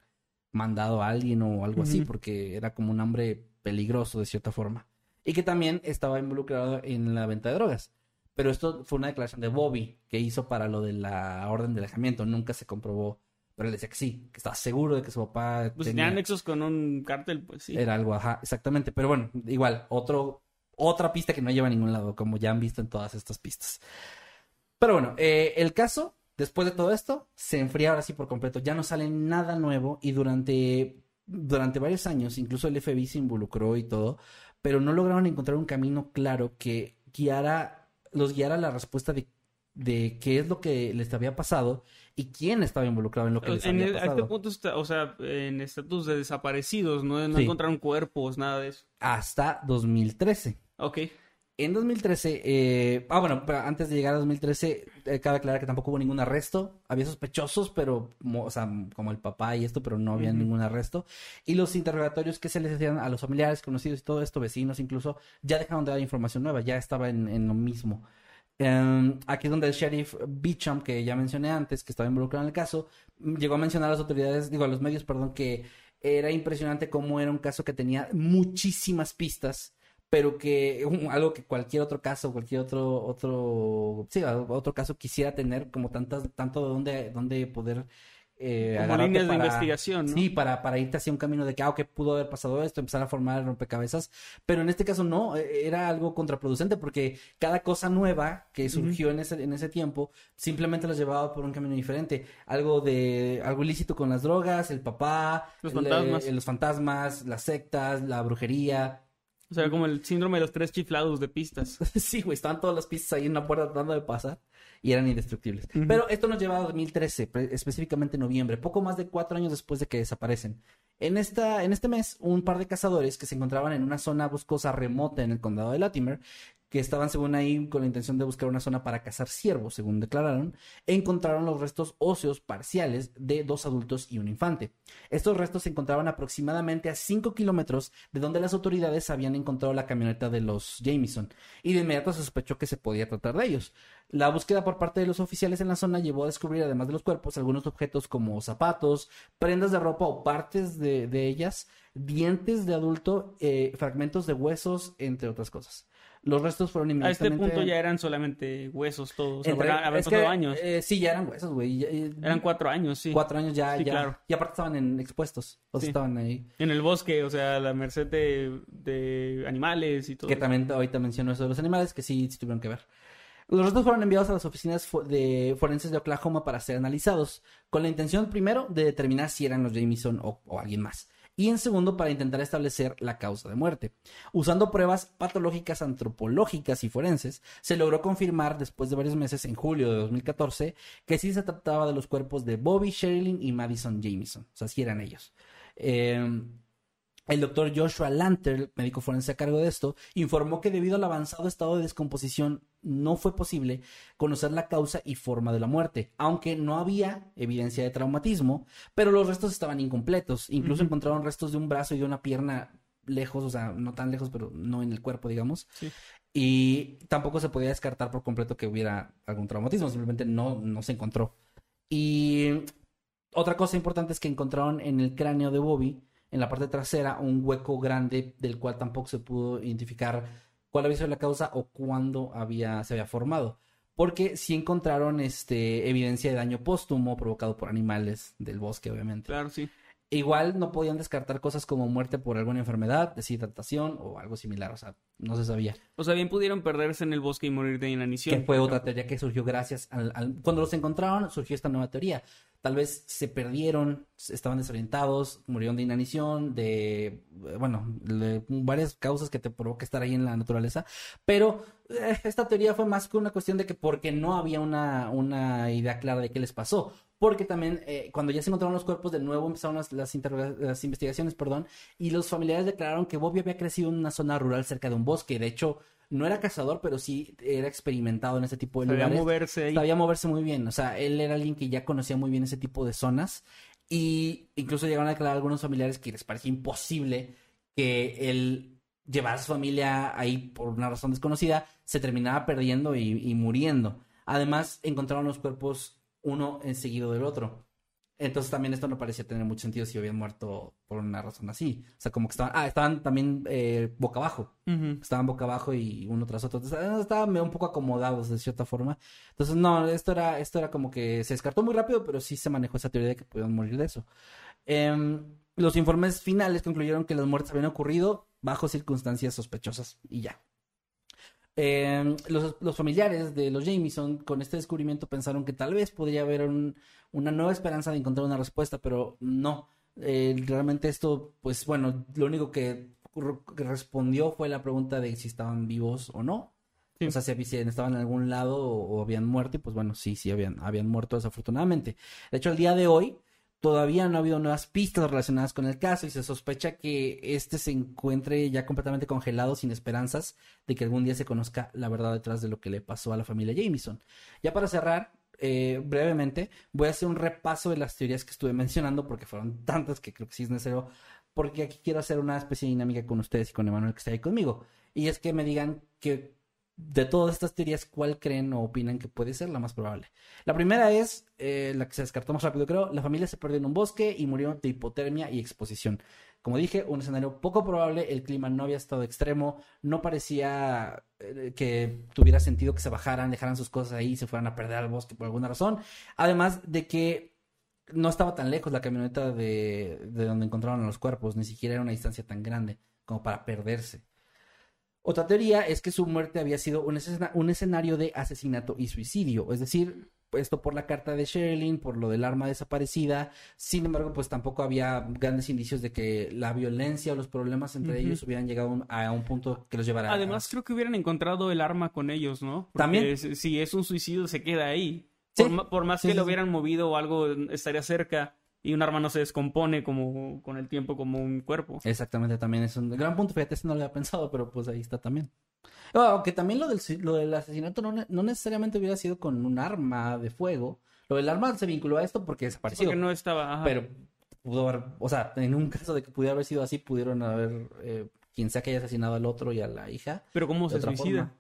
mandado a alguien o algo así, porque era como un hombre peligroso de cierta forma. y que también estaba involucrado en la venta de drogas. Pero esto fue una declaración de Bobby que hizo para lo de la orden de alejamiento. Nunca se comprobó. Pero él decía que sí, que estaba seguro de que su papá Pues tenía- nexos con un cártel, pues sí. era algo, ajá, exactamente. Pero bueno, igual, otro, otra pista que no lleva a ningún lado, como ya han visto en todas estas pistas. Pero bueno, eh, el caso, después de todo esto, se enfría ahora sí por completo. Ya no sale nada nuevo y durante, durante varios años, incluso el FBI se involucró y todo, pero no lograron encontrar un camino claro que guiara, los guiara a la respuesta de, de qué es lo que les había pasado y quién estaba involucrado en lo que les En había el- a pasado. este punto, está, o sea, en estatus de desaparecidos, no, no Sí. encontraron cuerpos, nada de eso. Hasta 2013. Ok. En 2013, eh, ah, bueno, pero antes de llegar a 2013, eh, cabe aclarar que tampoco hubo ningún arresto. Había sospechosos, pero, mo- o sea, como el papá y esto, pero no había ningún arresto. Y los interrogatorios que se les hacían a los familiares, conocidos y todo esto, vecinos incluso, ya dejaron de dar información nueva, ya estaba en, en lo mismo. Em, aquí es donde el sheriff Beecham, que ya mencioné antes, que estaba involucrado en el caso, llegó a mencionar a las autoridades, digo, a los medios, perdón, que era impresionante cómo era un caso que tenía muchísimas pistas pero que un- algo que cualquier otro caso, cualquier otro, otro, sí, otro caso quisiera tener como tantas, tanto de dónde, dónde poder eh, Como líneas de investigación, ¿no? Sí, para, para irte hacia un camino de que, ah, ok, pudo haber pasado esto, empezar a formar rompecabezas, pero en este caso no, eh, era algo contraproducente porque cada cosa nueva que surgió en, ese, en ese tiempo simplemente los llevaba por un camino diferente, algo de, algo ilícito con las drogas, el papá, Los el- fantasmas. eh, los fantasmas, las sectas, la brujería, O sea, como el síndrome de los tres chiflados de pistas. Sí, güey, estaban todas las pistas ahí en una puerta tratando de pasar y eran indestructibles. Pero esto nos lleva a 2013, pre- específicamente noviembre, poco más de cuatro años después de que desaparecen. En, esta, en este mes, un par de cazadores que se encontraban en una zona boscosa remota en el condado de Latimer, que estaban según ahí con la intención de buscar una zona para cazar ciervos, según declararon, encontraron los restos óseos parciales de dos adultos y un infante. Estos restos se encontraban aproximadamente a 5 kilómetros de donde las autoridades habían encontrado la camioneta de los Jameson, y de inmediato sospechó que se podía tratar de ellos. La búsqueda por parte de los oficiales en la zona llevó a descubrir, además de los cuerpos, algunos objetos como zapatos, prendas de ropa o partes de, de ellas, dientes de adulto, eh, fragmentos de huesos, entre otras cosas. Los restos fueron A este inmediatamente... punto ya eran solamente huesos todos. Entre- habrá- pasado que, años. eh, sí, ya eran huesos, güey. eh, Eran cuatro años, sí. Cuatro años ya, Sí, ya. claro. Y aparte estaban en expuestos. O sea, Sí. estaban ahí. En el bosque, o sea, a la merced de, de animales y todo. Que eso. también ahorita menciono eso de los animales, que sí, sí tuvieron que ver. Los restos fueron enviados a las oficinas de forenses de Oklahoma para ser analizados, con la intención primero de determinar si eran los Jameson o, o alguien más, y en segundo para intentar establecer la causa de muerte. Usando pruebas patológicas antropológicas y forenses, se logró confirmar después de varios meses, en julio de 2014, que sí se trataba de los cuerpos de Bobby Sherilyn y Madison Jameson, o sea, sí eran ellos. Eh, el doctor Joshua Lanter, médico forense a cargo de esto, informó que debido al avanzado estado de descomposición no fue posible conocer la causa y forma de la muerte, aunque no había evidencia de traumatismo, pero los restos estaban incompletos. Incluso encontraron restos de un brazo y de una pierna lejos, o sea, no tan lejos, pero no en el cuerpo, digamos. Sí. Y tampoco se podía descartar por completo que hubiera algún traumatismo, simplemente no, no se encontró. Y otra cosa importante es que encontraron en el cráneo de Bobby, en la parte trasera, un hueco grande del cual tampoco se pudo identificar cuál había sido la causa o cuándo había, se había formado. Porque sí encontraron este, evidencia de daño póstumo provocado por animales del bosque, obviamente. Claro, sí. Igual no podían descartar cosas como muerte por alguna enfermedad, deshidratación o algo similar, o sea, no se sabía. O sea, bien pudieron perderse en el bosque y morir de inanición. Que fue otra teoría que surgió gracias al, al- Cuando los encontraron, surgió esta nueva teoría. Tal vez se perdieron, estaban desorientados, murieron de inanición, de... eh, Bueno, varias causas que te provoca estar ahí en la naturaleza. Pero eh, esta teoría fue más que una cuestión de que porque no había una, una idea clara de qué les pasó. Porque también eh, cuando ya se encontraron los cuerpos, de nuevo empezaron las, las investigaciones, perdón, y los familiares declararon que Bobby había crecido en una zona rural cerca de un bosque. De hecho, no era cazador, pero sí era experimentado en ese tipo de Sabía lugares. moverse. Sabía moverse muy bien. O sea, él era alguien que ya conocía muy bien ese tipo de zonas. Y incluso llegaron a declarar a algunos familiares que les parecía imposible que él llevara a su familia ahí por una razón desconocida, se terminaba perdiendo y, y muriendo. Además, encontraron los cuerpos uno en seguido del otro. Entonces también esto no parecía tener mucho sentido si habían muerto por una razón así. O sea, como que estaban, ah, estaban también eh, boca abajo. Estaban boca abajo y uno tras otro. Entonces, eh, estaban un poco acomodados de cierta forma. Entonces, no, esto era, esto era como que se descartó muy rápido, pero sí se manejó esa teoría de que podían morir de eso. Em, los informes finales concluyeron que las muertes habían ocurrido bajo circunstancias sospechosas y ya. Em, los, los familiares de los Jameson con este descubrimiento pensaron que tal vez podría haber un- una nueva esperanza de encontrar una respuesta, pero no. Eh, realmente esto, pues bueno, lo único que, respondió fue la pregunta de si estaban vivos o no. Sí. O sea, si, si estaban en algún lado o, o habían muerto, y pues bueno, sí, sí habían, habían muerto desafortunadamente. De hecho, el día de hoy todavía no ha habido nuevas pistas relacionadas con el caso y se sospecha que este se encuentre ya completamente congelado sin esperanzas de que algún día se conozca la verdad detrás de lo que le pasó a la familia Jameson. Ya para cerrar, eh, brevemente, voy a hacer un repaso de las teorías que estuve mencionando porque fueron tantas que creo que sí es necesario porque aquí quiero hacer una especie de dinámica con ustedes y con Emanuel que está ahí conmigo. Y es que me digan que de todas estas teorías, ¿cuál creen o opinan que puede ser la más probable? La primera es eh, la que se descartó más rápido, creo. La familia se perdió en un bosque y murió de hipotermia y exposición. Como dije, un escenario poco probable. El clima no había estado extremo. No parecía eh, que tuviera sentido que se bajaran, dejaran sus cosas ahí y se fueran a perder al bosque por alguna razón. Además de que no estaba tan lejos la camioneta de, de donde encontraron los cuerpos. Ni siquiera era una distancia tan grande como para perderse. Otra teoría es que su muerte había sido un, escena- un escenario de asesinato y suicidio, es decir, esto por la carta de Sherilyn, por lo del arma desaparecida. Sin embargo, pues tampoco había grandes indicios de que la violencia o los problemas entre ellos hubieran llegado a un- punto que los llevara a- Además, creo que hubieran encontrado el arma con ellos, ¿no? Porque También. si- Si es un suicidio, se queda ahí. Sí. Por, más Sí, que sí, lo hubieran movido o algo, estaría cerca. Y un arma no se descompone como con el tiempo como un cuerpo. Exactamente, también es un gran punto. Fíjate, eso no lo había pensado, pero pues ahí está también. Ah, Aunque también lo del, lo del asesinato no, ne- no necesariamente hubiera sido con un arma de fuego. Lo del arma se vinculó a esto porque desapareció. Porque no estaba. ajá. Pero pudo haber, o sea, en un caso de que pudiera haber sido así, pudieron haber eh, quien sea que haya asesinado al otro y a la hija. Pero ¿cómo se suicida? forma.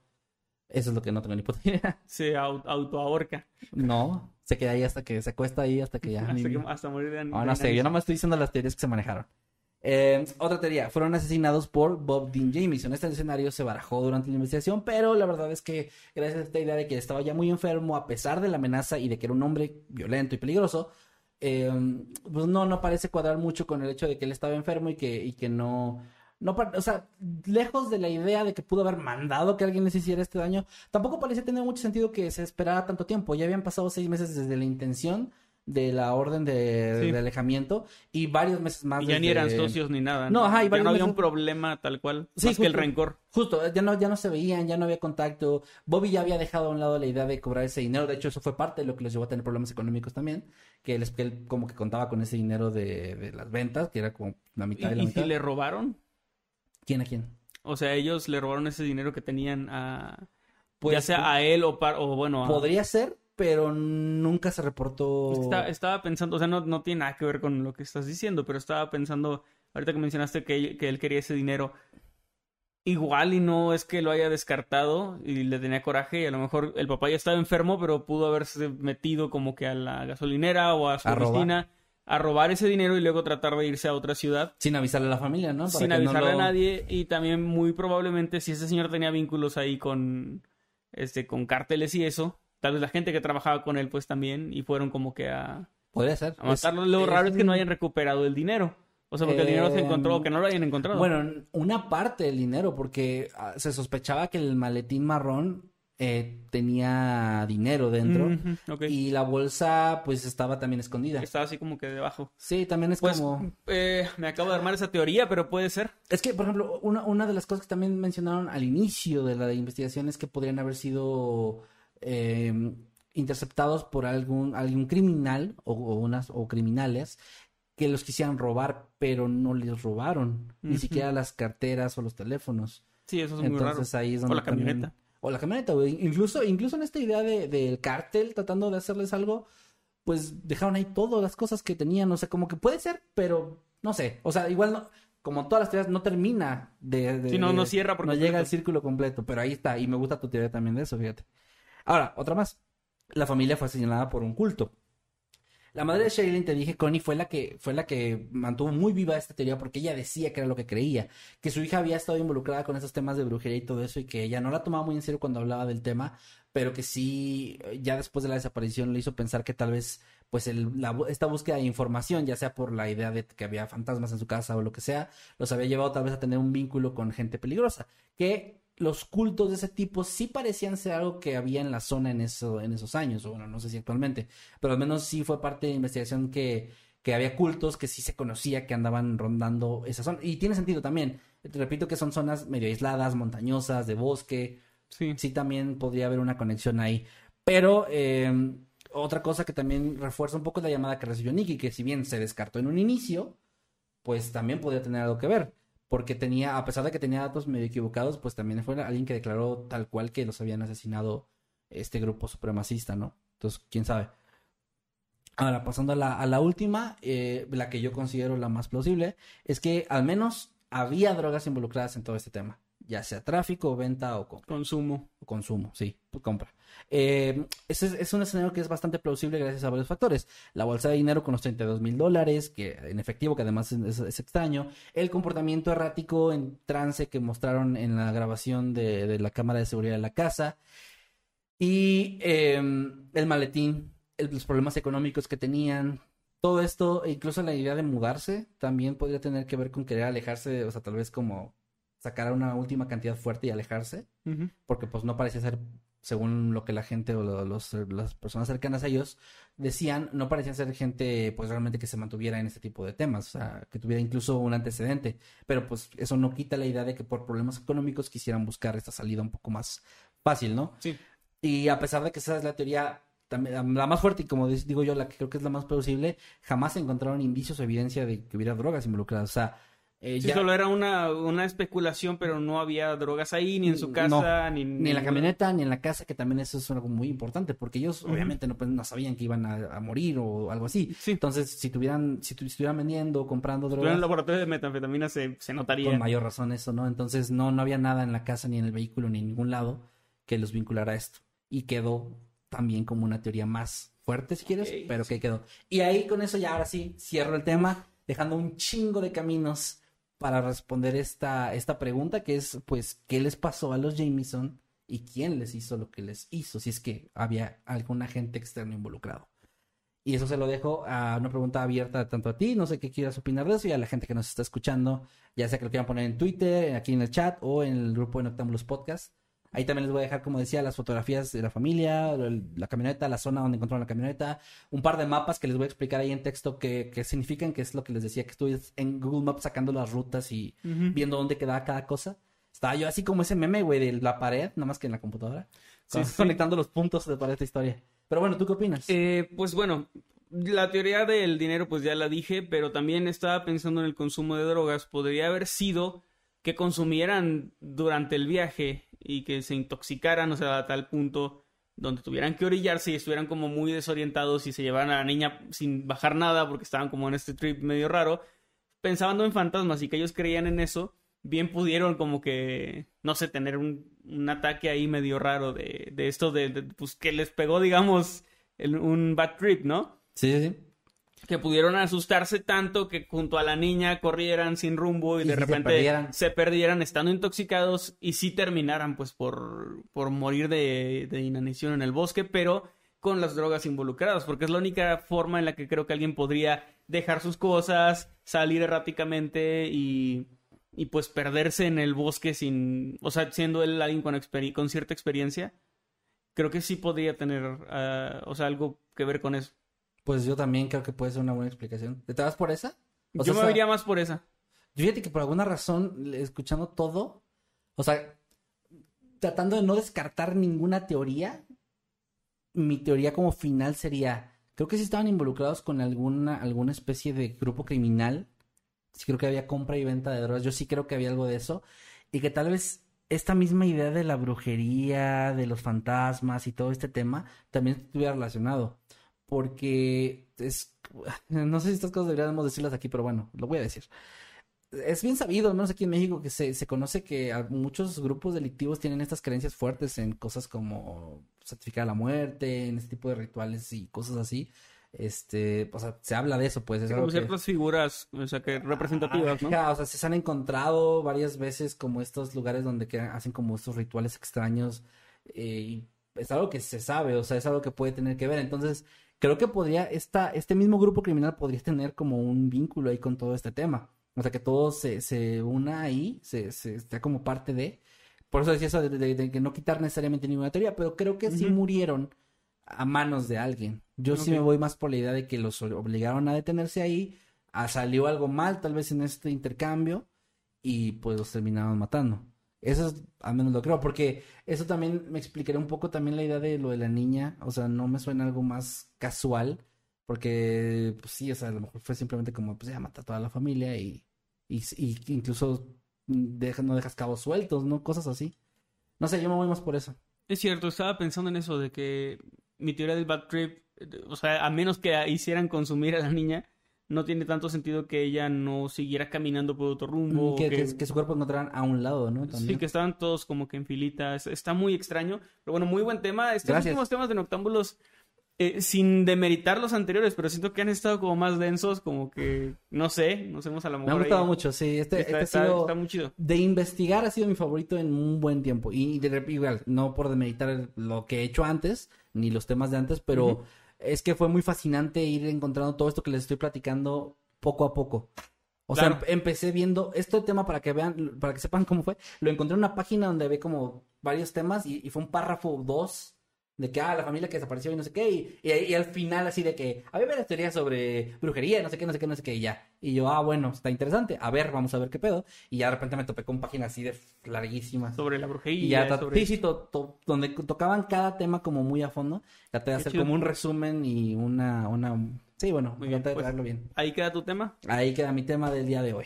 Eso es lo que no tengo ni puta idea. Se au- autoahorca. No, se queda ahí hasta que se acuesta ahí hasta que ya. hasta, que- hasta morir de No, de no sé, yo nomás estoy diciendo las teorías que se manejaron. Eh, otra teoría, fueron asesinados por Bob Dean Jamieson. Este escenario se barajó durante la investigación, pero la verdad es que gracias a esta idea de que estaba ya muy enfermo, a pesar de la amenaza y de que era un hombre violento y peligroso, eh, pues no, no parece cuadrar mucho con el hecho de que él estaba enfermo y que, y que no, no, o sea, lejos de la idea de que pudo haber mandado que alguien les hiciera este daño, tampoco parecía tener mucho sentido que se esperara tanto tiempo. Ya habían pasado seis meses desde la intención de la orden de, Sí. de alejamiento y varios meses más. Y ya ni eran socios ni nada. No, ajá, y ya varios no había meses- un problema tal cual. Sí, más que el justo. rencor. Justo, ya no, ya no se veían, ya no había contacto. Bobby ya había dejado a un lado la idea de cobrar ese dinero. De hecho, eso fue parte de lo que les llevó a tener problemas económicos también. Que él, que él como que contaba con ese dinero de, de las ventas, que era como la ¿Y, mitad de la y mitad. si le robaron? ¿Quién a quién? O sea, ellos le robaron ese dinero que tenían a... Pues, ya sea a él o, par- o bueno, a... Podría ser, pero nunca se reportó. Está- estaba pensando, o sea, no, no tiene nada que ver con lo que estás diciendo, pero estaba pensando, ahorita que mencionaste que, que él quería ese dinero, igual y no es que lo haya descartado y le tenía coraje y a lo mejor el papá ya estaba enfermo, pero pudo haberse metido como que a la gasolinera o a su oficina a robar ese dinero y luego tratar de irse a otra ciudad Sin avisarle a la familia, ¿no? Para sin no avisarle lo- a nadie y también muy probablemente si ese señor tenía vínculos ahí con este con cárteles y eso tal vez la gente que trabajaba con él pues también y fueron como que a, Podría ser. a matarlo lo Es- raro es que no hayan recuperado el dinero o sea porque el dinero se encontró o que no lo hayan encontrado Bueno, una parte del dinero, porque ah, se sospechaba que el maletín marrón eh, tenía dinero dentro. Y la bolsa, pues, estaba también escondida. estaba así como que debajo Sí, también es pues como... eh, me acabo de armar esa teoría pero puede ser Es que, por ejemplo, una, una de las cosas que también mencionaron al inicio de la investigación es que podrían haber sido eh, interceptados por algún, algún criminal o, o unas, o criminales que los quisieran robar, pero no les robaron. Ni siquiera las carteras o los teléfonos. sí eso es muy raro Entonces ahí es o donde la también- camioneta O la camioneta, güey. Incluso, incluso en esta idea de, del cártel tratando de hacerles algo, pues dejaron ahí todas las cosas que tenían. O sea, como que puede ser, pero no sé. O sea, igual no, como todas las teorías, no termina de. de- Sí, no- de- no cierra por No llega al círculo completo, pero ahí está. Y me gusta tu teoría también de eso, fíjate. Ahora, otra más. La familia fue señalada por un culto. La madre de Shailene, te dije, Connie, fue la que fue la que mantuvo muy viva esta teoría porque ella decía que era lo que creía, que su hija había estado involucrada con esos temas de brujería y todo eso y que ella no la tomaba muy en serio cuando hablaba del tema, pero que sí, ya después de la desaparición le hizo pensar que tal vez pues el, la, esta búsqueda de información, ya sea por la idea de que había fantasmas en su casa o lo que sea, los había llevado tal vez a tener un vínculo con gente peligrosa, que los cultos de ese tipo sí parecían ser algo que había en la zona en, eso, en esos años, o bueno, no sé si actualmente, pero al menos sí fue parte de investigación que, que había cultos que sí se conocía que andaban rondando esa zona. Y tiene sentido también. Te repito que son zonas medio aisladas, montañosas, de bosque. Sí. Sí, también podría haber una conexión ahí. Pero eh, otra cosa que también refuerza un poco es la llamada que recibió Nicky, que si bien se descartó en un inicio, pues también podría tener algo que ver. Porque tenía, a pesar de que tenía datos medio equivocados, pues también fue alguien que declaró tal cual que los habían asesinado este grupo supremacista, ¿no? Entonces, quién sabe. Ahora, pasando a la, a la última, eh, la que yo considero la más plausible, es que al menos había drogas involucradas en todo este tema, ya sea tráfico, venta o compra. Consumo. O consumo, sí, compra. Eh, ese es, es, un escenario que es bastante plausible gracias a varios factores. La bolsa de dinero con los 32 mil dólares, que en efectivo, que además es, es, extraño. El comportamiento errático en trance que mostraron en la grabación de, de la cámara de seguridad de la casa. Y eh, el maletín, el, los problemas económicos que tenían. Todo esto, e incluso la idea de mudarse, también podría tener que ver con querer alejarse, o sea, tal vez como sacar una última cantidad fuerte y alejarse, Uh -huh. porque pues no parecía ser, según lo que la gente o los, las personas cercanas a ellos decían, no parecía ser gente pues realmente que se mantuviera en este tipo de temas, o sea, que tuviera incluso un antecedente, pero pues eso no quita la idea de que por problemas económicos quisieran buscar esta salida un poco más fácil, ¿no? Sí. Y a pesar de que esa es la teoría también, la más fuerte y como digo yo, la que creo que es la más plausible, jamás se encontraron indicios o evidencia de que hubiera drogas involucradas. O sea, eh, sí, ya... solo era una, una especulación, pero no había drogas ahí, ni en su casa, no, ni, ni, en la camioneta, ni en la casa, que también eso es algo muy importante, porque ellos uh -huh. obviamente no, pues, no, sabían que iban a, a, morir o algo así. Sí. Entonces, si tuvieran, si estuvieran vendiendo o comprando drogas. en el laboratorio de metanfetamina se, se notaría. Con mayor razón eso, ¿no? Entonces, no, no había nada en la casa, ni en el vehículo, ni en ningún lado que los vinculara a esto. Y quedó también como una teoría más fuerte, si quieres, okay, pero sí. que quedó. Y ahí con eso ya ahora sí cierro el tema, dejando un chingo de caminos para responder esta, esta pregunta, que es, pues, ¿qué les pasó a los Jameson y quién les hizo lo que les hizo? Si es que había algún agente externo involucrado. Y eso se lo dejo a una pregunta abierta tanto a ti, no sé qué quieras opinar de eso, y a la gente que nos está escuchando, ya sea que lo quieran poner en Twitter, aquí en el chat o en el grupo de Noctámbulos Podcast. Ahí también les voy a dejar, como decía, las fotografías de la familia, la camioneta, la zona donde encontraron la camioneta, un par de mapas que les voy a explicar ahí en texto que, que significan, que es lo que les decía, que estuve en Google Maps sacando las rutas y uh -huh. viendo dónde quedaba cada cosa. Estaba yo así como ese meme, güey, de la pared, nada más que en la computadora, sí, sí. conectando los puntos de para esta historia. Pero bueno, ¿tú qué opinas? Eh, pues bueno, la teoría del dinero, pues ya la dije, pero también estaba pensando en el consumo de drogas. Podría haber sido que consumieran durante el viaje y que se intoxicaran, o sea, a tal punto donde tuvieran que orillarse y estuvieran como muy desorientados y se llevaran a la niña sin bajar nada porque estaban como en este trip medio raro, pensando en fantasmas y que ellos creían en eso, bien pudieron como que, no sé, tener un, un ataque ahí medio raro de, de esto de, pues que les pegó, digamos, el, un bad trip, ¿no? Sí, sí, sí que pudieron asustarse tanto que junto a la niña corrieran sin rumbo y, y de si repente se perdieran. se perdieran. estando intoxicados y sí terminaran pues por, por morir de, de, inanición en el bosque, pero con las drogas involucradas, porque es la única forma en la que creo que alguien podría dejar sus cosas, salir erráticamente y, y pues perderse en el bosque sin, o sea, siendo él alguien con, con cierta experiencia. Creo que sí podría tener, uh, o sea, algo que ver con eso. Pues yo también creo que puede ser una buena explicación. ¿Te vas por esa? O yo sea, me iría más por esa. Fíjate que por alguna razón, escuchando todo, o sea, tratando de no descartar ninguna teoría, mi teoría como final sería, creo que sí estaban involucrados con alguna, alguna especie de grupo criminal. Sí creo que había compra y venta de drogas. Yo sí creo que había algo de eso. Y que tal vez esta misma idea de la brujería, de los fantasmas y todo este tema, también estuviera relacionado porque es no sé si estas cosas deberíamos decirlas aquí, pero bueno, lo voy a decir. Es bien sabido, al menos aquí en México, que se, se conoce que muchos grupos delictivos tienen estas creencias fuertes en cosas como certificar la muerte, en este tipo de rituales y cosas así. este, o sea, se habla de eso, pues. Es Sí, algo como que- ciertas figuras, o sea, que representativas, ¿no? Ajá, o sea, se han encontrado varias veces como estos lugares donde que hacen como estos rituales extraños eh, y es algo que se sabe, o sea, es algo que puede tener que ver. Entonces, creo que podría, esta, este mismo grupo criminal podría tener como un vínculo ahí con todo este tema. O sea, que todo se, se una ahí, se, se está como parte de. Por eso decía eso de, de- de que no quitar necesariamente ninguna teoría, pero creo que sí murieron a manos de alguien. Yo sí me voy más por la idea de que los obligaron a detenerse ahí, a- salió algo mal tal vez en este intercambio y pues los terminaron matando. Eso es, al menos lo creo, porque eso también me explicaría un poco también la idea de lo de la niña, o sea, no me suena algo más casual, porque pues sí, o sea, a lo mejor fue simplemente como, pues ya mata a toda la familia y, y, incluso no dejas cabos sueltos, ¿no? Cosas así. No sé, yo me voy más por eso. Es cierto, estaba pensando en eso de que mi teoría del bad trip, o sea, a menos que hicieran consumir a la niña, no tiene tanto sentido que ella no siguiera caminando por otro rumbo. Mm, que, que- que su cuerpo encontraran a un lado, ¿no? Sí, También. que estaban todos como que en filita. Es- Está muy extraño. Pero bueno, muy buen tema. Estos Gracias. últimos temas de Noctámbulos, eh, sin demeritar los anteriores, pero siento que han estado como más densos, como que, no sé, nos hemos a lo Me mejor... ha gustado ahí- mucho, sí. Este, Está, este ha está- sido- está muy chido. de investigar ha sido mi favorito en un buen tiempo. Y de igual, no por demeritar lo que he hecho antes, ni los temas de antes, pero Ujú. Es que fue muy fascinante ir encontrando todo esto que les estoy platicando poco a poco. O Claro. sea, em- empecé viendo este tema para que vean, para que sepan cómo fue. Lo encontré en una página donde ve como varios temas y, y fue un párrafo dos de que, ah, la familia que desapareció y no sé qué. Y, y, y al final así de que, había varias teorías sobre brujería, no sé qué, no sé qué, no sé qué, y ya. Y yo, ah, bueno, está interesante. A ver, vamos a ver qué pedo. Y ya de repente me topé con páginas así de larguísimas. Sobre la Y brujería, ya, ta- sobre... sí, sí, to- to- donde tocaban cada tema como muy a fondo. Traté de hacer chido. como un resumen y una, una, sí, bueno, Muy bien, traté de pues. bien. Ahí queda tu tema. Ahí queda mi tema del día de hoy.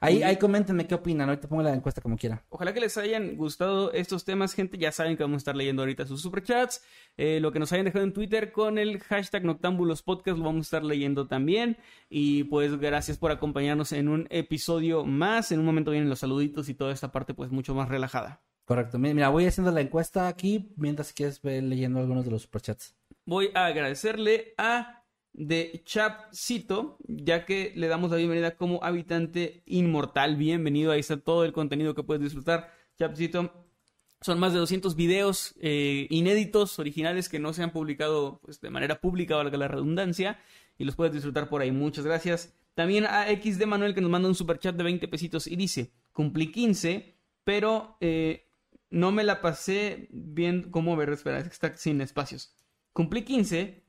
Ahí, ahí coméntenme qué opinan. Ahorita pongo la encuesta como quiera. Ojalá que les hayan gustado estos temas, gente. Ya saben que vamos a estar leyendo ahorita sus superchats. Eh, lo que nos hayan dejado en Twitter con el hashtag Noctámbulos Podcast lo vamos a estar leyendo también. Y pues gracias por acompañarnos en un episodio más. En un momento vienen los saluditos y toda esta parte pues mucho más relajada. Correcto. Mi- Mira, voy haciendo la encuesta aquí mientras quieres ver leyendo algunos de los superchats. Voy a agradecerle a de Chapcito, ya que le damos la bienvenida como habitante inmortal. Bienvenido, ahí está todo el contenido que puedes disfrutar. Chapcito, son más de 200 videos eh, inéditos, originales, que no se han publicado pues, de manera pública, valga la redundancia, y los puedes disfrutar por ahí. Muchas gracias. También a X de Manuel que nos manda un superchat de 20 pesitos y dice, cumplí 15, pero eh, no me la pasé bien, ¿cómo ver? Espera, está sin espacios. Cumplí 15,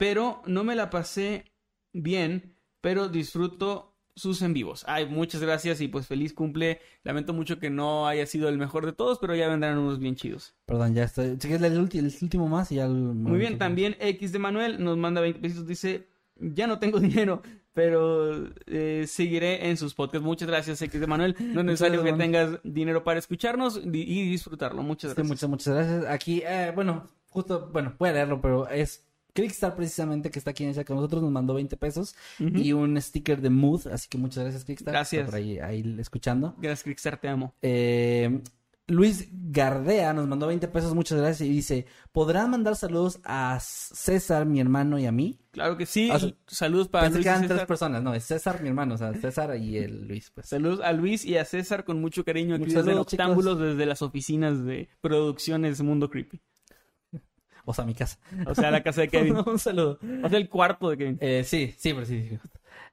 pero no me la pasé bien, pero disfruto sus en vivos. Ay, muchas gracias y pues feliz cumple. Lamento mucho que no haya sido el mejor de todos, pero ya vendrán unos bien chidos. Perdón, ya estoy. Quieres leer el, el último más y ya. Muy bien, también X de Manuel nos manda 20 pesitos, dice, ya no tengo dinero, pero eh, seguiré en sus podcasts. Muchas gracias X de Manuel. No es necesario que tengas dinero para escucharnos y disfrutarlo. Muchas Sí, gracias. muchas, muchas gracias. Aquí, eh, bueno, justo, bueno, voy a leerlo, pero es Crickstar precisamente que está aquí en el chat con nosotros, nos mandó 20 pesos Ujú. y un sticker de Mood, así que muchas gracias Crickstar. Gracias. Por ahí, ahí escuchando. Gracias, Crickstar, te amo. Eh, Luis Gardea nos mandó 20 pesos, muchas gracias, y dice, ¿podrán mandar saludos a César, mi hermano y a mí? Claro que sí. Ah, sí. Saludos para Pensé Luis que eran César. tres personas, no, es César, mi hermano, o sea, César y el Luis, pues. Saludos a Luis y a César con mucho cariño aquí desde saludos, desde las oficinas de producciones Mundo Creepy. O sea, mi casa. O sea, la casa de Kevin. un saludo. O sea, el cuarto de Kevin. Eh, sí, sí, pero sí. sí.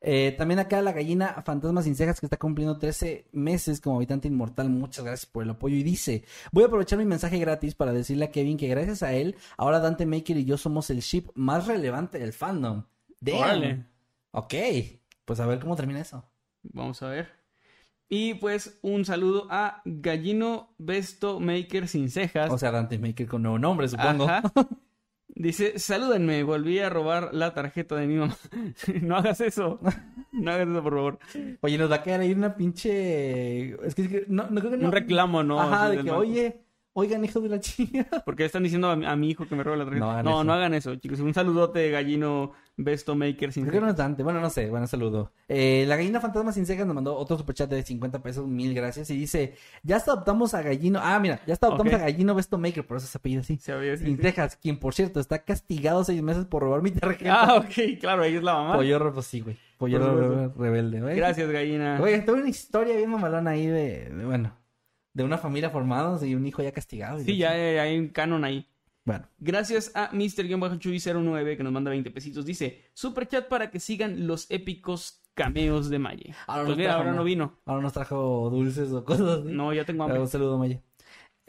Eh, también acá la gallina Fantasma Sin Cejas que está cumpliendo 13 meses como habitante inmortal. Muchas gracias por el apoyo. Y dice, voy a aprovechar mi mensaje gratis para decirle a Kevin que gracias a él, ahora Dante Maker y yo somos el ship más relevante del fandom. Damn. Órale. Ok, pues a ver cómo termina eso. Vamos a ver. Y pues un saludo a Gallino Besto Maker sin cejas. O sea, Dante Maker con nuevo nombre, supongo. Ajá. Dice, salúdenme, volví a robar la tarjeta de mi mamá. no hagas eso. No hagas eso, por favor. Oye, nos va a quedar ahí una pinche... Es que, es que no, no creo que no... Un reclamo, ¿no? Ajá, de que, banco. oye, Oigan, hijo de la chingada. Porque están diciendo a, mi- a mi hijo que me robe la tarjeta. No No, hagan no, eso. hagan eso, chicos. Un saludote, gallino Besto Maker sin Creo que no es Dante. Bueno, no sé. Bueno, saludo. Eh, la gallina fantasma sin cejas nos mandó otro superchat de 50 pesos. Mil gracias. Y dice, ya hasta adoptamos a Gallino. Ah, mira, ya hasta adoptamos a Gallino Besto Maker. Por eso se apellida así. Se había Sin cejas, quien por cierto está castigado seis meses por robar mi tarjeta. Ah, ok, claro, ella es la mamá. Pollo, re- pues sí, güey. Pollo Por re- supuesto. rebelde, güey. Gracias, gallina. Oye, tuve una historia bien mamalona ahí de, de, bueno, de una familia formados y un hijo ya castigado. y Sí, ya eh, hay un canon ahí. Bueno, Gracias a Mr-Chuy09 que nos manda 20 pesitos. Dice, super chat para que sigan los épicos cameos de Maye. Ahora pues no mira, trajo ahora no vino. ahora nos trajo dulces o cosas así. No, ya tengo hambre. Un saludo, Maya.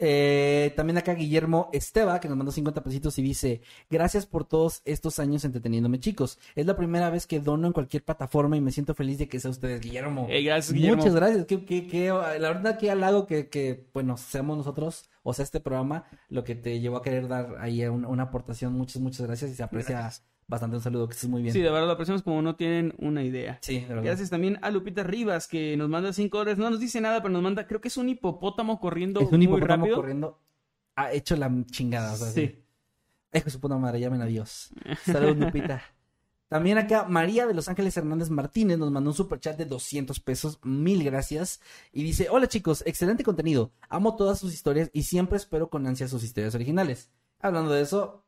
Eh, también acá Guillermo Esteba, que nos mandó 50 pesitos y dice, gracias por todos estos años entreteniéndome, chicos. Es la primera vez que dono en cualquier plataforma y me siento feliz de que sea ustedes, Guillermo. Gracias, Guillermo. Muchas gracias. Que, que, que, la verdad que halago que, que, bueno, seamos nosotros, o sea, este programa, lo que te llevó a querer dar ahí un- una aportación. Muchas, muchas gracias y se aprecia Gracias. Bastante. Un saludo, que estés muy bien. Sí, de verdad lo apreciamos como no tienen una idea. Sí, de verdad. Gracias también a Lupita Rivas que nos manda 5 dólares. No nos dice nada, pero nos manda, creo que es un hipopótamo corriendo Es un muy hipopótamo rápido. corriendo. Ha hecho la chingada, o sea, sí. Sí. Hijo de su puta madre, llamen a Dios. Saludos, Lupita. También acá María de Los Ángeles Hernández Martínez nos mandó un superchat de 200 pesos. Mil gracias. Y dice, hola chicos, excelente contenido. Amo todas sus historias y siempre espero con ansia sus historias originales. Hablando de eso,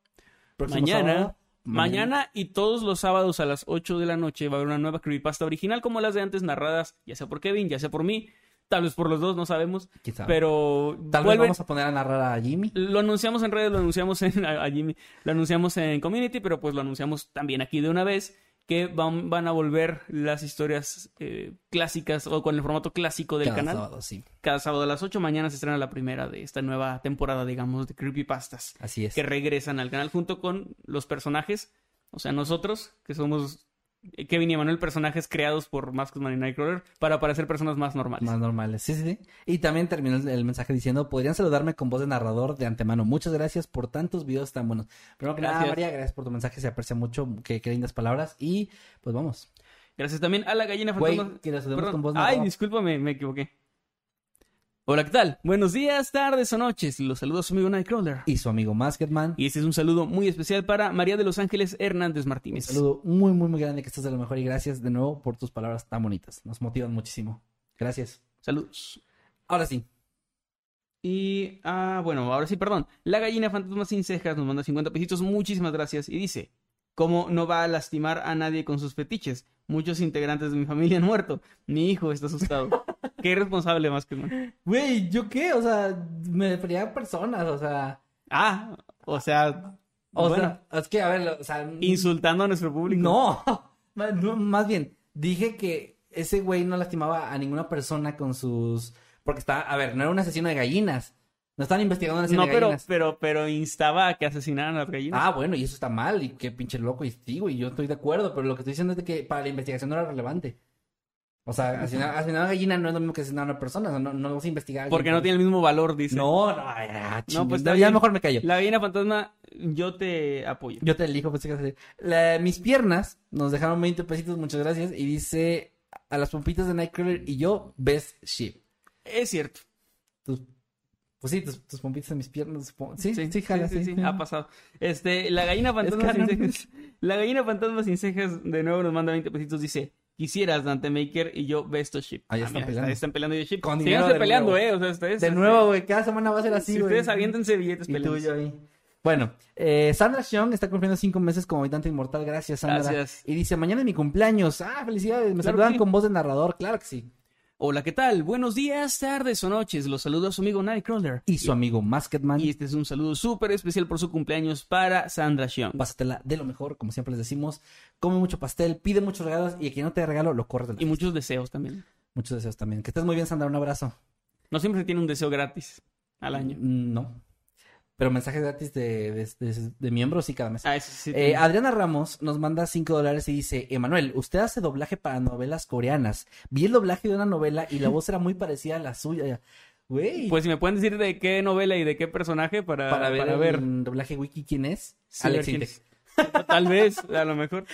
Mañana, sábado, Mañana y todos los sábados a las 8 de la noche va a haber una nueva creepypasta original como las de antes narradas, ya sea por Kevin, ya sea por mí, tal vez por los dos, no sabemos. ¿Quién sabe? Pero Tal vez vuelven- vamos a poner a narrar a Jimmy. Lo anunciamos en redes, lo anunciamos en a, a Jimmy, lo anunciamos en Community, pero pues lo anunciamos también aquí de una vez que van, van a volver las historias eh, clásicas o con el formato clásico del Cada canal. sábado, sí. Cada sábado a las 8 mañana se estrena la primera de esta nueva temporada, digamos, de Creepypastas, Así es. que regresan al canal junto con los personajes, o sea, nosotros, que somos Kevin y Emanuel, personajes creados por Maskman y Nightcrawler para parecer personas más normales. Más normales. Sí, sí, sí. Y también terminó el, el mensaje diciendo, podrían saludarme con voz de narrador de antemano. Muchas gracias por tantos videos tan buenos. Primero que nada. María, gracias por tu mensaje, se aprecia mucho, qué, qué lindas palabras. Y pues vamos. Gracias también a la gallina Güey, fantasma. que la saludemos con voz Ay, narrador. discúlpame, me equivoqué. Hola, ¿qué tal? Buenos días, tardes o noches. Los saludos a su amigo Nightcrawler. Y su amigo Masketman. Y este es un saludo muy especial para María de los Ángeles Hernández Un Martínez. saludo muy, muy, muy grande, que estás de lo mejor. Y gracias de nuevo por tus palabras tan bonitas. Nos motivan muchísimo. Gracias. Saludos. Ahora sí. Y, ah, bueno, ahora sí, perdón. La gallina fantasma sin cejas nos manda 50 pesitos. Muchísimas gracias. Y dice, ¿cómo no va a lastimar a nadie con sus fetiches? Muchos integrantes de mi familia han muerto. Mi hijo está asustado. Qué irresponsable más que man. Güey, ¿yo qué? O sea, me refería a personas, o sea... Ah, o sea, O bueno, sea, es que, a ver, o sea... insultando a nuestro público. No, más- no, más bien, dije que ese güey no lastimaba a ninguna persona con sus... Porque estaba, a ver, no era un asesino de gallinas. No estaban investigando asesino No, pero, gallinas. pero, pero instaba a que asesinaran a las gallinas. Ah, bueno, y eso está mal, y qué pinche loco, y sí, güey, yo estoy de acuerdo, pero lo que estoy diciendo es de que para la investigación no era relevante. O sea, asesinar, asesinar a una gallina no es lo mismo que asesinar a una persona, o sea, no, no vamos a investigar. a alguien porque no tiene el mismo valor, dice. No, no, ya, No, pues está ya bien. mejor me callo. La gallina fantasma, yo te apoyo. Yo te elijo, pensé que ibas a decir. La- mis piernas nos dejaron 20 pesitos, muchas gracias. Y dice a las pompitas de Nightcrawler y yo, best ship. Es cierto. Tus, pues sí, tus, tus pompitas de mis piernas. supongo. Sí, sí, jala, sí. Ha pasado. Este, la gallina fantasma sin cejas. La gallina fantasma sin cejas de nuevo nos manda 20 pesitos. Dice: Quisieras Dante Maker y yo Besto Ship. Ah, ya Ah, están mira, peleando. está- Están peleando yo Ship. Con Síganse peleando, nuevo. eh. O sea, ustedes. De nuevo, güey, cada semana va a ser así, Si ustedes aviéntense billetes Y tú y peleando. yo ahí. Bueno, eh, Sandra Xiong está cumpliendo cinco meses como habitante inmortal. Gracias, Sandra. Gracias. Y dice, mañana es mi cumpleaños. Ah, felicidades. Me Claro saludan sí. con voz de narrador. Claro que sí. Hola, ¿qué tal? Buenos días, tardes o noches. Los saludo a su amigo Nightcrawler. Y su amigo Masketman. Y este es un saludo súper especial por su cumpleaños para Sandra Xiong. Pásatela de lo mejor, como siempre les decimos. Come mucho pastel, pide muchos regalos y a quien no te regalo, lo corres de la Y muchos deseos también. Muchos deseos también. Que estés muy bien, Sandra. Un abrazo. No siempre se tiene un deseo gratis al año. Mm, No. Pero mensajes gratis de, de, de- de miembros sí cada mes. Ah, eso sí. Eh. Adriana Ramos nos manda 5 dólares y dice, Emanuel, usted hace doblaje para novelas coreanas. Vi el doblaje de una novela y la voz era muy parecida a la suya. Güey. Pues si me pueden decir de qué novela y de qué personaje para, para ver, para ver. en doblaje wiki quién es. Sí, Alex quién. Tal vez, a lo mejor.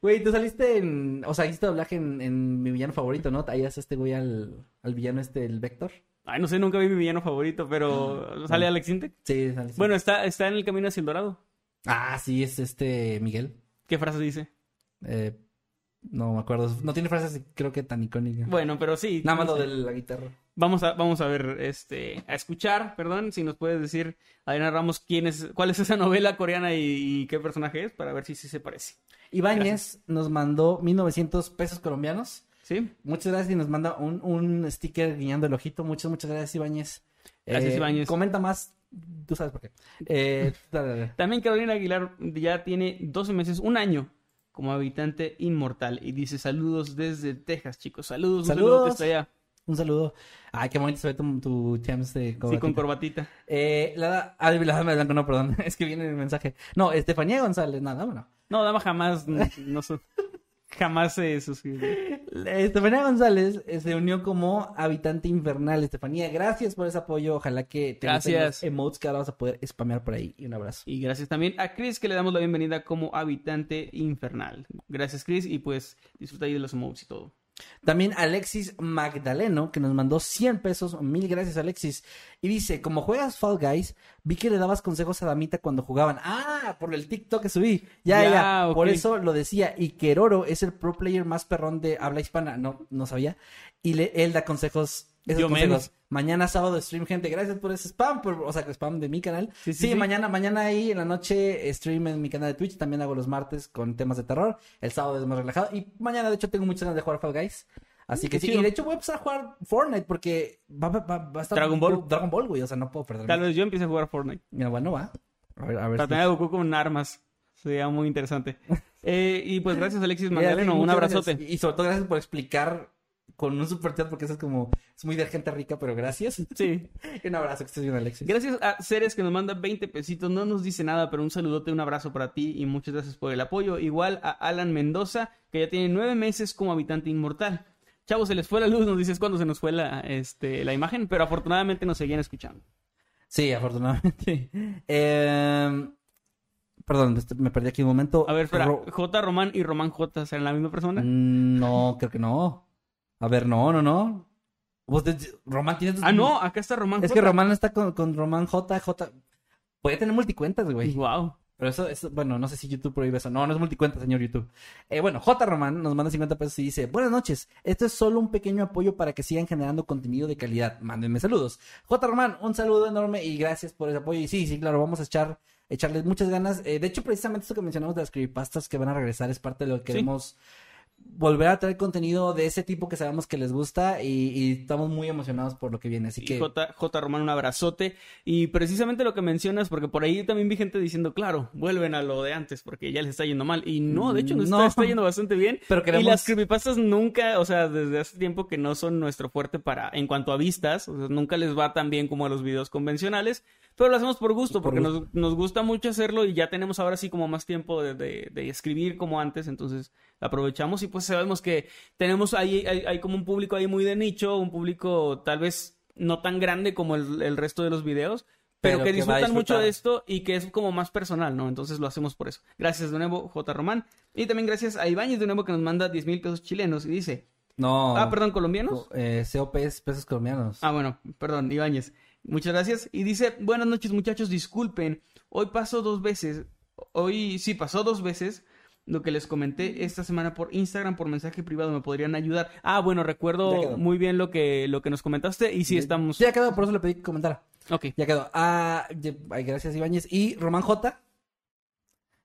Güey, tú saliste en... O sea, hiciste doblaje en, en mi villano favorito, ¿no? Ahí haces este güey al, al villano este, el Vector. Ay, no sé, nunca vi mi villano favorito, pero ¿sale Alex Intec? Sí, sale, sí. Bueno, está, está en el camino hacia el dorado. Ah, sí, es este Miguel. ¿Qué frase dice? Eh, no me acuerdo. No tiene frases creo que tan icónicas. Bueno, pero sí. Nada más lo de la guitarra. Vamos a, vamos a ver, este, a escuchar, perdón, si nos puedes decir, Adriana Ramos, quién es, cuál es esa novela coreana y, y qué personaje es, para ver si sí se parece. Ibáñez nos mandó 1900 pesos colombianos. ¿Sí? Muchas gracias y nos manda un, un sticker guiñando el ojito. Muchas, muchas gracias, Ibáñez. Gracias, Eh, Ibáñez. Comenta más. Tú sabes por qué. Eh, dale, dale. También Carolina Aguilar ya tiene 12 meses, un año como habitante inmortal y dice saludos desde Texas, chicos. Saludos, un Saludos. saludote hasta allá. Un saludo. Ay, qué bonito se ve tu, tu Champs de Sí, con corbatita. Eh, la, ah, la dama de blanco, no, perdón. Es que viene el mensaje. No, Estefanía González, nada, bueno. No, dama jamás, no, no jamás se suscribió. Estefanía González eh, se unió como habitante infernal. Estefanía, gracias por ese apoyo. Ojalá que te Gracias. emotes que ahora vas a poder spamear por ahí. Y un abrazo. Y gracias también a Chris que le damos la bienvenida como habitante infernal. Gracias Chris y pues disfruta ahí de los emojis y todo. También Alexis Magdaleno, que nos mandó 100 pesos. Mil gracias, Alexis. Y dice, como juegas Fall Guys, vi que le dabas consejos a Damita cuando jugaban. Ah, por el TikTok que subí. Ya, Ya, ya. Por eso lo decía. Y Keroro es el pro player más perrón de habla hispana. No, no sabía. Y le- él da consejos. Esos Yo consejos. menos. Mañana sábado stream, gente. Gracias por ese spam. por- o sea, spam de mi canal. Sí, Sí, mañana, mañana ahí en la noche stream en mi canal de Twitch. También hago los martes con temas de terror. El sábado es más relajado. Y mañana, de hecho, tengo muchas ganas de jugar Fall Guys. Así Mm, que sí, y de hecho voy a empezar a jugar Fortnite porque va, va- va- va a estar Dragon Ball. Dragon Ball, güey, o sea, no puedo perder. Tal vez yo empiece a jugar Fortnite. Mira, bueno, va. A ver, a ver. Para si- tener a Goku con armas. Sería muy interesante. Eh, y pues gracias Alexis Magdaleno, un abrazote. gracias. Y sobre todo gracias por explicar con un super chat porque eso es como, es muy de gente rica, pero gracias. Sí. Un abrazo, que estés bien, Alexis. Gracias a Ceres que nos manda 20 pesitos. No nos dice nada, pero un saludote, un abrazo para ti y muchas gracias por el apoyo. Igual a Alan Mendoza, que ya tiene nueve meses como habitante inmortal. Chavos, se les fue la luz, nos dices cuándo se nos fue la, este, la imagen, pero afortunadamente nos seguían escuchando. Sí, afortunadamente. Eh, perdón, me perdí aquí un momento. A ver, espera, Ro- J. Román y Román J. ¿serán la misma persona? Mm, No, creo que no. A ver, no, no, no. Vos de- Román tiene... Ah, no, acá está Román Es que Román está con, con Román J, J. Puede tener multicuentas, güey. Wow. Pero eso, eso, bueno, no sé si YouTube prohíbe eso. No, no es multicuenta, señor YouTube. Eh, bueno, J. Román nos manda 50 pesos y dice, buenas noches, esto es solo un pequeño apoyo para que sigan generando contenido de calidad. Mándenme saludos. J. Román, un saludo enorme y gracias por ese apoyo. Y sí, sí, claro, vamos a echar, echarles muchas ganas. Eh, de hecho, precisamente esto que mencionamos de las creepypastas que van a regresar es parte de lo que Sí. Volver a traer contenido de ese tipo que sabemos que les gusta y, y estamos muy emocionados por lo que viene. Así Y que... J, J. Román, un abrazote. Y precisamente lo que mencionas, porque por ahí también vi gente diciendo, claro, vuelven a lo de antes, porque ya les está yendo mal. Y no, de hecho, nos No. está, está yendo bastante bien. Pero Y queremos... las creepypastas nunca, o sea, desde hace tiempo que no son nuestro fuerte para, en cuanto a vistas, o sea, nunca les va tan bien como a los videos convencionales, pero lo hacemos por gusto, Por porque gusto. Nos, nos gusta mucho hacerlo y ya tenemos ahora sí como más tiempo de, de- de escribir como antes, entonces aprovechamos y pues sabemos que tenemos ahí, hay, hay como un público ahí muy de nicho, un público tal vez no tan grande como el, el resto de los videos, pero, Pero que disfrutan mucho de esto y que es como más personal, ¿no? Entonces lo hacemos por eso. Gracias de nuevo, J. Román. Y también gracias a Ibáñez de nuevo que nos manda 10 mil pesos chilenos y dice, No. ah, perdón, colombianos. Eh, COP es pesos colombianos. Ah, bueno, perdón, Ibáñez. Muchas gracias. Y dice, buenas noches muchachos, disculpen. Hoy pasó dos veces. Hoy sí pasó dos veces. Lo que les comenté esta semana por Instagram, por mensaje privado, me podrían ayudar. Ah, bueno, recuerdo muy bien lo que, lo que nos comentaste y sí estamos... Ya quedó, por eso le pedí que comentara. Ok. Ya quedó. Ah, gracias, Ibáñez. Y Román J.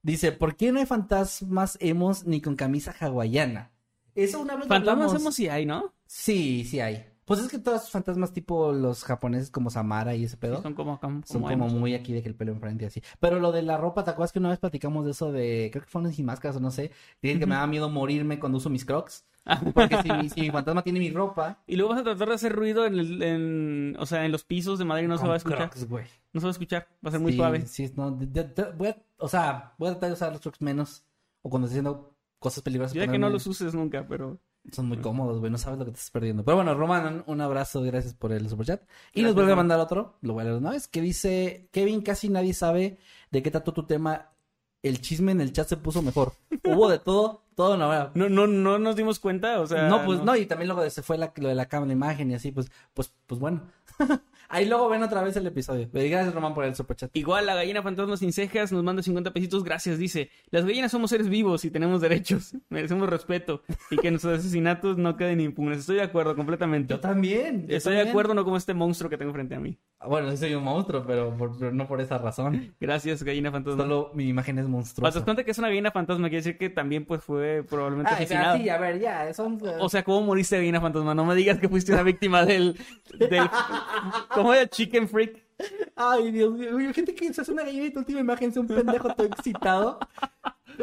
Dice, ¿por qué no hay fantasmas emos ni con camisa hawaiana? Eso una vez Fantasmas hemos sí hay, ¿no? Sí, sí hay. Pues es que todos esos fantasmas tipo los japoneses como Samara y ese pedo. Sí, son como, como, Son como emos. muy aquí de que el pelo enfrente y así. Pero lo de la ropa, ¿te acuerdas que una vez platicamos de eso de, creo que fueron sin máscaras o no sé? Dicen que me da miedo morirme cuando uso mis crocs. Ah. Porque si, mi- si mi fantasma tiene mi ropa. Y luego vas a tratar de hacer ruido en, el, en o sea, en los pisos de madera y no se va a escuchar. Crocs. No se va a escuchar, va a ser muy Sí, suave. Sí, no, de- de- de- voy a- o sea, voy a tratar de usar los trucks menos. O cuando estoy haciendo cosas peligrosas. Yo ya que no los uses nunca, pero... Son muy cómodos, güey. No sabes lo que te estás perdiendo. Pero bueno, Roman, un abrazo. Gracias por el superchat. Y Gracias, nos vuelve a mandar otro. Lo voy a leer una vez. Que dice: Kevin, casi nadie sabe de qué trató tu tema. El chisme en el chat se puso mejor. Hubo de todo. Todo una hora. No, no, no nos dimos cuenta, o sea. no, pues no. y también luego se fue la- lo de la cámara de imagen y así, pues, pues, pues bueno. Ahí luego ven otra vez el episodio. Y Gracias, Román, por el superchat. Igual la gallina fantasma sin cejas nos manda 50 pesitos, gracias, dice. Las gallinas somos seres vivos y tenemos derechos, merecemos respeto y que nuestros asesinatos no queden impunes. Estoy de acuerdo completamente. Yo también. yo Estoy de acuerdo, no como este monstruo que tengo frente a mí. Bueno, sí soy un monstruo, pero, por- pero no por esa razón. Gracias, gallina fantasma. Solo mi imagen es monstruosa. das cuenta que es una gallina fantasma, quiere decir que también pues fue probablemente pero asesinada. sí, a ver, ya, son... O sea, ¿cómo moriste gallina fantasma? No me digas que fuiste una víctima del... del ¿Cómo era? Chicken Freak. Ay, Dios mío. Gente que se hace una gallina y tu última imagen es un pendejo todo excitado.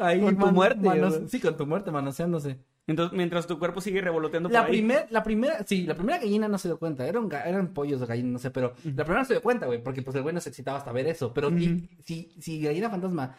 Ahí, Con tu muerte, manos-. Sí, con tu muerte, manoseándose. Entonces, mientras tu cuerpo sigue revoloteando por La ahí. primera, la primera, sí, la primera gallina no se dio cuenta. Eran, eran pollos de gallina, no sé, pero la primera no se dio cuenta, güey, porque pues el güey no se excitaba hasta ver eso. Pero si, si, si gallina fantasma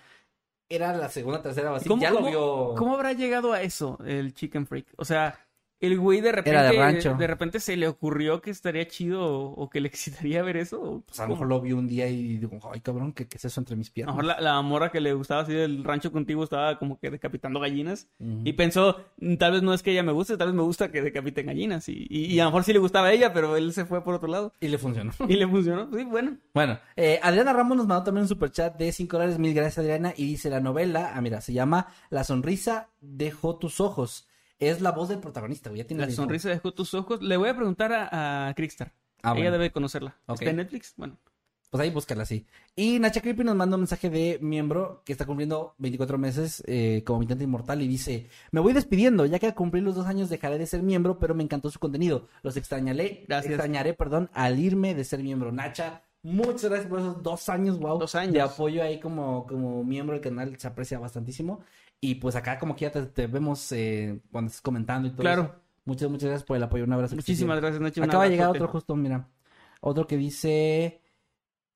era la segunda, tercera o así, ¿Cómo, ya lo vio. cómo habrá llegado a eso el Chicken Freak? O sea, el güey de repente, Era de rancho. de repente se le ocurrió que estaría chido o, o que le excitaría ver eso. Pues a lo mejor lo vio un día y digo, ay, cabrón, ¿qué, qué es eso entre mis A lo piernas? mejor la, la morra que le gustaba así del rancho contigo estaba como que decapitando gallinas. Y pensó, "Mm, tal vez no es que ella me guste, tal vez me gusta que decapiten gallinas. Y, y, y a lo mejor sí le gustaba a ella, pero él se fue por otro lado. Y le funcionó. Y le funcionó. Sí, bueno. Bueno, eh, Adriana Ramos nos mandó también un superchat de 5 dólares. Mil gracias, Adriana. Y dice la novela, ah, mira, se llama La sonrisa dejó tus ojos. Es la voz del protagonista, güey. Ya tiene La sonrisa dejó tus ojos. Le voy a preguntar a, a Crickstar. Ah, ella bueno. debe conocerla. Ok. ¿Está en Netflix? Bueno. Pues ahí búscala así. Y Nacha Creepy nos manda un mensaje de miembro que está cumpliendo 24 meses eh, como militante inmortal y dice: Me voy despidiendo, ya que al cumplir los dos años dejaré de ser miembro, pero me encantó su contenido. Los extrañaré, Gracias. extrañaré, perdón, al irme de ser miembro. Nacha, muchas gracias por esos dos años, wow. Dos años. De apoyo ahí como, como miembro del canal, se aprecia bastantísimo. Y pues acá como que ya te, te vemos eh, cuando estás comentando y todo Claro. eso. Muchas, muchas gracias por el apoyo. Un abrazo. Muchísimas gracias, Nacho. Acaba de llegar otro justo, mira. Otro que dice...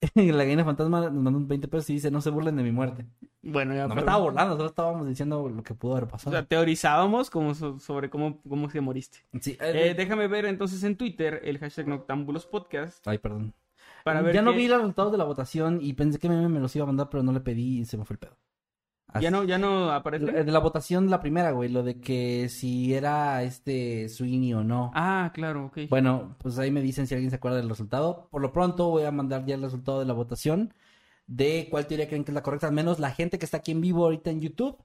la gallina fantasma nos mandó un 20 pesos y dice, no se burlen de mi muerte. Bueno, ya. No me pero- estaba burlando, solo estábamos diciendo lo que pudo haber O pasado. sea, teorizábamos como so- sobre cómo, cómo se moriste. Sí, Eh, eh, déjame ver entonces en Twitter el hashtag Noctambulos Podcast Ay, perdón. para ver ya no qué- vi los resultados de la votación y pensé que Meme me los iba a mandar, pero no le pedí y se me fue el pedo. Así. Ya no, ya no aparece. La- la votación, la primera, güey, lo de que si era este Sweeney o no. Ah, claro, ok. Bueno, pues ahí me dicen si alguien se acuerda del resultado. Por lo pronto voy a mandar ya el resultado de la votación de cuál teoría creen que es la correcta. Al menos la gente que está aquí en vivo ahorita en YouTube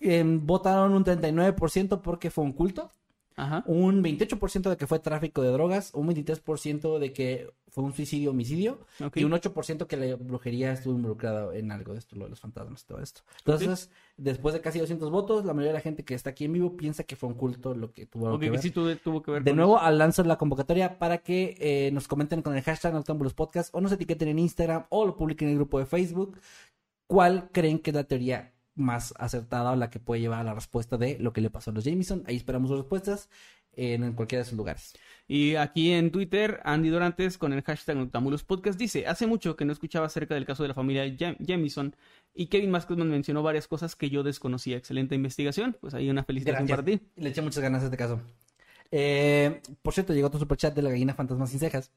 em, votaron un 39% porque fue un culto, Ajá. un 28% de que fue tráfico de drogas, un 23% de que fue un suicidio homicidio ok. y un 8% que la brujería estuvo involucrada en algo de esto, lo de los fantasmas y todo esto. Entonces, después de casi 200 votos, la mayoría de la gente que está aquí en vivo piensa que fue un culto lo que tuvo que que ver. sí tuvo, tuvo que ver De nuevo, al lanzar la convocatoria para que eh, nos comenten con el hashtag Noctambulos Podcast o nos etiqueten en Instagram o lo publiquen en el grupo de Facebook. ¿Cuál creen que es la teoría más acertada o la que puede llevar a la respuesta de lo que le pasó a los Jameson? Ahí esperamos sus respuestas en, cualquiera de sus lugares. Y aquí en Twitter, Andy Dorantes con el hashtag Noctambulos Podcast dice, hace mucho que no escuchaba acerca del caso de la familia Jam- Jamison y Kevin Mascotman mencionó varias cosas que yo desconocía. Excelente investigación. Pues ahí una felicitación Gracias. para ti. Le eché muchas ganas a este caso. Eh, por cierto, llegó otro superchat de la gallina fantasma sin cejas,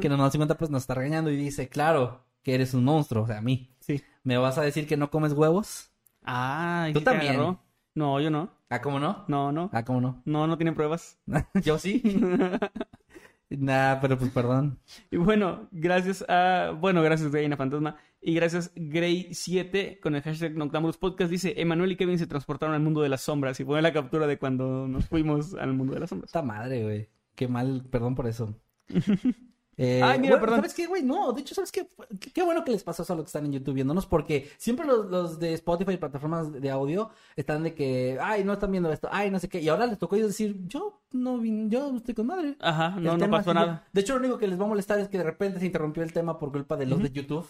que nos mandó 50 pesos, nos está regañando y dice, claro, que eres un monstruo, o sea, a mí. Sí. ¿Me vas a decir que no comes huevos? Ah, ¿y Tú también. agarró? No, yo no. Ah, ¿cómo no? No, no. Ah, ¿cómo no? No, no tienen pruebas. Yo sí. nah, pero pues perdón. Y bueno, gracias a. Bueno, gracias Reina Fantasma. Y gracias Grey7 con el hashtag Noctambulos Podcast. Dice: Emanuel y Kevin se transportaron al mundo de las sombras. Y pone la captura de cuando nos fuimos al mundo de las sombras. Esta madre, güey. Qué mal, perdón por eso. Eh, Ay, mira, perdón. ¿Sabes qué, güey? No, de hecho, ¿sabes qué? qué? qué bueno que les pasó eso a los que están en YouTube viéndonos, porque siempre los, los de Spotify y plataformas de audio están de que, ay, no están viendo esto, ay, no sé qué. Y ahora les tocó ellos decir, yo no vine, yo estoy con madre. Ajá, no, no pasó nada. De hecho, lo único que les va a molestar es que de repente se interrumpió el tema por culpa de los de YouTube.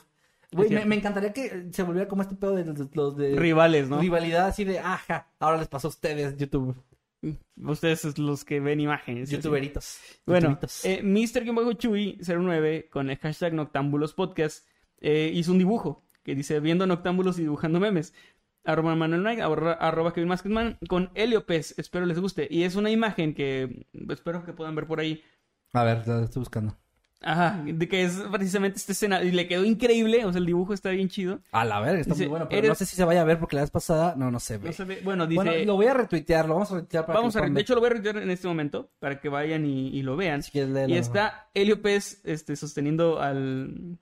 Güey, me, encantaría que se volviera como este pedo de los, los de Rivales, ¿no? rivalidad así de, ajá, ahora les pasó a ustedes, YouTube, Ustedes es los que ven imágenes. youtuberitos. Bueno, eh, Mr-Chuy09 con el hashtag Noctambulos Podcast eh, hizo un dibujo que dice viendo noctámbulos y dibujando memes. Arroba Manuel Knight, arroba, arroba Kevin Masketman con Helio Pez. Espero les guste. Y es una imagen que espero que puedan ver por ahí. A ver, la estoy buscando. Ajá, de que es precisamente esta escena. Y le quedó increíble, o sea, el dibujo está bien chido. A la verga, está Dice, muy bueno, pero eres- no sé si se vaya a ver porque la vez pasada no, no se ve. No se ve- Bueno, dice... Bueno, lo voy a retuitear, lo vamos a retuitear para Vamos que a... De hecho, lo voy a retuitear en este momento para que vayan y, y lo vean. Si quieres. Y está Helio Pez este, sosteniendo al...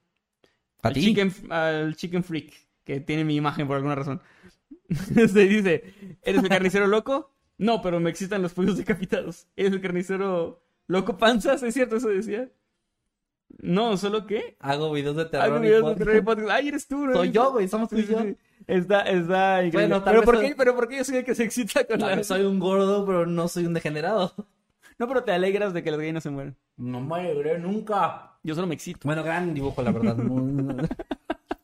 ¿A al ti? Chicken, al chicken Freak, que tiene mi imagen por alguna razón. Se dice, ¿eres el carnicero loco? No, pero me excitan los pollos decapitados. ¿Eres el carnicero loco panzas? ¿Es cierto eso decía? No, ¿solo qué? Hago videos de terror. Hago videos de terror y podcast. Ay, eres tú, ¿no? Soy yo, güey, somos tú y Sí, sí, yo. sí. Está, está increíble. Bueno, pero, ¿por soy- qué, pero ¿por qué yo soy el que se excita con Tal la... soy un gordo, pero no soy un degenerado. No, pero te alegras de que las gallinas se mueran. No me alegré nunca. Yo solo me excito. Bueno, gran dibujo, la verdad.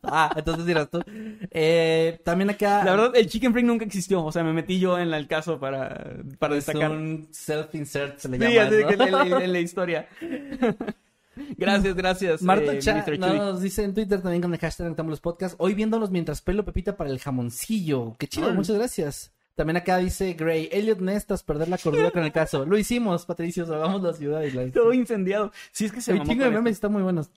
Ah, entonces dirás tú. Eh, también acá. La verdad, el chicken freak nunca existió. O sea, me metí yo en el caso para, para es destacar. un self-insert, se le Sí, llama. así de ¿no? que en, la, en la historia. gracias, gracias. Marta eh, Cha no, nos dice en Twitter también con el hashtag los Podcasts. Hoy viéndolos mientras pelo Pepita para el jamoncillo. Qué chido, Ah. muchas gracias. También acá dice Gray, Elliot Nestas, perder la cordura con el caso. Lo hicimos, Patricio, salvamos la ciudad y la... Todo incendiado. Sí, es que se mamó chingo de memes, están muy buenos.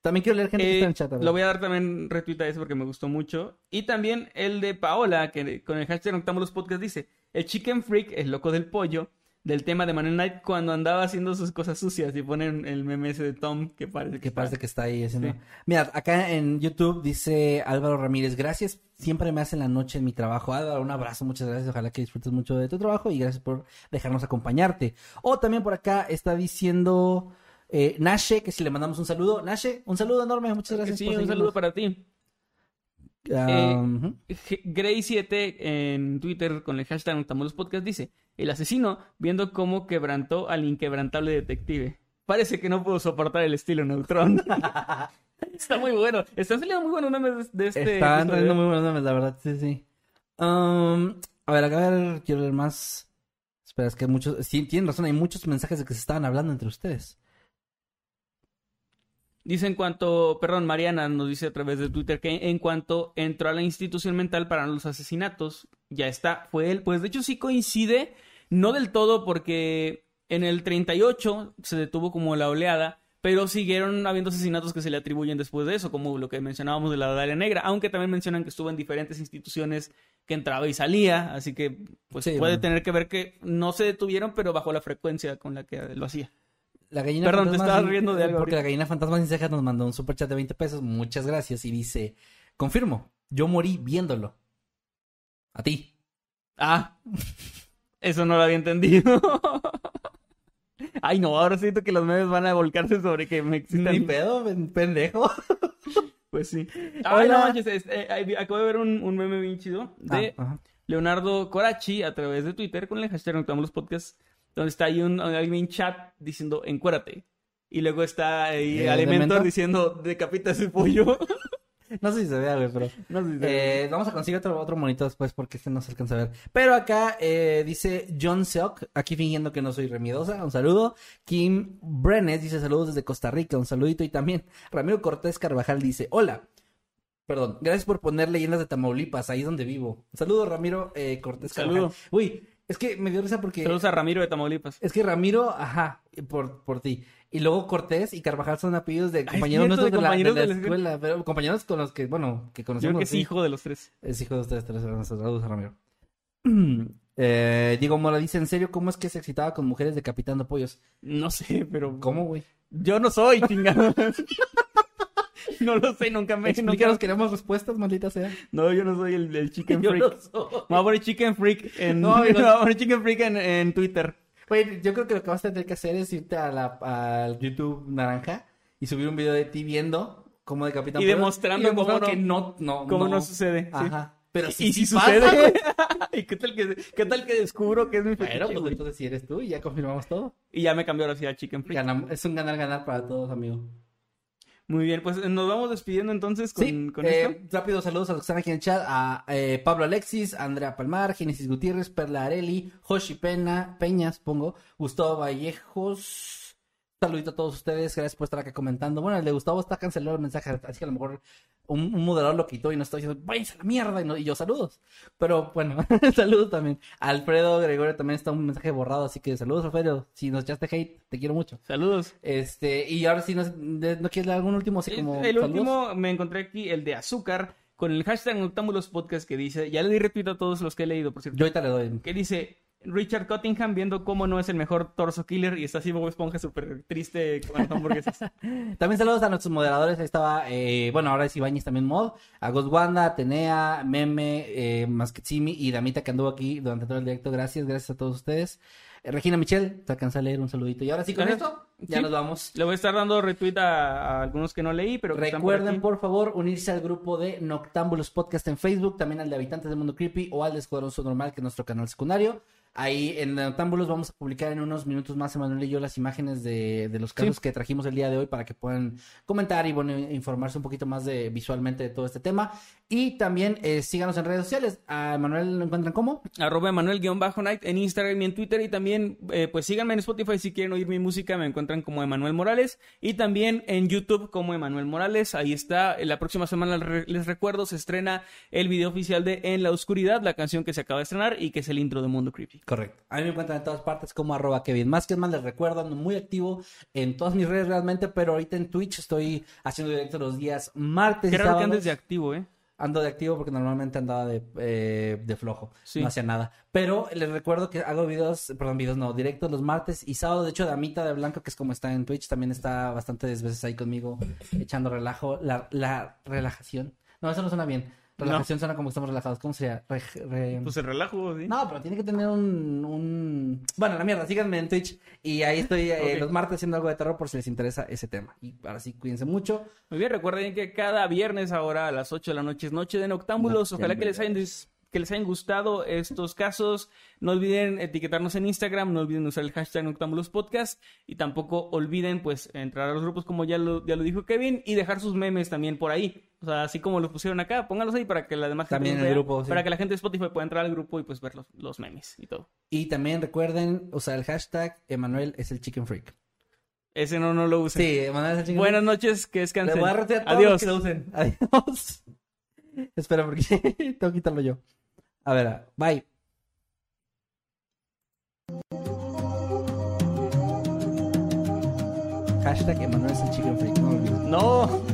También quiero leer gente que Eh, está en el chat. lo voy a dar también retweet a ese porque me gustó mucho. Y también el de Paola, que con el hashtag Noctamos los Podcast dice: El Chicken Freak, el loco del pollo, del tema de Manuel Knight cuando andaba haciendo sus cosas sucias. Y ponen el meme ese de Tom que parece que, que está- parece que está ahí haciendo. Sí. Mira, acá en YouTube dice Álvaro Ramírez, gracias, siempre me hacen la noche en mi trabajo. Álvaro, un abrazo, muchas gracias, ojalá que disfrutes mucho de tu trabajo y gracias por dejarnos acompañarte. O también por acá está diciendo eh, Nashe, que si le mandamos un saludo. Nashe, un saludo enorme, muchas gracias. Sí, por un seguirnos. saludo para ti. Ah, Eh, ujú. Gray7 en Twitter con el hashtag Noctamos los Podcast dice: El asesino viendo cómo quebrantó al inquebrantable detective. Parece que no pudo soportar el estilo Neutrón. Está muy bueno. Están saliendo muy buenos memes de, este. Están episodio. trayendo muy buenos memes, la verdad, sí, sí. Um, a ver, acá ver, quiero leer más. Espera, es que hay muchos. Sí, tienen razón, hay muchos mensajes de que se estaban hablando entre ustedes. Dice en cuanto, perdón, Mariana nos dice a través de Twitter que en cuanto entró a la institución mental para los asesinatos, ya está, fue él. Pues de hecho sí coincide, no del todo porque en el 38 se detuvo como la oleada, pero siguieron habiendo asesinatos que se le atribuyen después de eso, como lo que mencionábamos de la Dalia Negra, aunque también mencionan que estuvo en diferentes instituciones que entraba y salía, así que pues Sí, puede bueno. tener que ver que no se detuvieron, pero bajo la frecuencia con la que lo hacía. La gallina Perdón, te fantasma estabas sin- riendo de algo Porque la gallina fantasma sin cejas nos mandó un super chat de 20 pesos. Muchas gracias. Y dice: Confirmo, yo morí viéndolo. A ti. Ah, eso no lo había entendido. Ay, no, ahora siento que los memes van a volcarse sobre que me excitan. Ni pedo, pen- pendejo. Pues sí. Ay, Hola. no manches, este, eh, acabo de ver un, un meme bien chido de Ah. Leonardo Corachi a través de Twitter con el hashtag Noctamos los Podcasts, donde está ahí un, alguien en chat diciendo encuérate. Y luego está ahí ¿Eh, Alimentor diciendo decapita ese pollo. No sé si se vea, güey, pero. no sé si se- Eh, vamos a conseguir otro, otro monito después porque este no se alcanza a ver. Pero acá eh, dice John Seok, aquí fingiendo que no soy remiedosa, un saludo. Kim Brenes dice saludos desde Costa Rica, un saludito. Y también Ramiro Cortés Carvajal dice, hola. Perdón, gracias por poner leyendas de Tamaulipas, ahí es donde vivo. Un saludo, Ramiro eh, Cortés Saludo. Carvajal. Uy, es que me dio risa porque... Saludos a Ramiro de Tamaulipas. Es que Ramiro, ajá, por, por ti. Y luego Cortés y Carvajal son apellidos de es compañeros nuestros de de, compañeros de la, de la escuela. pero compañeros con los que, bueno, que Yo conocemos. creo que es sí. hijo de los tres. Es hijo de ustedes tres, hermanos. Saludos a Ramiro. eh, Diego Mora dice, ¿en serio cómo es que se excitaba con mujeres decapitando pollos? No sé, pero. ¿Cómo, güey? Yo no soy, chingado. no lo sé, nunca me. Explícanos, nunca- queremos respuestas, maldita sea. No, yo no soy el, el Chicken Yo Freak. no soy. Me voy a poner Chicken Freak en. No, me yo no- voy a poner Chicken Freak en, en Twitter. Güey, yo creo que lo que vas a tener que hacer es irte a la, al YouTube naranja y subir un video de ti viendo cómo decapitan Y demostrando y demostrando cómo que no, no, ¿Cómo no, no. sucede? sí. Ajá. Pero Y- sí, y si pasa, sucede. ¿Y qué tal, que, qué tal que descubro que es mi Bueno, fetiche, pues entonces si eres tú y ya confirmamos todo. Y ya me cambió ahora sí a Chicken Freak. Ganam- es un ganar-ganar para todos, amigo. Muy bien, pues nos vamos despidiendo entonces con, sí, con eh, esto. rápido saludos a los que están aquí en el chat, a eh, Pablo Alexis, Andrea Palmar, Genesis Gutiérrez, Perla Areli, Joshi Pena, Peñas, pongo, Gustavo Vallejos, saludito a todos ustedes, gracias por estar acá comentando. Bueno, el de Gustavo está cancelado el mensaje, así que a lo mejor un, un moderador lo quitó y no está diciendo, váyanse a la mierda, y, no- y yo saludos. Pero bueno, saludos también. Alfredo Gregorio también está un mensaje borrado, así que saludos, Alfredo. Si nos echaste hate, te quiero mucho. Saludos. Este, y ahora sí, ¿no, ¿no quieres dar algún último así como el último me encontré aquí, el de azúcar, con el hashtag Noctámbulos Podcast que dice, ya le di retweet a todos los que he leído, por cierto, Yo ahorita le doy. que dice Richard Cottingham viendo cómo no es el mejor torso killer y está así Bob Esponja súper triste con las hamburguesas. También saludos a nuestros moderadores. Ahí estaba, eh, bueno, ahora es Ibáñez también mod. A Ghost Wanda, Atenea, Meme, eh, Masquetsimi y Damita que anduvo aquí durante todo el directo. Gracias, gracias a todos ustedes. Eh, Regina Michelle, te alcancé a leer un saludito. Y ahora sí, con esto, ya Sí. nos vamos. Le voy a estar dando retweet a, a algunos que no leí, pero que están por Recuerden, por favor, unirse al grupo de Noctámbulos Podcast en Facebook, también al de Habitantes del Mundo Creepy o al de Escuadrón Normal, que es nuestro canal secundario. Ahí en Noctámbulos vamos a publicar en unos minutos más, Emanuel y yo, las imágenes de, de los casos Sí. que trajimos el día de hoy para que puedan comentar y bueno, informarse un poquito más de visualmente de todo este tema. Y también eh, síganos en redes sociales. A Emanuel lo encuentran como. arroba Emanuel-Night en Instagram y en Twitter. Y también, eh, pues síganme en Spotify si quieren oír mi música. Me encuentran como Emanuel Morales. Y también en YouTube como Emanuel Morales. Ahí está. La próxima semana les recuerdo, se estrena el video oficial de En la Oscuridad, la canción que se acaba de estrenar y que es el intro de Mundo Creepy. Correcto. A mí me encuentran en todas partes como arroba Kevin más que más les recuerdo, ando muy activo en todas mis redes realmente, pero ahorita en Twitch estoy haciendo directo los días martes Qué y que andes de activo, ¿eh? Ando de activo porque normalmente andaba de, eh, de flojo. Sí. No hacía nada. Pero les recuerdo que hago videos, perdón, videos no, directos los martes y sábados. De hecho, Damita de Blanco, que es como está en Twitch, también está bastantes veces ahí conmigo echando relajo. La, la relajación. No, eso no suena bien. Relajación suena como que estamos relajados. ¿Cómo sería? Re- re- Pues el relajo, ¿sí? no, pero tiene que tener un, un... Bueno, la mierda, síganme en Twitch y ahí estoy eh, los martes haciendo algo de terror por si les interesa ese tema. Y ahora sí, cuídense mucho. Muy bien, recuerden que cada viernes ahora a las 8 de la noche es Noche de Noctámbulos. Ojalá que les hayan, que les hayan gustado estos casos. No olviden etiquetarnos en Instagram, no olviden usar el hashtag Noctámbulos Podcast y tampoco olviden pues entrar a los grupos como ya lo, ya lo dijo Kevin y dejar sus memes también por ahí. O sea, así como los pusieron acá, pónganlos ahí para que la demás gente También en el vea, grupo, sí. para que la gente de Spotify pueda entrar al grupo y pues ver los, los memes y todo. Y también recuerden usar el hashtag Emanuel es el chicken freak. Ese no, no lo usen. Sí, Emanuel es el chicken Buenas freak. noches, que descansen. Le voy a Adiós. los que lo usen. Adiós. Espera, porque tengo que quitarlo yo. A ver, bye. Hashtag Emanuel es el chicken freak. No. No.